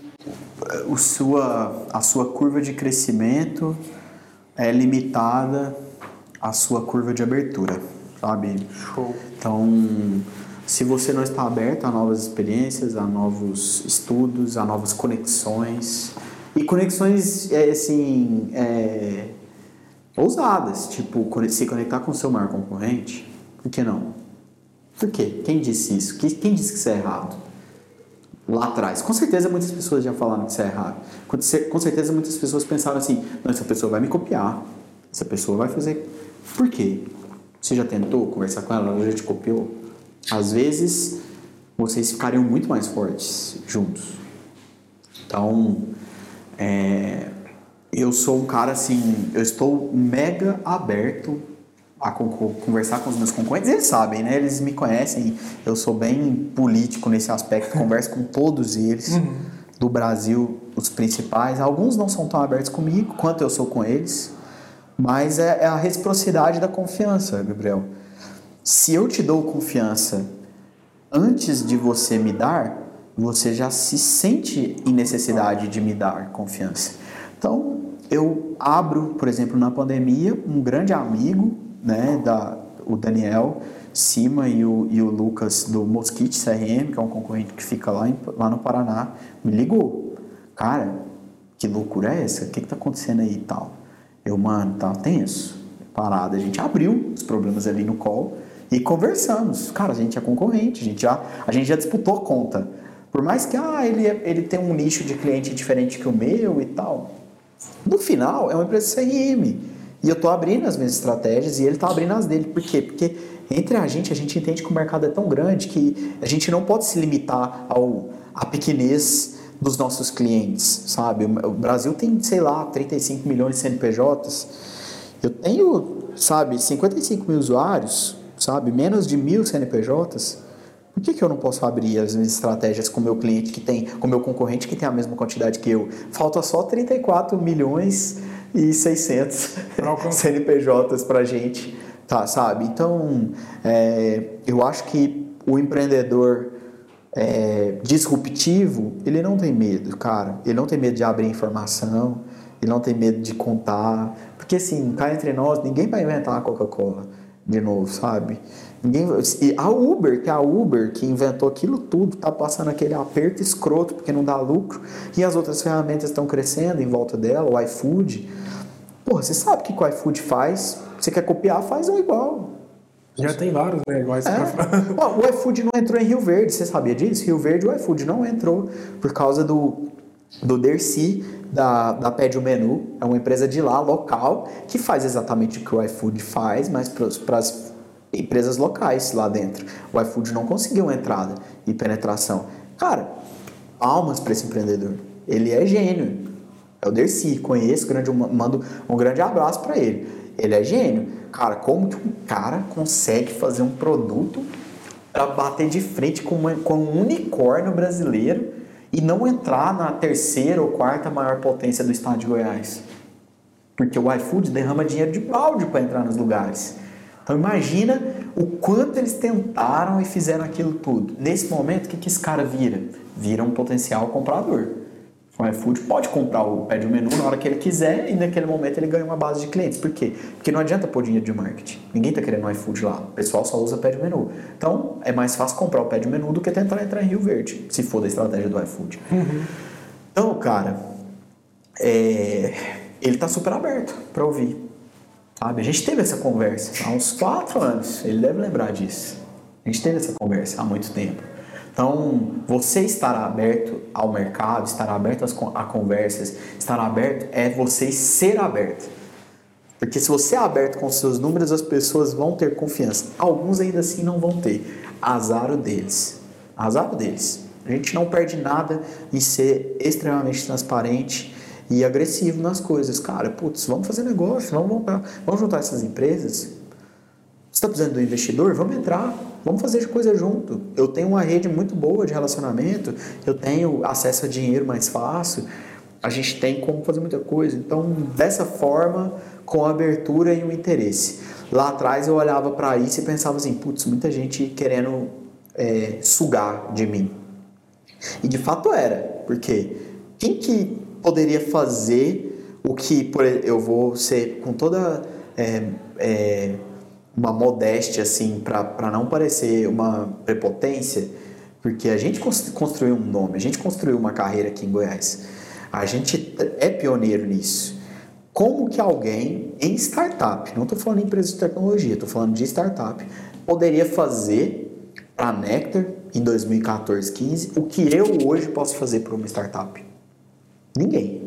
o sua, a sua curva de crescimento é limitada à sua curva de abertura, sabe? Show. Então, se você não está aberto a novas experiências, a novos estudos, a novas conexões, e conexões, é, assim, é, ousadas, tipo, se conectar com o seu maior concorrente, por que não? Por quê? Quem disse isso? Quem disse que isso é errado? Lá atrás. Com certeza muitas pessoas já falaram que isso é errado. Com certeza muitas pessoas pensaram assim, não, essa pessoa vai me copiar, essa pessoa vai fazer... Por quê? Você já tentou conversar com ela, ela já te copiou? Às vezes, vocês ficariam muito mais fortes juntos. Então, é, eu sou um cara assim, eu estou mega aberto a conversar com os meus concorrentes, eles sabem, né? Eles me conhecem, eu sou bem político nesse aspecto, converso com todos eles uhum. do Brasil, os principais. Alguns não são tão abertos comigo quanto eu sou com eles, mas é, é a reciprocidade da confiança, Gabriel. Se eu te dou confiança antes de você me dar, você já se sente em necessidade de me dar confiança. Então, eu abro, por exemplo, na pandemia, um grande amigo, né, da, o Daniel Cima e o, e o Lucas do Mosquite CRM, que é um concorrente que fica lá, em, lá no Paraná, me ligou. Cara, que loucura é essa? O que, que tá acontecendo aí e tal? Eu, mano, tá tenso. Parada. A gente abriu os problemas ali no call e conversamos. Cara, a gente é concorrente, a gente já, a gente já disputou conta. Por mais que ah, ele, ele tem um nicho de cliente diferente que o meu e tal. No final, é uma empresa CRM. E eu estou abrindo as minhas estratégias e ele está abrindo as dele. Por quê? Porque entre a gente, a gente entende que o mercado é tão grande que a gente não pode se limitar ao, à pequenez dos nossos clientes, sabe? O Brasil tem, sei lá, 35 milhões de CNPJs. Eu tenho, sabe, 55 mil usuários, sabe? Menos de mil CNPJs. Por que, que eu não posso abrir as minhas estratégias com o meu cliente que tem, com o meu concorrente que tem a mesma quantidade que eu? Falta só 34 milhões e 600 CNPJs para gente, tá, sabe? Então, é, eu acho que o empreendedor é, disruptivo, ele não tem medo, cara. Ele não tem medo de abrir informação, ele não tem medo de contar. Porque, assim, cá entre nós, ninguém vai inventar a Coca-Cola de novo, sabe? Ninguém, e a Uber, que é a Uber que inventou aquilo tudo, tá passando aquele aperto escroto porque não dá lucro, e as outras ferramentas estão crescendo em volta dela, o iFood. Porra, você sabe o que o iFood faz? Você quer copiar, faz um igual. Já tem vários, né? Iguais é. pra... o iFood não entrou em Rio Verde, você sabia disso? Rio Verde o iFood não entrou por causa do, do Dercy, da, da Pede o Menu. É uma empresa de lá, local, que faz exatamente o que o iFood faz, mas para as empresas locais lá dentro. O iFood não conseguiu entrada e penetração. Cara, palmas para esse empreendedor. Ele é gênio. É o Dercy, conheço, grande, mando um grande abraço para ele. Ele é gênio. Cara, como que um cara consegue fazer um produto para bater de frente com, uma, com um unicórnio brasileiro e não entrar na terceira ou quarta maior potência do estado de Goiás? Porque o iFood derrama dinheiro de balde para entrar nos lugares. Então imagina o quanto eles tentaram e fizeram aquilo tudo. Nesse momento, o que, que esse cara vira? Vira um potencial comprador. O iFood pode comprar o pede o menu na hora que ele quiser e naquele momento ele ganha uma base de clientes. Por quê? Porque não adianta pôr dinheiro de marketing. Ninguém está querendo o iFood lá. O pessoal só usa pede o menu. Então é mais fácil comprar o pede o menu do que tentar entrar em Rio Verde, se for da estratégia do iFood. Uhum. Então, cara, é... ele está super aberto para ouvir. Sabe? A gente teve essa conversa há uns quatro anos, ele deve lembrar disso. A gente teve essa conversa há muito tempo. Então, você estará aberto ao mercado, estará aberto a conversas, estará aberto é você ser aberto. Porque se você é aberto com seus números, as pessoas vão ter confiança. Alguns ainda assim não vão ter. Azar deles. Azar deles. A gente não perde nada em ser extremamente transparente e agressivo nas coisas. Cara, putz, vamos fazer negócio, vamos, vamos juntar essas empresas. Está precisando um investidor? Vamos entrar, vamos fazer coisa junto. Eu tenho uma rede muito boa de relacionamento, eu tenho acesso a dinheiro mais fácil, a gente tem como fazer muita coisa. Então, dessa forma, com abertura e o interesse. Lá atrás eu olhava para isso e pensava assim, putz, muita gente querendo é, sugar de mim. E de fato era, porque quem que poderia fazer o que por, eu vou ser com toda é, é, uma modéstia assim para não parecer uma prepotência, porque a gente construiu um nome, a gente construiu uma carreira aqui em Goiás, a gente é pioneiro nisso. Como que alguém em startup, não estou falando em empresa de tecnologia, estou falando de startup, poderia fazer para a Nectar em 2014, 15 o que eu hoje posso fazer para uma startup? Ninguém.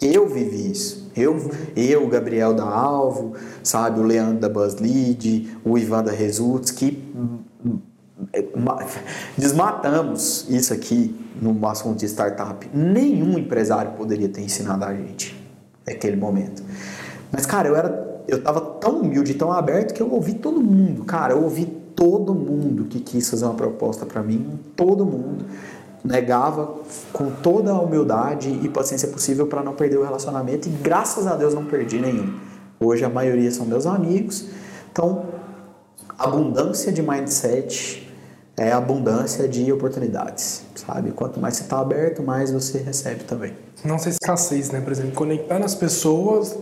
Eu vivi isso. Eu, eu, Gabriel da Alvo, sabe, o Leandro da BuzzLead, o Ivan da Results, que desmatamos isso aqui no assunto de startup. Nenhum empresário poderia ter ensinado a gente naquele momento. Mas, cara, eu era. Eu tava tão humilde, tão aberto que eu ouvi todo mundo. Cara, eu ouvi todo mundo que quis fazer uma proposta para mim, todo mundo negava com toda a humildade e paciência possível para não perder o relacionamento e graças a Deus não perdi nenhum. Hoje a maioria são meus amigos. Então, abundância de mindset é abundância de oportunidades, sabe? Quanto mais você está aberto, mais você recebe também. Não ser escassez, né? Por exemplo, conectar nas pessoas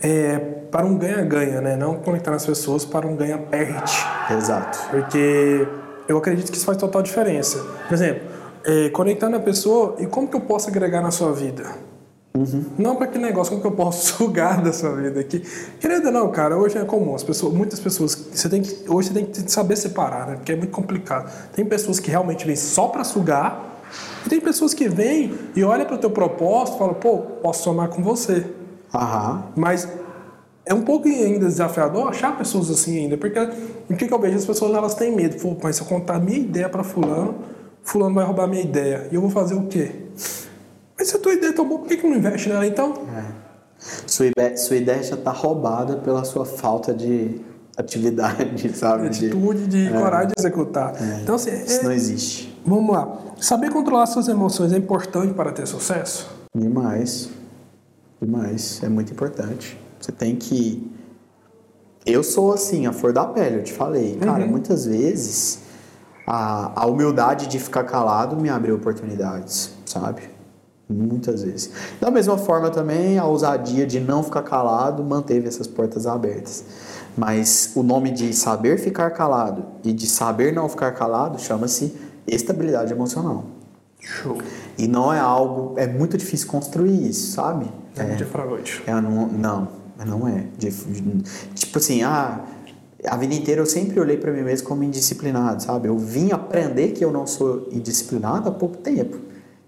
é, para um ganha-ganha, né? Não conectar nas pessoas para um ganha-perde. Exato. Porque eu acredito que isso faz total diferença. Por exemplo, é, conectar na pessoa e como que eu posso agregar na sua vida. Uhum. Não para que negócio, como que eu posso sugar da sua vida aqui. Querendo não, cara, hoje é comum. As pessoas, muitas pessoas, você tem que, hoje você tem que saber separar, né? Porque é muito complicado. Tem pessoas que realmente vêm só para sugar e tem pessoas que vêm e olham para o teu propósito e falam, pô, posso somar com você. Uhum. Mas é um pouco ainda desafiador achar pessoas assim ainda, porque o que, que eu vejo? As pessoas elas têm medo. Pô, mas se eu contar a minha ideia para fulano fulano vai roubar minha ideia. E eu vou fazer o quê? Mas se a tua ideia é tão boa, por que, que não investe nela então? É. Sua, ideia, sua ideia já está roubada pela sua falta de atividade, sabe? De atitude, de é. coragem de executar. É. Então, assim, Isso é, não existe. Vamos lá. Saber controlar suas emoções é importante para ter sucesso? Demais. Demais. É muito importante. Você tem que. Eu sou assim, a flor da pele, eu te falei. Cara, uhum. muitas vezes a, a humildade de ficar calado me abriu oportunidades, sabe? Muitas vezes. Da mesma forma também, a ousadia de não ficar calado manteve essas portas abertas. Mas o nome de saber ficar calado e de saber não ficar calado chama-se estabilidade emocional. Show. E não é algo, é muito difícil construir isso, sabe? É, é de pra noite. É, não, não, não é. De, de, tipo assim, ah, a vida inteira eu sempre olhei para mim mesmo como indisciplinado, sabe? Eu vim aprender que eu não sou indisciplinado há pouco tempo.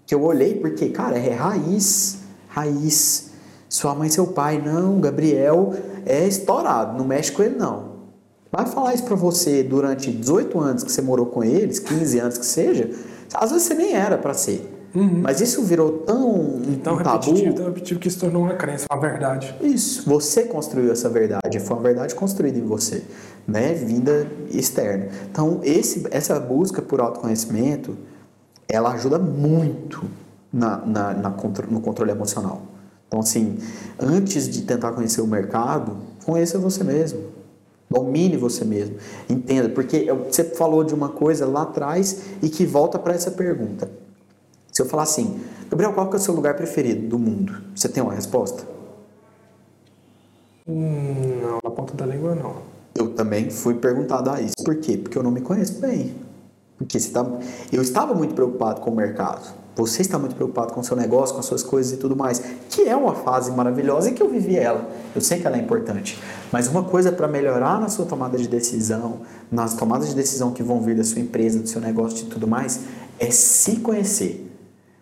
Que eu olhei porque, cara, é raiz, raiz. Sua mãe seu pai, não, Gabriel é estourado, não mexe com ele não. Vai falar isso para você durante 18 anos que você morou com eles, 15 anos que seja, às vezes você nem era para ser. Uhum. Mas isso virou tão, tão um repetitivo, tabu. tão repetitivo que se tornou uma crença, uma verdade. Isso. Você construiu essa verdade. Foi uma verdade construída em você, né? Vinda externa. Então, esse, essa busca por autoconhecimento, ela ajuda muito na, na, na, no controle emocional. Então, assim, antes de tentar conhecer o mercado, conheça você mesmo. Domine você mesmo. Entenda, porque você falou de uma coisa lá atrás e que volta para essa pergunta. Se eu falar assim, Gabriel, qual que é o seu lugar preferido do mundo? Você tem uma resposta? Hum, não, na ponta da língua não. Eu também fui perguntado a isso. Por quê? Porque eu não me conheço bem. Porque você tá... eu estava muito preocupado com o mercado. Você está muito preocupado com o seu negócio, com as suas coisas e tudo mais. Que é uma fase maravilhosa e que eu vivi ela. Eu sei que ela é importante. Mas uma coisa para melhorar na sua tomada de decisão, nas tomadas de decisão que vão vir da sua empresa, do seu negócio e tudo mais, é se conhecer.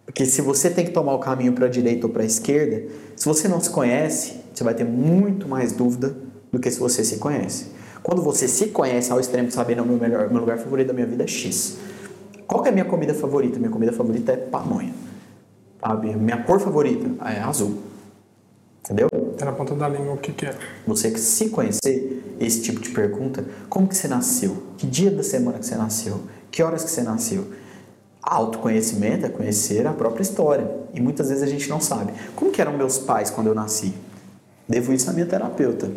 Porque se você tem que tomar o caminho para a direita ou para a esquerda, se você não se conhece, você vai ter muito mais dúvida do que se você se conhece. Quando você se conhece ao extremo de saber, não, meu, melhor, meu lugar favorito da minha vida é X. Qual é a minha comida favorita? Minha comida favorita é pamonha. Sabe? Minha cor favorita é azul. Entendeu? Tá na ponta da língua o que, que é. Você que se conhecer esse tipo de pergunta, como que você nasceu? Que dia da semana que você nasceu? Que horas que você nasceu? Autoconhecimento é conhecer a própria história. E muitas vezes a gente não sabe. Como que eram meus pais quando eu nasci? Devo isso à minha terapeuta,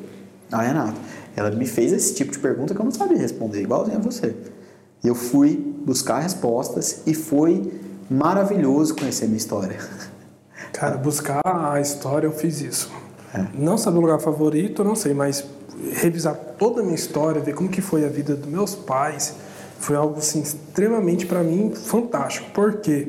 a Renata. Ela me fez esse tipo de pergunta que eu não sabia responder, igualzinho a você. Eu fui buscar respostas e foi maravilhoso conhecer minha história. Cara, buscar a história eu fiz isso. É. Não saber o lugar favorito, não sei, mas revisar toda a minha história, ver como que foi a vida dos meus pais, foi algo assim extremamente para mim fantástico. Porque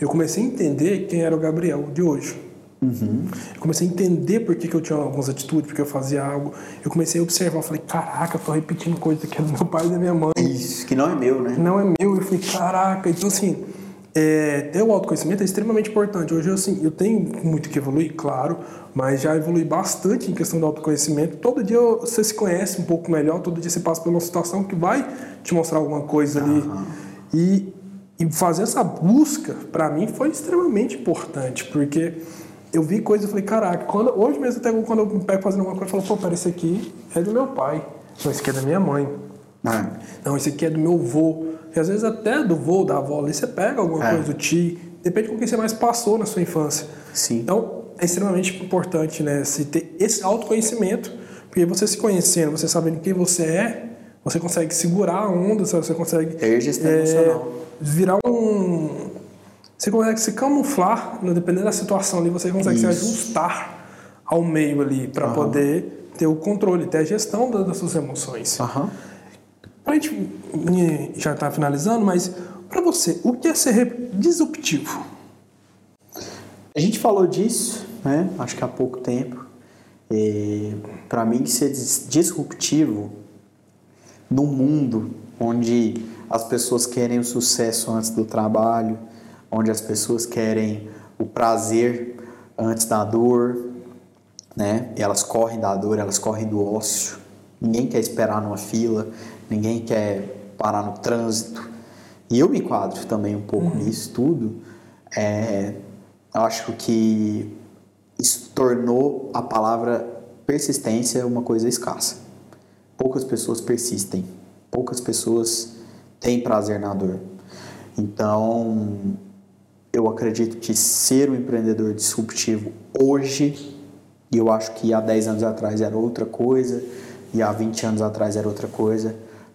eu comecei a entender quem era o Gabriel de hoje. Uhum. Eu comecei a entender por que, que eu tinha algumas atitudes, porque eu fazia algo. Eu comecei a observar, eu falei, caraca, eu tô repetindo coisa que é do meu pai e da minha mãe. Isso, que não é meu, né? Não é meu. Eu falei, caraca. Então, assim, é, ter o autoconhecimento é extremamente importante. Hoje, assim, eu tenho muito que evoluir, claro, mas já evolui bastante em questão do autoconhecimento. Todo dia você se conhece um pouco melhor, todo dia você passa por uma situação que vai te mostrar alguma coisa ali. Uhum. E, e fazer essa busca, para mim, foi extremamente importante, porque eu vi coisas e falei, caraca, quando, hoje mesmo até quando eu pego fazendo alguma coisa, eu falo, pô, pera, esse aqui é do meu pai, não, esse aqui é da minha mãe. Ah. Não, esse aqui é do meu avô. E às vezes até do vô, da avó ali, você pega alguma é. coisa do tio, depende com quem você mais passou na sua infância. Sim. Então, é extremamente importante, né, se ter esse autoconhecimento, porque você se conhecendo, você sabendo quem você é, você consegue segurar a onda, você consegue... Ter gestão é, emocional. Virar um... Você consegue se camuflar, né, dependendo da situação ali, você consegue Isso. se ajustar ao meio ali, para uhum. poder ter o controle, ter a gestão das suas emoções. Uhum. Para a gente já está finalizando, mas para você, o que é ser disruptivo? A gente falou disso, né? Acho que há pouco tempo. Para mim, ser disruptivo num mundo onde as pessoas querem o sucesso antes do trabalho, onde as pessoas querem o prazer antes da dor, né? Elas correm da dor, elas correm do ócio. Ninguém quer esperar numa fila, ninguém quer parar no trânsito. E eu me enquadro também um pouco uhum. nisso tudo. É, eu acho que isso tornou a palavra persistência uma coisa escassa. Poucas pessoas persistem, poucas pessoas têm prazer na dor. Então, eu acredito que ser um empreendedor disruptivo hoje, e eu acho que há 10 anos atrás era outra coisa, e há 20 anos atrás era outra coisa,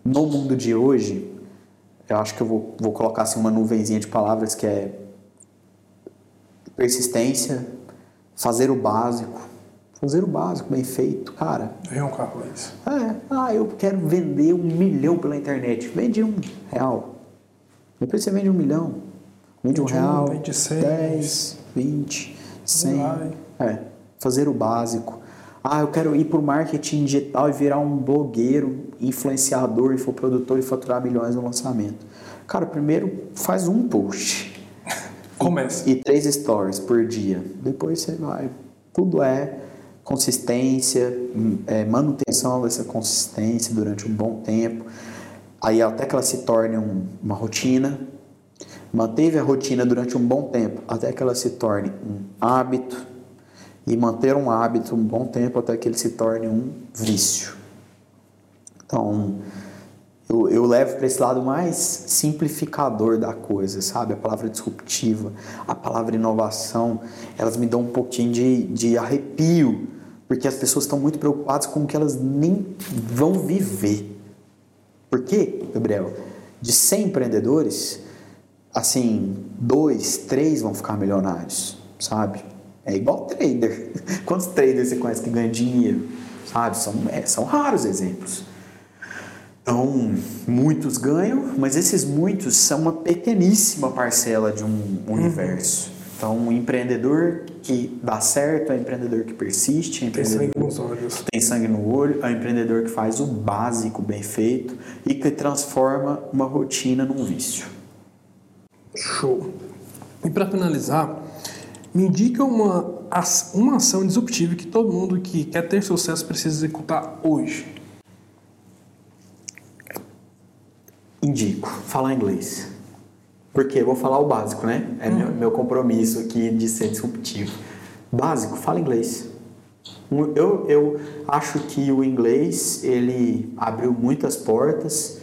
no mundo de hoje, eu acho que eu vou, vou colocar assim uma nuvenzinha de palavras que é persistência, fazer o básico, fazer o básico bem feito, cara. É um carro isso. É, ah, eu quero vender um milhão pela internet. Vende um real. Depois você vende um milhão. Vende um vende real, um, vende 10, 20, 100. É, fazer o básico. Ah, eu quero ir para o marketing digital e virar um blogueiro, influenciador, infoprodutor e faturar milhões no lançamento. Cara, primeiro faz um post. Começa. E, e três stories por dia. Depois você vai. Tudo é consistência, é, manutenção dessa consistência durante um bom tempo. Aí até que ela se torne um, uma rotina. Manteve a rotina durante um bom tempo, até que ela se torne um hábito e manter um hábito um bom tempo até que ele se torne um vício. Então, eu, eu levo para esse lado mais simplificador da coisa, sabe? A palavra disruptiva, a palavra inovação, elas me dão um pouquinho de, de arrepio, porque as pessoas estão muito preocupadas com o que elas nem vão viver. Por quê, Gabriel? De 100 empreendedores, assim, dois, três vão ficar milionários, sabe? É igual trader. Quantos traders você conhece que ganham dinheiro? Sabe? São, é, são raros exemplos. Então, muitos ganham, mas esses muitos são uma pequeníssima parcela de um uhum. universo. Então, um empreendedor que dá certo é um empreendedor que persiste, é um empreendedor tem sangue nos olhos. que tem sangue no olho, é um empreendedor que faz o básico bem feito e que transforma uma rotina num vício. Show. E para finalizar, me indica uma, uma ação disruptiva que todo mundo que quer ter sucesso precisa executar hoje. Indico, falar inglês. Porque eu vou falar o básico, né? É meu, meu compromisso aqui de ser disruptivo. Básico, fala inglês. Eu, eu acho que o inglês, ele abriu muitas portas.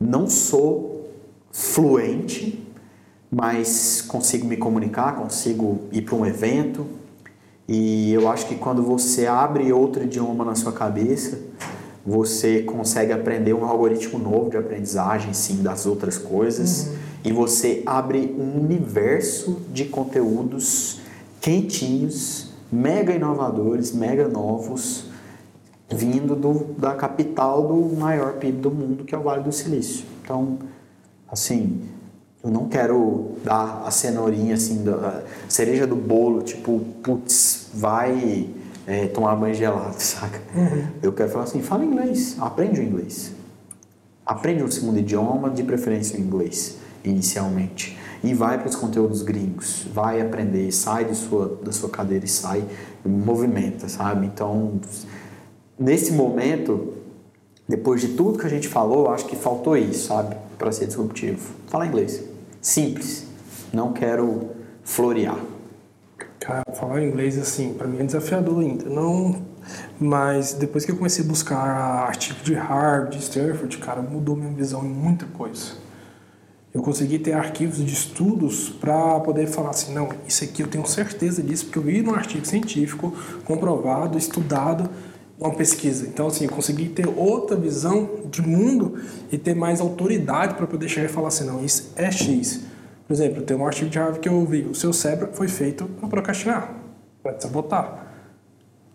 Não sou fluente, mas consigo me comunicar, consigo ir para um evento. E eu acho que quando você abre outro idioma na sua cabeça, você consegue aprender um algoritmo novo de aprendizagem, sim, das outras coisas. E você abre um universo de conteúdos quentinhos, mega inovadores, mega novos, vindo do, da capital do maior PIB do mundo, que é o Vale do Silício. Então, assim, eu não quero dar a cenourinha, assim, a cereja do bolo, tipo, putz, vai é, tomar banho gelado, saca? Eu quero falar assim, fala inglês, aprende o inglês. Aprende um segundo idioma, de preferência o inglês, inicialmente. E vai para os conteúdos gringos, vai aprender, sai de sua, da sua cadeira e sai, movimenta, sabe? Então, nesse momento, depois de tudo que a gente falou, acho que faltou isso, sabe? Para ser disruptivo. Falar inglês. Simples. Não quero florear. Cara, falar inglês, assim, para mim é desafiador ainda. Não, mas depois que eu comecei a buscar artigo de Harvard, de Stanford, cara, mudou minha visão em muita coisa. Eu consegui ter arquivos de estudos para poder falar assim, não, isso aqui eu tenho certeza disso, porque eu vi num artigo científico, comprovado, estudado, uma pesquisa. Então, assim, eu consegui ter outra visão de mundo e ter mais autoridade para poder chegar e falar assim, não, isso é X. Por exemplo, tem um artigo de Harvard que eu vi, o seu cérebro foi feito para procrastinar, para te sabotar.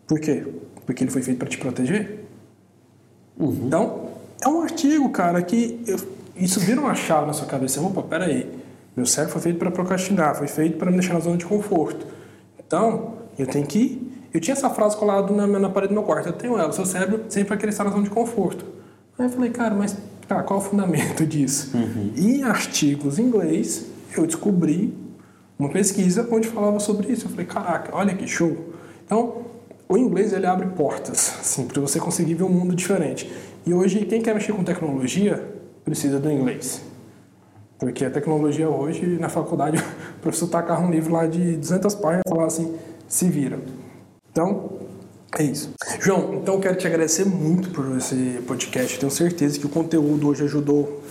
Por quê? Porque ele foi feito para te proteger. Então, é um artigo, cara, que eu- isso vira uma chave na sua cabeça. Opa, peraí. Meu cérebro foi feito para procrastinar, foi feito para me deixar na zona de conforto. Então, eu tenho que. Eu tinha essa frase colada na, na parede do meu quarto. Eu tenho ela. Seu cérebro sempre vai querer estar na zona de conforto. Aí eu falei, cara, mas cara, qual é o fundamento disso? E em artigos em inglês, eu descobri uma pesquisa onde falava sobre isso. Eu falei, caraca, olha que show. Então, o inglês ele abre portas, assim, para você conseguir ver um mundo diferente. E hoje, quem quer mexer com tecnologia precisa do inglês. Porque a tecnologia hoje, na faculdade, o professor tacar um livro lá de 200 páginas e falar assim, se vira. Então, é isso. João, então eu quero te agradecer muito por esse podcast. Tenho certeza que o conteúdo hoje ajudou,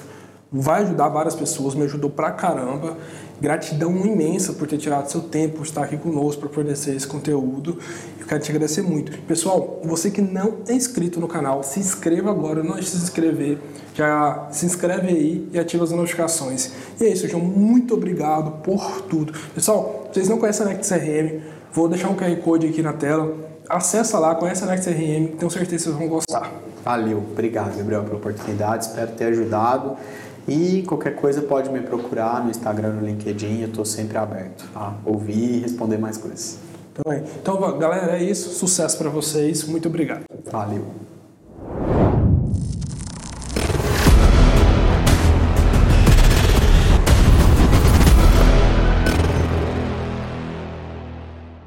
vai ajudar várias pessoas, me ajudou pra caramba. Gratidão imensa por ter tirado seu tempo, por estar aqui conosco, por fornecer esse conteúdo. Eu quero te agradecer muito. Pessoal, você que não é inscrito no canal, se inscreva agora, não deixe de se inscrever. Já se inscreve aí e ativa as notificações. E é isso, João. Muito obrigado por tudo. Pessoal, vocês não conhecem a Next CRM, vou deixar um QR Code aqui na tela. Acessa lá, conhece a Next CRM, tenho certeza que vocês vão gostar. Valeu, obrigado, Gabriel, pela oportunidade. Espero ter ajudado. E qualquer coisa pode me procurar no Instagram, no LinkedIn. Eu estou sempre aberto a ouvir e responder mais coisas. É. então galera, é isso. Sucesso para vocês. Muito obrigado. Valeu.